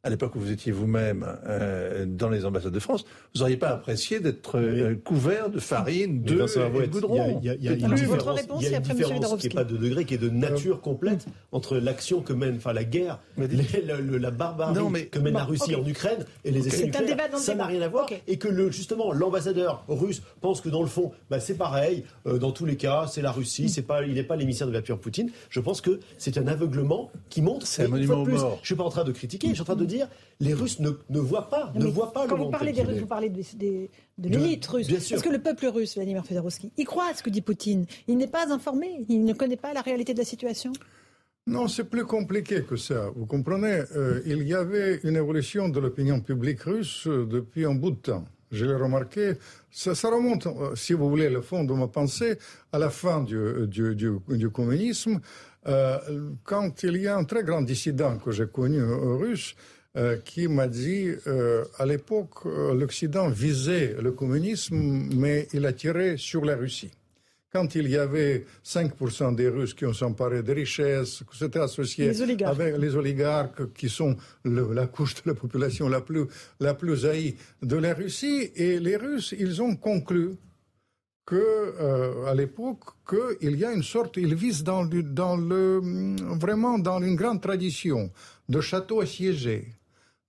à l'époque où vous étiez vous-même euh, dans les ambassades de France, vous n'auriez pas apprécié d'être euh, couvert de farine, de, et de goudron. Il y a, y a, une différence, il y a une différence qui n'est pas de degré, qui est de nature complète entre l'action que mène, enfin la guerre, la barbarie que mène la Russie en Ukraine et les essais nucléaires. Ça n'a rien à voir. Et que le, justement l'ambassadeur russe pense que dans le fond, bah, c'est pareil. Euh, dans tous les cas, c'est la Russie. C'est pas, il n'est pas l'émissaire de Vladimir Poutine. Je pense que c'est un aveuglement qui montre. C'est un monument plus, mort. Je suis pas en train de critiquer. Je suis en train de dire les Russes ne, voient pas, ne voient pas quand vous parlez des Russes, vous parlez de, l'élite russe. Est-ce que le peuple russe, Vladimir Fedorovski, il croit à ce que dit Poutine. Il n'est pas informé, il ne connaît pas la réalité de la situation. Non, c'est plus compliqué que ça. Vous comprenez, euh, il y avait une évolution de l'opinion publique russe euh, depuis un bout de temps. Je l'ai remarqué, ça, remonte, euh, si vous voulez, le fond de ma pensée, à la fin du, du communisme, quand il y a un très grand dissident que j'ai connu russe, euh, qui m'a dit, euh, à l'époque, euh, l'Occident visait le communisme, mais il a tiré sur la Russie. Quand il y avait 5% des Russes qui ont s'emparé des richesses, que c'était associé avec les oligarques qui sont la couche de la population la plus, la plus haïe de la Russie, et les Russes, ils ont conclu que à l'époque qu'il y a une sorte, ils visent dans, dans le, vraiment dans une grande tradition de châteaux assiégés,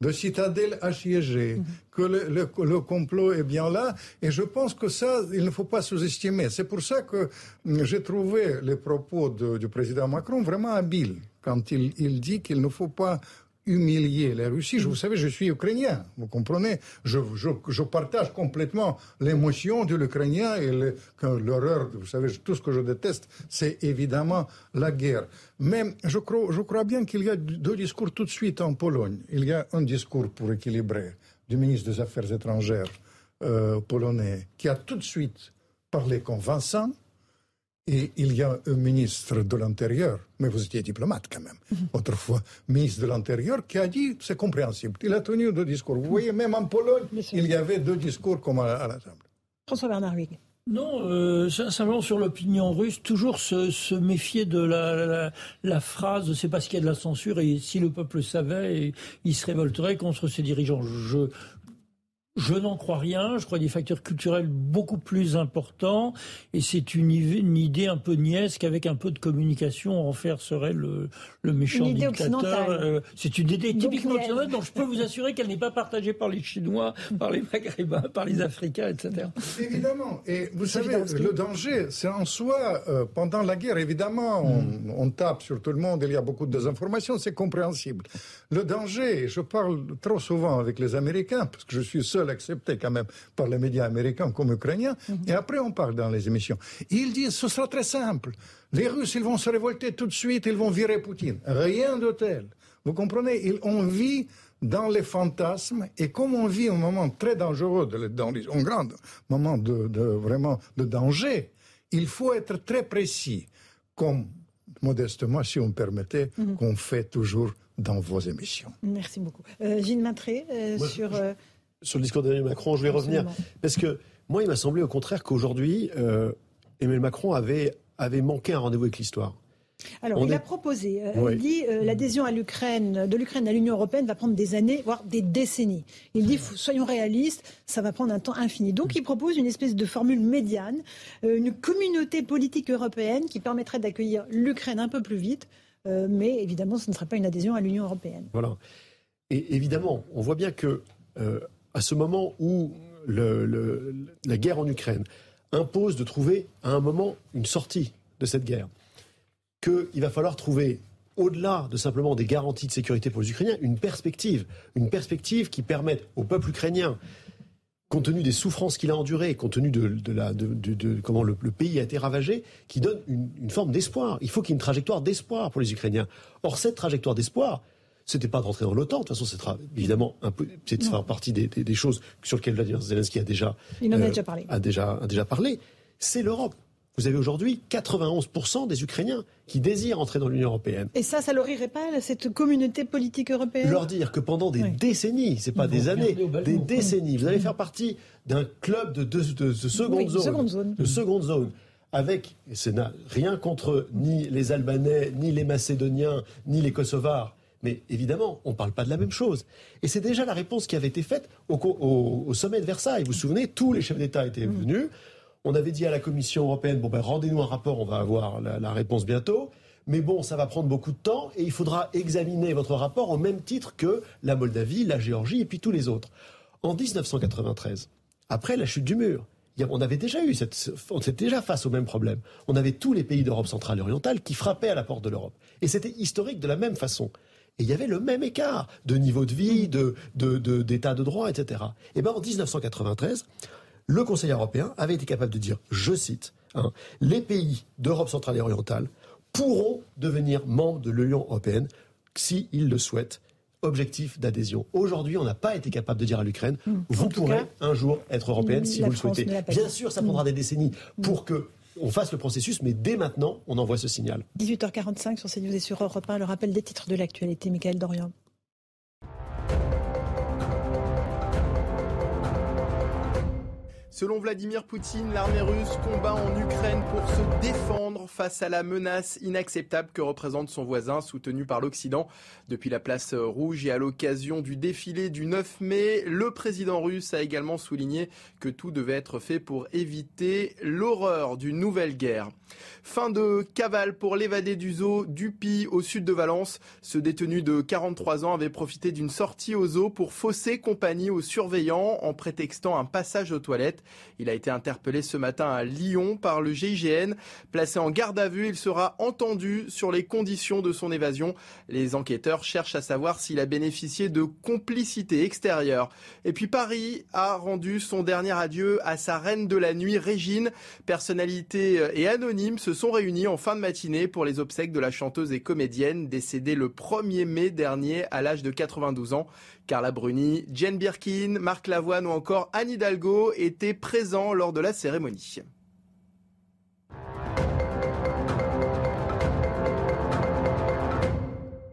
de citadelle assiégée, mhm. que le, complot est bien là. Et je pense que ça, il ne faut pas sous-estimer. C'est pour ça que mm, j'ai trouvé les propos du président Macron vraiment habiles quand il, il dit qu'il ne faut pas humilier la Russie. Je, vous savez, je suis ukrainien, vous comprenez je, je, partage complètement l'émotion de l'Ukrainien et l'horreur, vous savez, tout ce que je déteste, c'est évidemment la guerre. Mais je crois, je crois bien qu'il y a deux discours tout de suite en Pologne. Il y a un discours pour équilibrer du ministre des Affaires étrangères euh, polonais qui a tout de suite parlé convaincant. Et il y a un ministre de l'Intérieur, mais vous étiez diplomate quand même, mhm. autrefois, ministre de l'Intérieur, qui a dit c'est compréhensible. Il a tenu deux discours. Vous voyez, même en Pologne, il y avait deux discours comme à, la table. François Bernard Huyghe. Non, euh, simplement sur l'opinion russe, toujours se, méfier de la, la, phrase c'est parce qu'il y a de la censure et si le peuple savait, il se révolterait contre ses dirigeants. Je, je n'en crois rien. Je crois des facteurs culturels beaucoup plus importants. Et c'est une, idée un peu niaise qu'avec un peu de communication, en faire serait le, le méchant une idée dictateur. Euh, c'est une idée typiquement occidentale dont je peux vous assurer qu'elle n'est pas partagée par les Chinois, par les Maghrébins, par les Africains, etc. Évidemment. Et vous savez, le danger, c'est en soi, euh, pendant la guerre, évidemment, on, hmm. on, tape sur tout le monde, il y a beaucoup de désinformation, c'est compréhensible. Le danger, je parle trop souvent avec les Américains, parce que je suis seul accepté quand même par les médias américains comme ukrainiens, mhm. et après on parle dans les émissions. Ils disent ce sera très simple. Les Russes, ils vont se révolter tout de suite, ils vont virer Poutine. Rien de tel. Vous comprenez? On vit dans les fantasmes et comme on vit un moment très dangereux, dans un grand moment de, de, vraiment de danger, il faut être très précis, comme modestement, si on me permettait, mhm. qu'on fait toujours dans vos émissions. Merci beaucoup. Euh, Gilles Matré, euh, sur... Euh, sur le discours d'Emmanuel Macron, je vais revenir. Parce que moi, il m'a semblé au contraire qu'aujourd'hui, euh, Emmanuel Macron avait, avait manqué un rendez-vous avec l'histoire. Alors, il a proposé, euh, il dit euh, l'adhésion à l'Ukraine, de l'Ukraine à l'Union européenne va prendre des années, voire des décennies. Il dit, soyons réalistes, ça va prendre un temps infini. Donc, il propose une espèce de formule médiane, une communauté politique européenne qui permettrait d'accueillir l'Ukraine un peu plus vite, mais évidemment, ce ne serait pas une adhésion à l'Union européenne. Voilà. Et évidemment, on voit bien que à ce moment où la guerre en Ukraine impose de trouver à un moment une sortie de cette guerre, qu'il va falloir trouver au-delà de simplement des garanties de sécurité pour les Ukrainiens, une perspective, une perspective qui permette au peuple ukrainien, compte tenu des souffrances qu'il a endurées, compte tenu de, comment le, pays a été ravagé, qui donne une, une forme d'espoir. Il faut qu'il y ait une trajectoire d'espoir pour les Ukrainiens. Or, cette trajectoire d'espoir, c'était pas de rentrer dans l'OTAN. De toute façon, c'est évidemment un peu, c'est de faire partie des, des, choses sur lesquelles Vladimir Zelensky a déjà, Il en a, euh, déjà parlé. A déjà, a déjà parlé. C'est l'Europe. Vous avez aujourd'hui 91% des Ukrainiens qui désirent entrer dans l'Union européenne. Et ça, ça leur irait pas, cette communauté politique européenne? Leur dire que pendant des décennies, c'est pas des années, des décennies, vous allez faire partie d'un club de, de, de, seconde, zone, seconde zone. De seconde zone avec, et c'est rien contre ni les Albanais, ni les Macédoniens, ni les Kosovars, mais évidemment, on ne parle pas de la même chose. Et c'est déjà la réponse qui avait été faite au, sommet de Versailles. Vous vous souvenez, tous les chefs d'État étaient mmh. venus. On avait dit à la Commission européenne, bon ben rendez-nous un rapport, on va avoir la, réponse bientôt. Mais bon, ça va prendre beaucoup de temps et il faudra examiner votre rapport au même titre que la Moldavie, la Géorgie et puis tous les autres. En 1993, après la chute du mur, on avait déjà eu cette, on était déjà face au même problème. On avait tous les pays d'Europe centrale et orientale qui frappaient à la porte de l'Europe. Et c'était historique de la même façon. Et il y avait le même écart de niveau de vie, de, d'état de, droit, etc. Et bien en 1993, le Conseil européen avait été capable de dire, je cite, hein, les pays d'Europe centrale et orientale pourront devenir membres de l'Union européenne s'ils le souhaitent. Objectif d'adhésion. Aujourd'hui, on n'a pas été capable de dire à l'Ukraine, hmm. vous pourrez un jour être européenne si vous le souhaitez. Bien sûr, ça prendra hmm. des décennies pour que on fasse le processus, mais dès maintenant, on envoie ce signal. 18h45 sur CNews et sur Europe 1, le rappel des titres de l'actualité. Michael Dorian. Selon Vladimir Poutine, l'armée russe combat en Ukraine pour se défendre face à la menace inacceptable que représente son voisin soutenu par l'Occident. Depuis la place rouge et à l'occasion du défilé du 9 mai, le président russe a également souligné que tout devait être fait pour éviter l'horreur d'une nouvelle guerre. Fin de cavale pour l'évadé du zoo Dupi au sud de Valence. Ce détenu de 43 ans avait profité d'une sortie au zoo pour fausser compagnie aux surveillants en prétextant un passage aux toilettes. Il a été interpellé ce matin à Lyon par le GIGN. Placé en garde à vue, il sera entendu sur les conditions de son évasion. Les enquêteurs cherchent à savoir s'il a bénéficié de complicité extérieure. Et puis Paris a rendu son dernier adieu à sa reine de la nuit, Régine. Personnalités et anonymes se sont réunis en fin de matinée pour les obsèques de la chanteuse et comédienne décédée le 1er mai dernier à l'âge de 92 ans. Carla Bruni, Jane Birkin, Marc Lavoine ou encore Anne Hidalgo étaient présents lors de la cérémonie.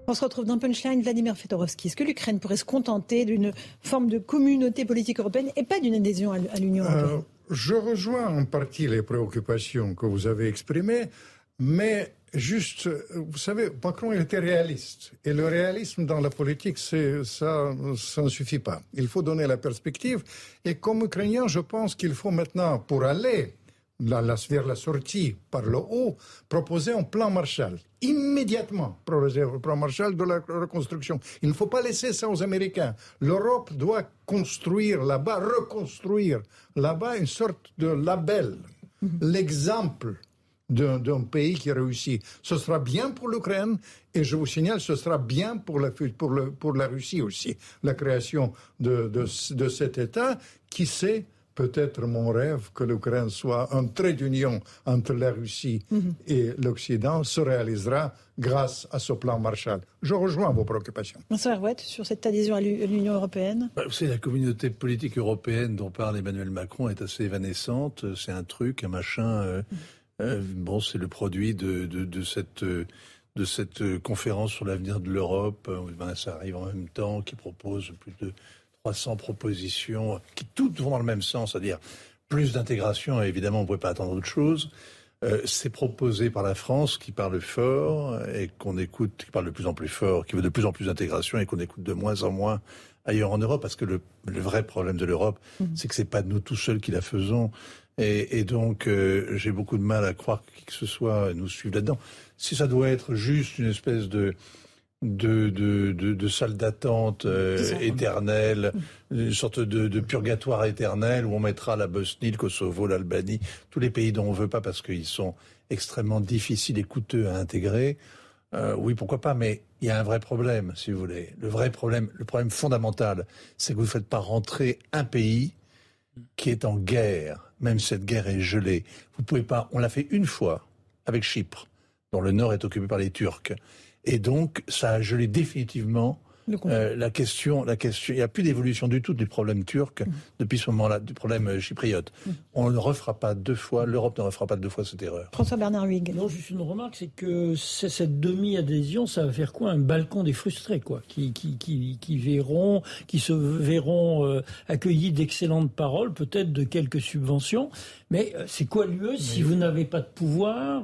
On se retrouve dans Punchline, Vladimir Fedorovski. Est-ce que l'Ukraine pourrait se contenter d'une forme de communauté politique européenne et pas d'une adhésion à l'Union européenne? Euh, Je rejoins en partie les préoccupations que vous avez exprimées, mais juste, vous savez, Macron était réaliste. Et le réalisme dans la politique, ça, ça ne suffit pas. Il faut donner la perspective. Et comme Ukrainien, je pense qu'il faut maintenant, pour aller la, la, vers la sortie par le haut, proposer un plan Marshall. Immédiatement, proposer un plan Marshall de la reconstruction. Il ne faut pas laisser ça aux Américains. L'Europe doit construire là-bas, reconstruire là-bas une sorte de label, l'exemple d'un pays qui réussit. Ce sera bien pour l'Ukraine et je vous signale, ce sera bien pour la, pour le, pour la Russie aussi. La création de, de, de cet État qui sait peut-être mon rêve que l'Ukraine soit un trait d'union entre la Russie mhm. et l'Occident se réalisera grâce à ce plan Marshall. Je rejoins vos préoccupations. Monsieur Herouet, sur cette adhésion à l'Union européenne bah, Vous savez, la communauté politique européenne dont parle Emmanuel Macron est assez évanescente. C'est un truc, un machin. Euh, mhm. euh, bon, c'est le produit de, de, cette. de cette conférence sur l'avenir de l'Europe, ben, ça arrive en même temps, qui propose plus de 300 propositions qui toutes vont dans le même sens, c'est-à-dire plus d'intégration, et évidemment on ne pouvait pas attendre autre chose. Euh, c'est proposé par la France qui parle fort et qu'on écoute, qui parle de plus en plus fort, qui veut de plus en plus d'intégration et qu'on écoute de moins en moins ailleurs en Europe, parce que le, vrai problème de l'Europe, mmh. c'est que c'est pas nous tout seuls qui la faisons. Et, donc, euh, j'ai beaucoup de mal à croire que ce soit nous suivre là-dedans. Si ça doit être juste une espèce de de, de, de, de salle d'attente euh, éternelle, une sorte de, de, purgatoire éternel où on mettra la Bosnie, le Kosovo, l'Albanie, tous les pays dont on veut pas parce qu'ils sont extrêmement difficiles et coûteux à intégrer. Euh, oui, pourquoi pas, mais il y a un vrai problème, si vous voulez. Le vrai problème, le problème fondamental, c'est que vous ne faites pas rentrer un pays qui est en guerre, même si cette guerre est gelée. Vous pouvez pas. On l'a fait une fois avec Chypre, dont le nord est occupé par les Turcs. Et donc, ça a gelé définitivement euh, la question, la question, il n'y a plus d'évolution du tout du problème turc mm. depuis ce moment-là, du problème euh, chypriote. Mm. On ne refera pas deux fois, l'Europe ne refera pas deux fois cette erreur. François Bernard Huyghe. Non, juste une remarque, c'est que cette demi-adhésion, ça va faire quoi? Un balcon des frustrés, quoi, qui, qui, qui, qui verront, qui se verront euh, accueillis d'excellentes paroles, peut-être de quelques subventions. Mais c'est quoi l'UE si vous n'avez pas de pouvoir,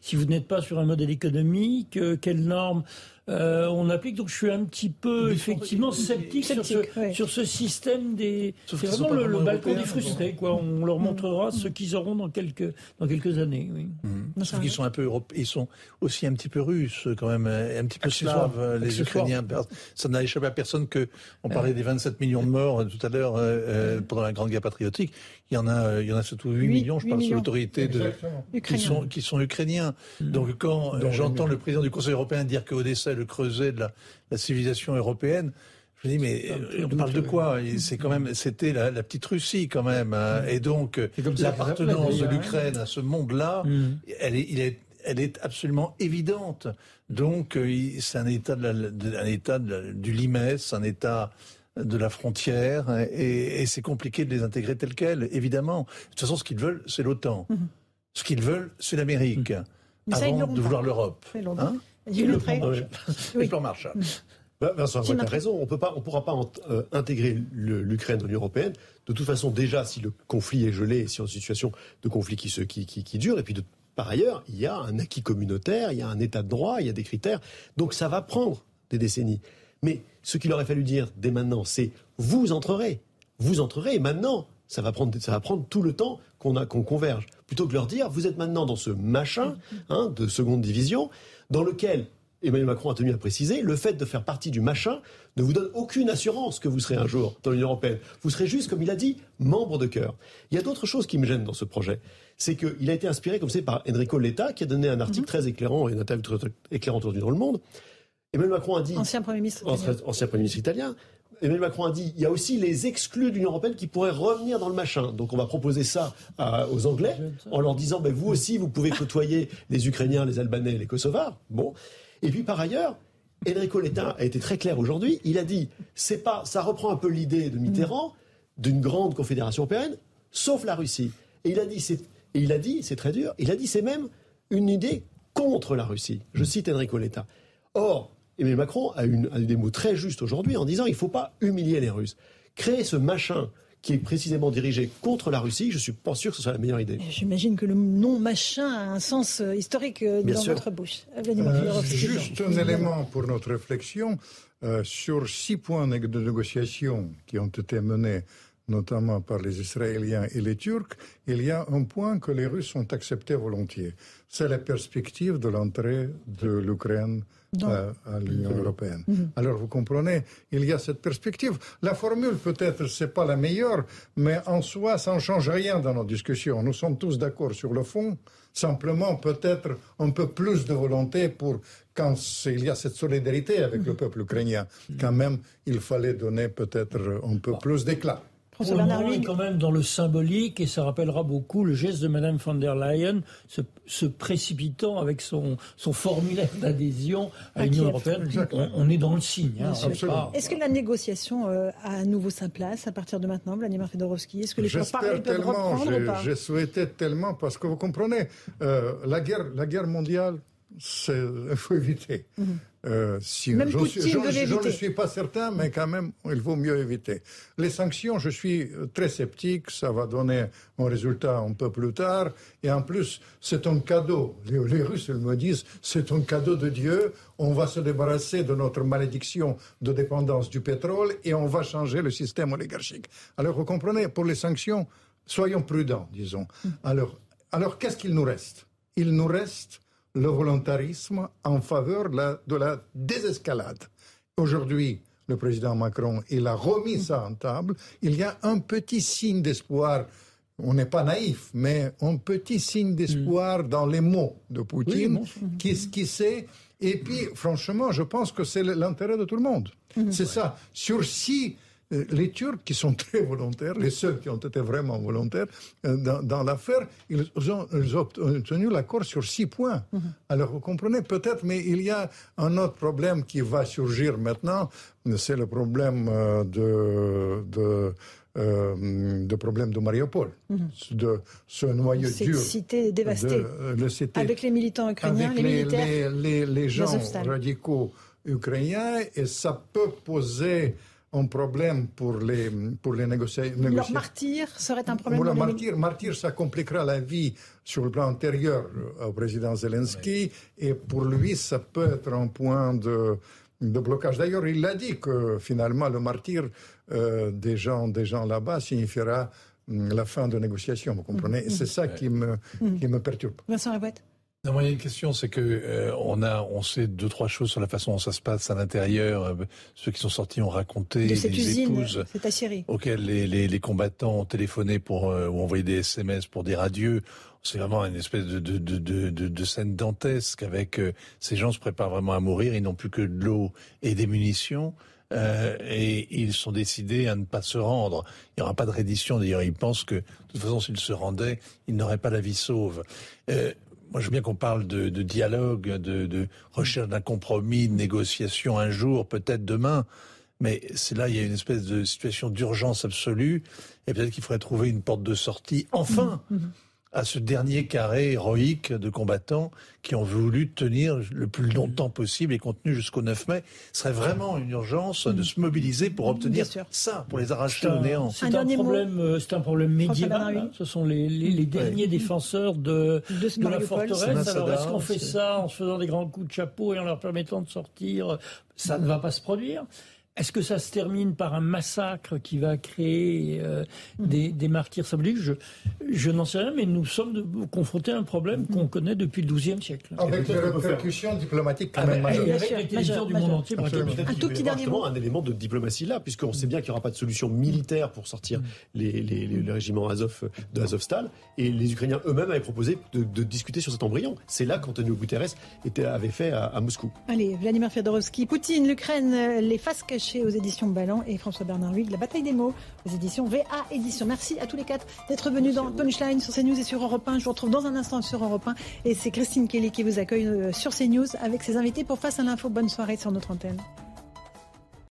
si vous n'êtes pas sur un modèle économique, quelles normes euh, on applique. Donc je suis un petit peu effectivement sceptique, sur, ce, sur, ce, système des. C'est vraiment le, balcon des frustrés. Quoi. On leur montrera ce qu'ils auront dans quelques dans quelques années. Oui. Mmh. Sauf qu'ils sont un peu ils sont aussi un petit peu russes quand même, un petit peu slaves les Ukrainiens. Ça n'a échappé à personne que on parlait des 27 millions de morts euh, tout à l'heure euh, pendant la Grande Guerre patriotique. Il y en a, il y en a surtout 8, millions, je parle sous l'autorité de qui sont qui sont ukrainiens. Mmh. Donc quand j'entends le président du Conseil européen dire que Odessa le creuset de la, civilisation européenne. Je me dis, mais euh, on parle de quoi? C'est quand même, c'était la, petite Russie quand même. Hein. Et donc, l'appartenance de l'Ukraine à ce monde-là, mm. elle, est, il est, elle est absolument évidente. Donc, euh, c'est un état, de un état du limès, un état de la frontière, et, c'est compliqué de les intégrer tels quels, évidemment. De toute façon, ce qu'ils veulent, c'est l'OTAN. Mm-hmm. Ce qu'ils veulent, c'est l'Amérique, avant de vouloir l'Europe. Hein le plan Marshall. Bah, Vincent, vous avez raison. On ne pourra pas euh, intégrer l'Ukraine dans l'Union européenne. De toute façon, déjà, si le conflit est gelé, si on est en situation de conflit qui, se, qui, qui, dure, et puis de, par ailleurs, il y a un acquis communautaire, il y a un état de droit, il y a des critères. Donc ça va prendre des décennies. Mais ce qu'il aurait fallu dire dès maintenant, c'est vous entrerez. Vous entrerez et maintenant, ça va prendre, ça va prendre tout le temps qu'on qu'on converge. Plutôt que de leur dire, vous êtes maintenant dans ce machin hein, de seconde division dans lequel Emmanuel Macron a tenu à préciser, le fait de faire partie du machin ne vous donne aucune assurance que vous serez un jour dans l'Union européenne. Vous serez juste, comme il a dit, membre de cœur. Il y a d'autres choses qui me gênent dans ce projet. C'est qu'il a été inspiré, comme c'est, par Enrico Letta, qui a donné un article mhm. très éclairant et une interview très éclairante aujourd'hui dans le monde. Emmanuel Macron a dit. Ancien Premier ministre. Ancien Premier ministre italien. Emmanuel Macron a dit il y a aussi les exclus de l'Union européenne qui pourraient revenir dans le machin. Donc on va proposer ça aux Anglais en leur disant ben, vous aussi vous pouvez côtoyer les Ukrainiens, les Albanais, les Kosovars. Bon. Et puis par ailleurs, Enrico Letta a été très clair aujourd'hui. Il a dit c'est pas ça reprend un peu l'idée de Mitterrand d'une grande confédération européenne, sauf la Russie. Et il a dit c'est et il a dit c'est très dur. Il a dit c'est même une idée contre la Russie. Je cite Enrico Letta. Or, Emmanuel Macron a, eu des mots très justes aujourd'hui en disant il ne faut pas humilier les Russes. Créer ce machin qui est précisément dirigé contre la Russie, je ne suis pas sûr que ce soit la meilleure idée. J'imagine que le nom machin a un sens euh, historique euh, dans votre bouche. Euh, juste un élément pour notre réflexion. sur six points de négociation qui ont été menés notamment par les Israéliens et les Turcs, il y a un point que les Russes ont accepté volontiers. C'est la perspective de l'entrée de l'Ukraine à, l'Union européenne. Mhm. Alors vous comprenez, il y a cette perspective. La formule peut-être c'est pas la meilleure, mais en soi ça ne change rien dans nos discussions. Nous sommes tous d'accord sur le fond. Simplement peut-être un peu plus de volonté pour quand il y a cette solidarité avec le mhm. peuple ukrainien. Mhm. Quand même, il fallait donner peut-être un peu plus d'éclat. Le est quand même dans le symbolique et ça rappellera beaucoup le geste de Mme von der Leyen se, précipitant avec son, son formulaire d'adhésion à l'Union européenne. On, est dans le signe. Hein, Est-ce que la négociation euh, a à nouveau sa place à partir de maintenant, Vladimir Fedorovski Est-ce que les pourparlers peuvent reprendre ou pas? Je souhaitais tellement parce que vous comprenez, euh, la, guerre, la guerre mondiale, il faut éviter. Mhm. Euh, si je, ne suis pas certain, mais quand même, il vaut mieux éviter. Les sanctions, je suis très sceptique, ça va donner un résultat un peu plus tard. Et en plus, c'est un cadeau. Les, Russes ils me disent, c'est un cadeau de Dieu, on va se débarrasser de notre malédiction de dépendance du pétrole et on va changer le système oligarchique. Alors, vous comprenez, pour les sanctions, soyons prudents, disons. Mm. Alors, alors qu'est-ce qu'il nous reste? Il nous reste le volontarisme en faveur de la, désescalade. Aujourd'hui, le président Macron, il a remis ça en table. Il y a un petit signe d'espoir. On n'est pas naïf, mais un petit signe d'espoir mm. dans les mots de Poutine, qui, qui sait. Et puis, franchement, je pense que c'est l'intérêt de tout le monde. Mm. C'est ça. Sur si les Turcs, qui sont très volontaires, les seuls qui ont été vraiment volontaires euh, dans, l'affaire, ils ont, obtenu l'accord sur six points. Mhm. Alors vous comprenez peut-être, mais il y a un autre problème qui va surgir maintenant, c'est le problème euh, de, de problème de Mariupol, mhm. de ce noyau Cette dur. cité dévastée. avec les militants ukrainiens, les, militaires. Les, les gens radicaux ukrainiens, et ça peut poser un problème pour les, pour les négociations. Leur martyr serait un problème pour martyr, martyr, ça compliquera la vie sur le plan antérieur au président Zelensky, et pour lui, ça peut être un point de, de blocage. D'ailleurs, il a dit que finalement, le martyr euh, des gens, des gens là-bas signifiera hum, la fin de négociations, vous comprenez? C'est ça qui me, qui me perturbe. Vincent non, il y a une question, c'est que euh, on a, on sait deux trois choses sur la façon dont ça se passe à l'intérieur. Euh, ceux qui sont sortis ont raconté de cette usine, cette aciérie, auxquels les, les, les, combattants ont téléphoné pour euh, ou envoyé des SMS pour dire adieu. C'est vraiment une espèce de, de, de, de, de scène dantesque avec ces gens se préparent vraiment à mourir. Ils n'ont plus que de l'eau et des munitions. Euh, et ils sont décidés à ne pas se rendre. Il n'y aura pas de reddition. D'ailleurs, ils pensent que, de toute façon, s'ils se rendaient, ils n'auraient pas la vie sauve. Euh, moi, je veux bien qu'on parle de, dialogue, de, recherche d'un compromis, de négociation un jour, peut-être demain. Mais c'est là, il y a une espèce de situation d'urgence absolue. Et peut-être qu'il faudrait trouver une porte de sortie, enfin. Mmh, mmh à ce dernier carré héroïque de combattants qui ont voulu tenir le plus longtemps possible et contenu jusqu'au 9 mai. Ce serait vraiment une urgence de se mobiliser pour obtenir ça, pour les arracher au néant. C'est un, problème, euh, c'est un problème médiéval. Hein. Ce sont les, les, derniers défenseurs de, de, la forteresse. Alors est-ce qu'on fait ça en se faisant des grands coups de chapeau et en leur permettant de sortir? Ça ne va pas se produire. Est-ce que ça se termine par un massacre qui va créer euh, des, des, martyrs symboliques? Je, je n'en sais rien, mais nous sommes confrontés à un problème qu'on connaît depuis le XIIe siècle. Avec des répercussions diplomatiques quand même majeures. Avec télévision du monde entier. Un tout petit dernier mot. un élément de diplomatie là, puisqu'on sait bien qu'il n'y aura pas de solution militaire pour sortir mm. les, les, les, régiments Azov de Azovstal. Et les Ukrainiens eux-mêmes avaient proposé de, de, discuter sur cet embryon. C'est là qu'Antonio Guterres était, avait fait à, à, Moscou. Allez, Vladimir Fedorovski, Poutine, l'Ukraine, les faces cachées aux éditions Ballant et François Bernard Huyghe, La bataille des mots aux éditions VA Éditions. Merci à tous les quatre d'être venus dans Punchline sur CNews et sur Europe 1. Je vous retrouve dans un instant sur Europe 1 et c'est Christine Kelly qui vous accueille euh, sur CNews avec ses invités pour Face à l'info. Bonne soirée sur notre antenne.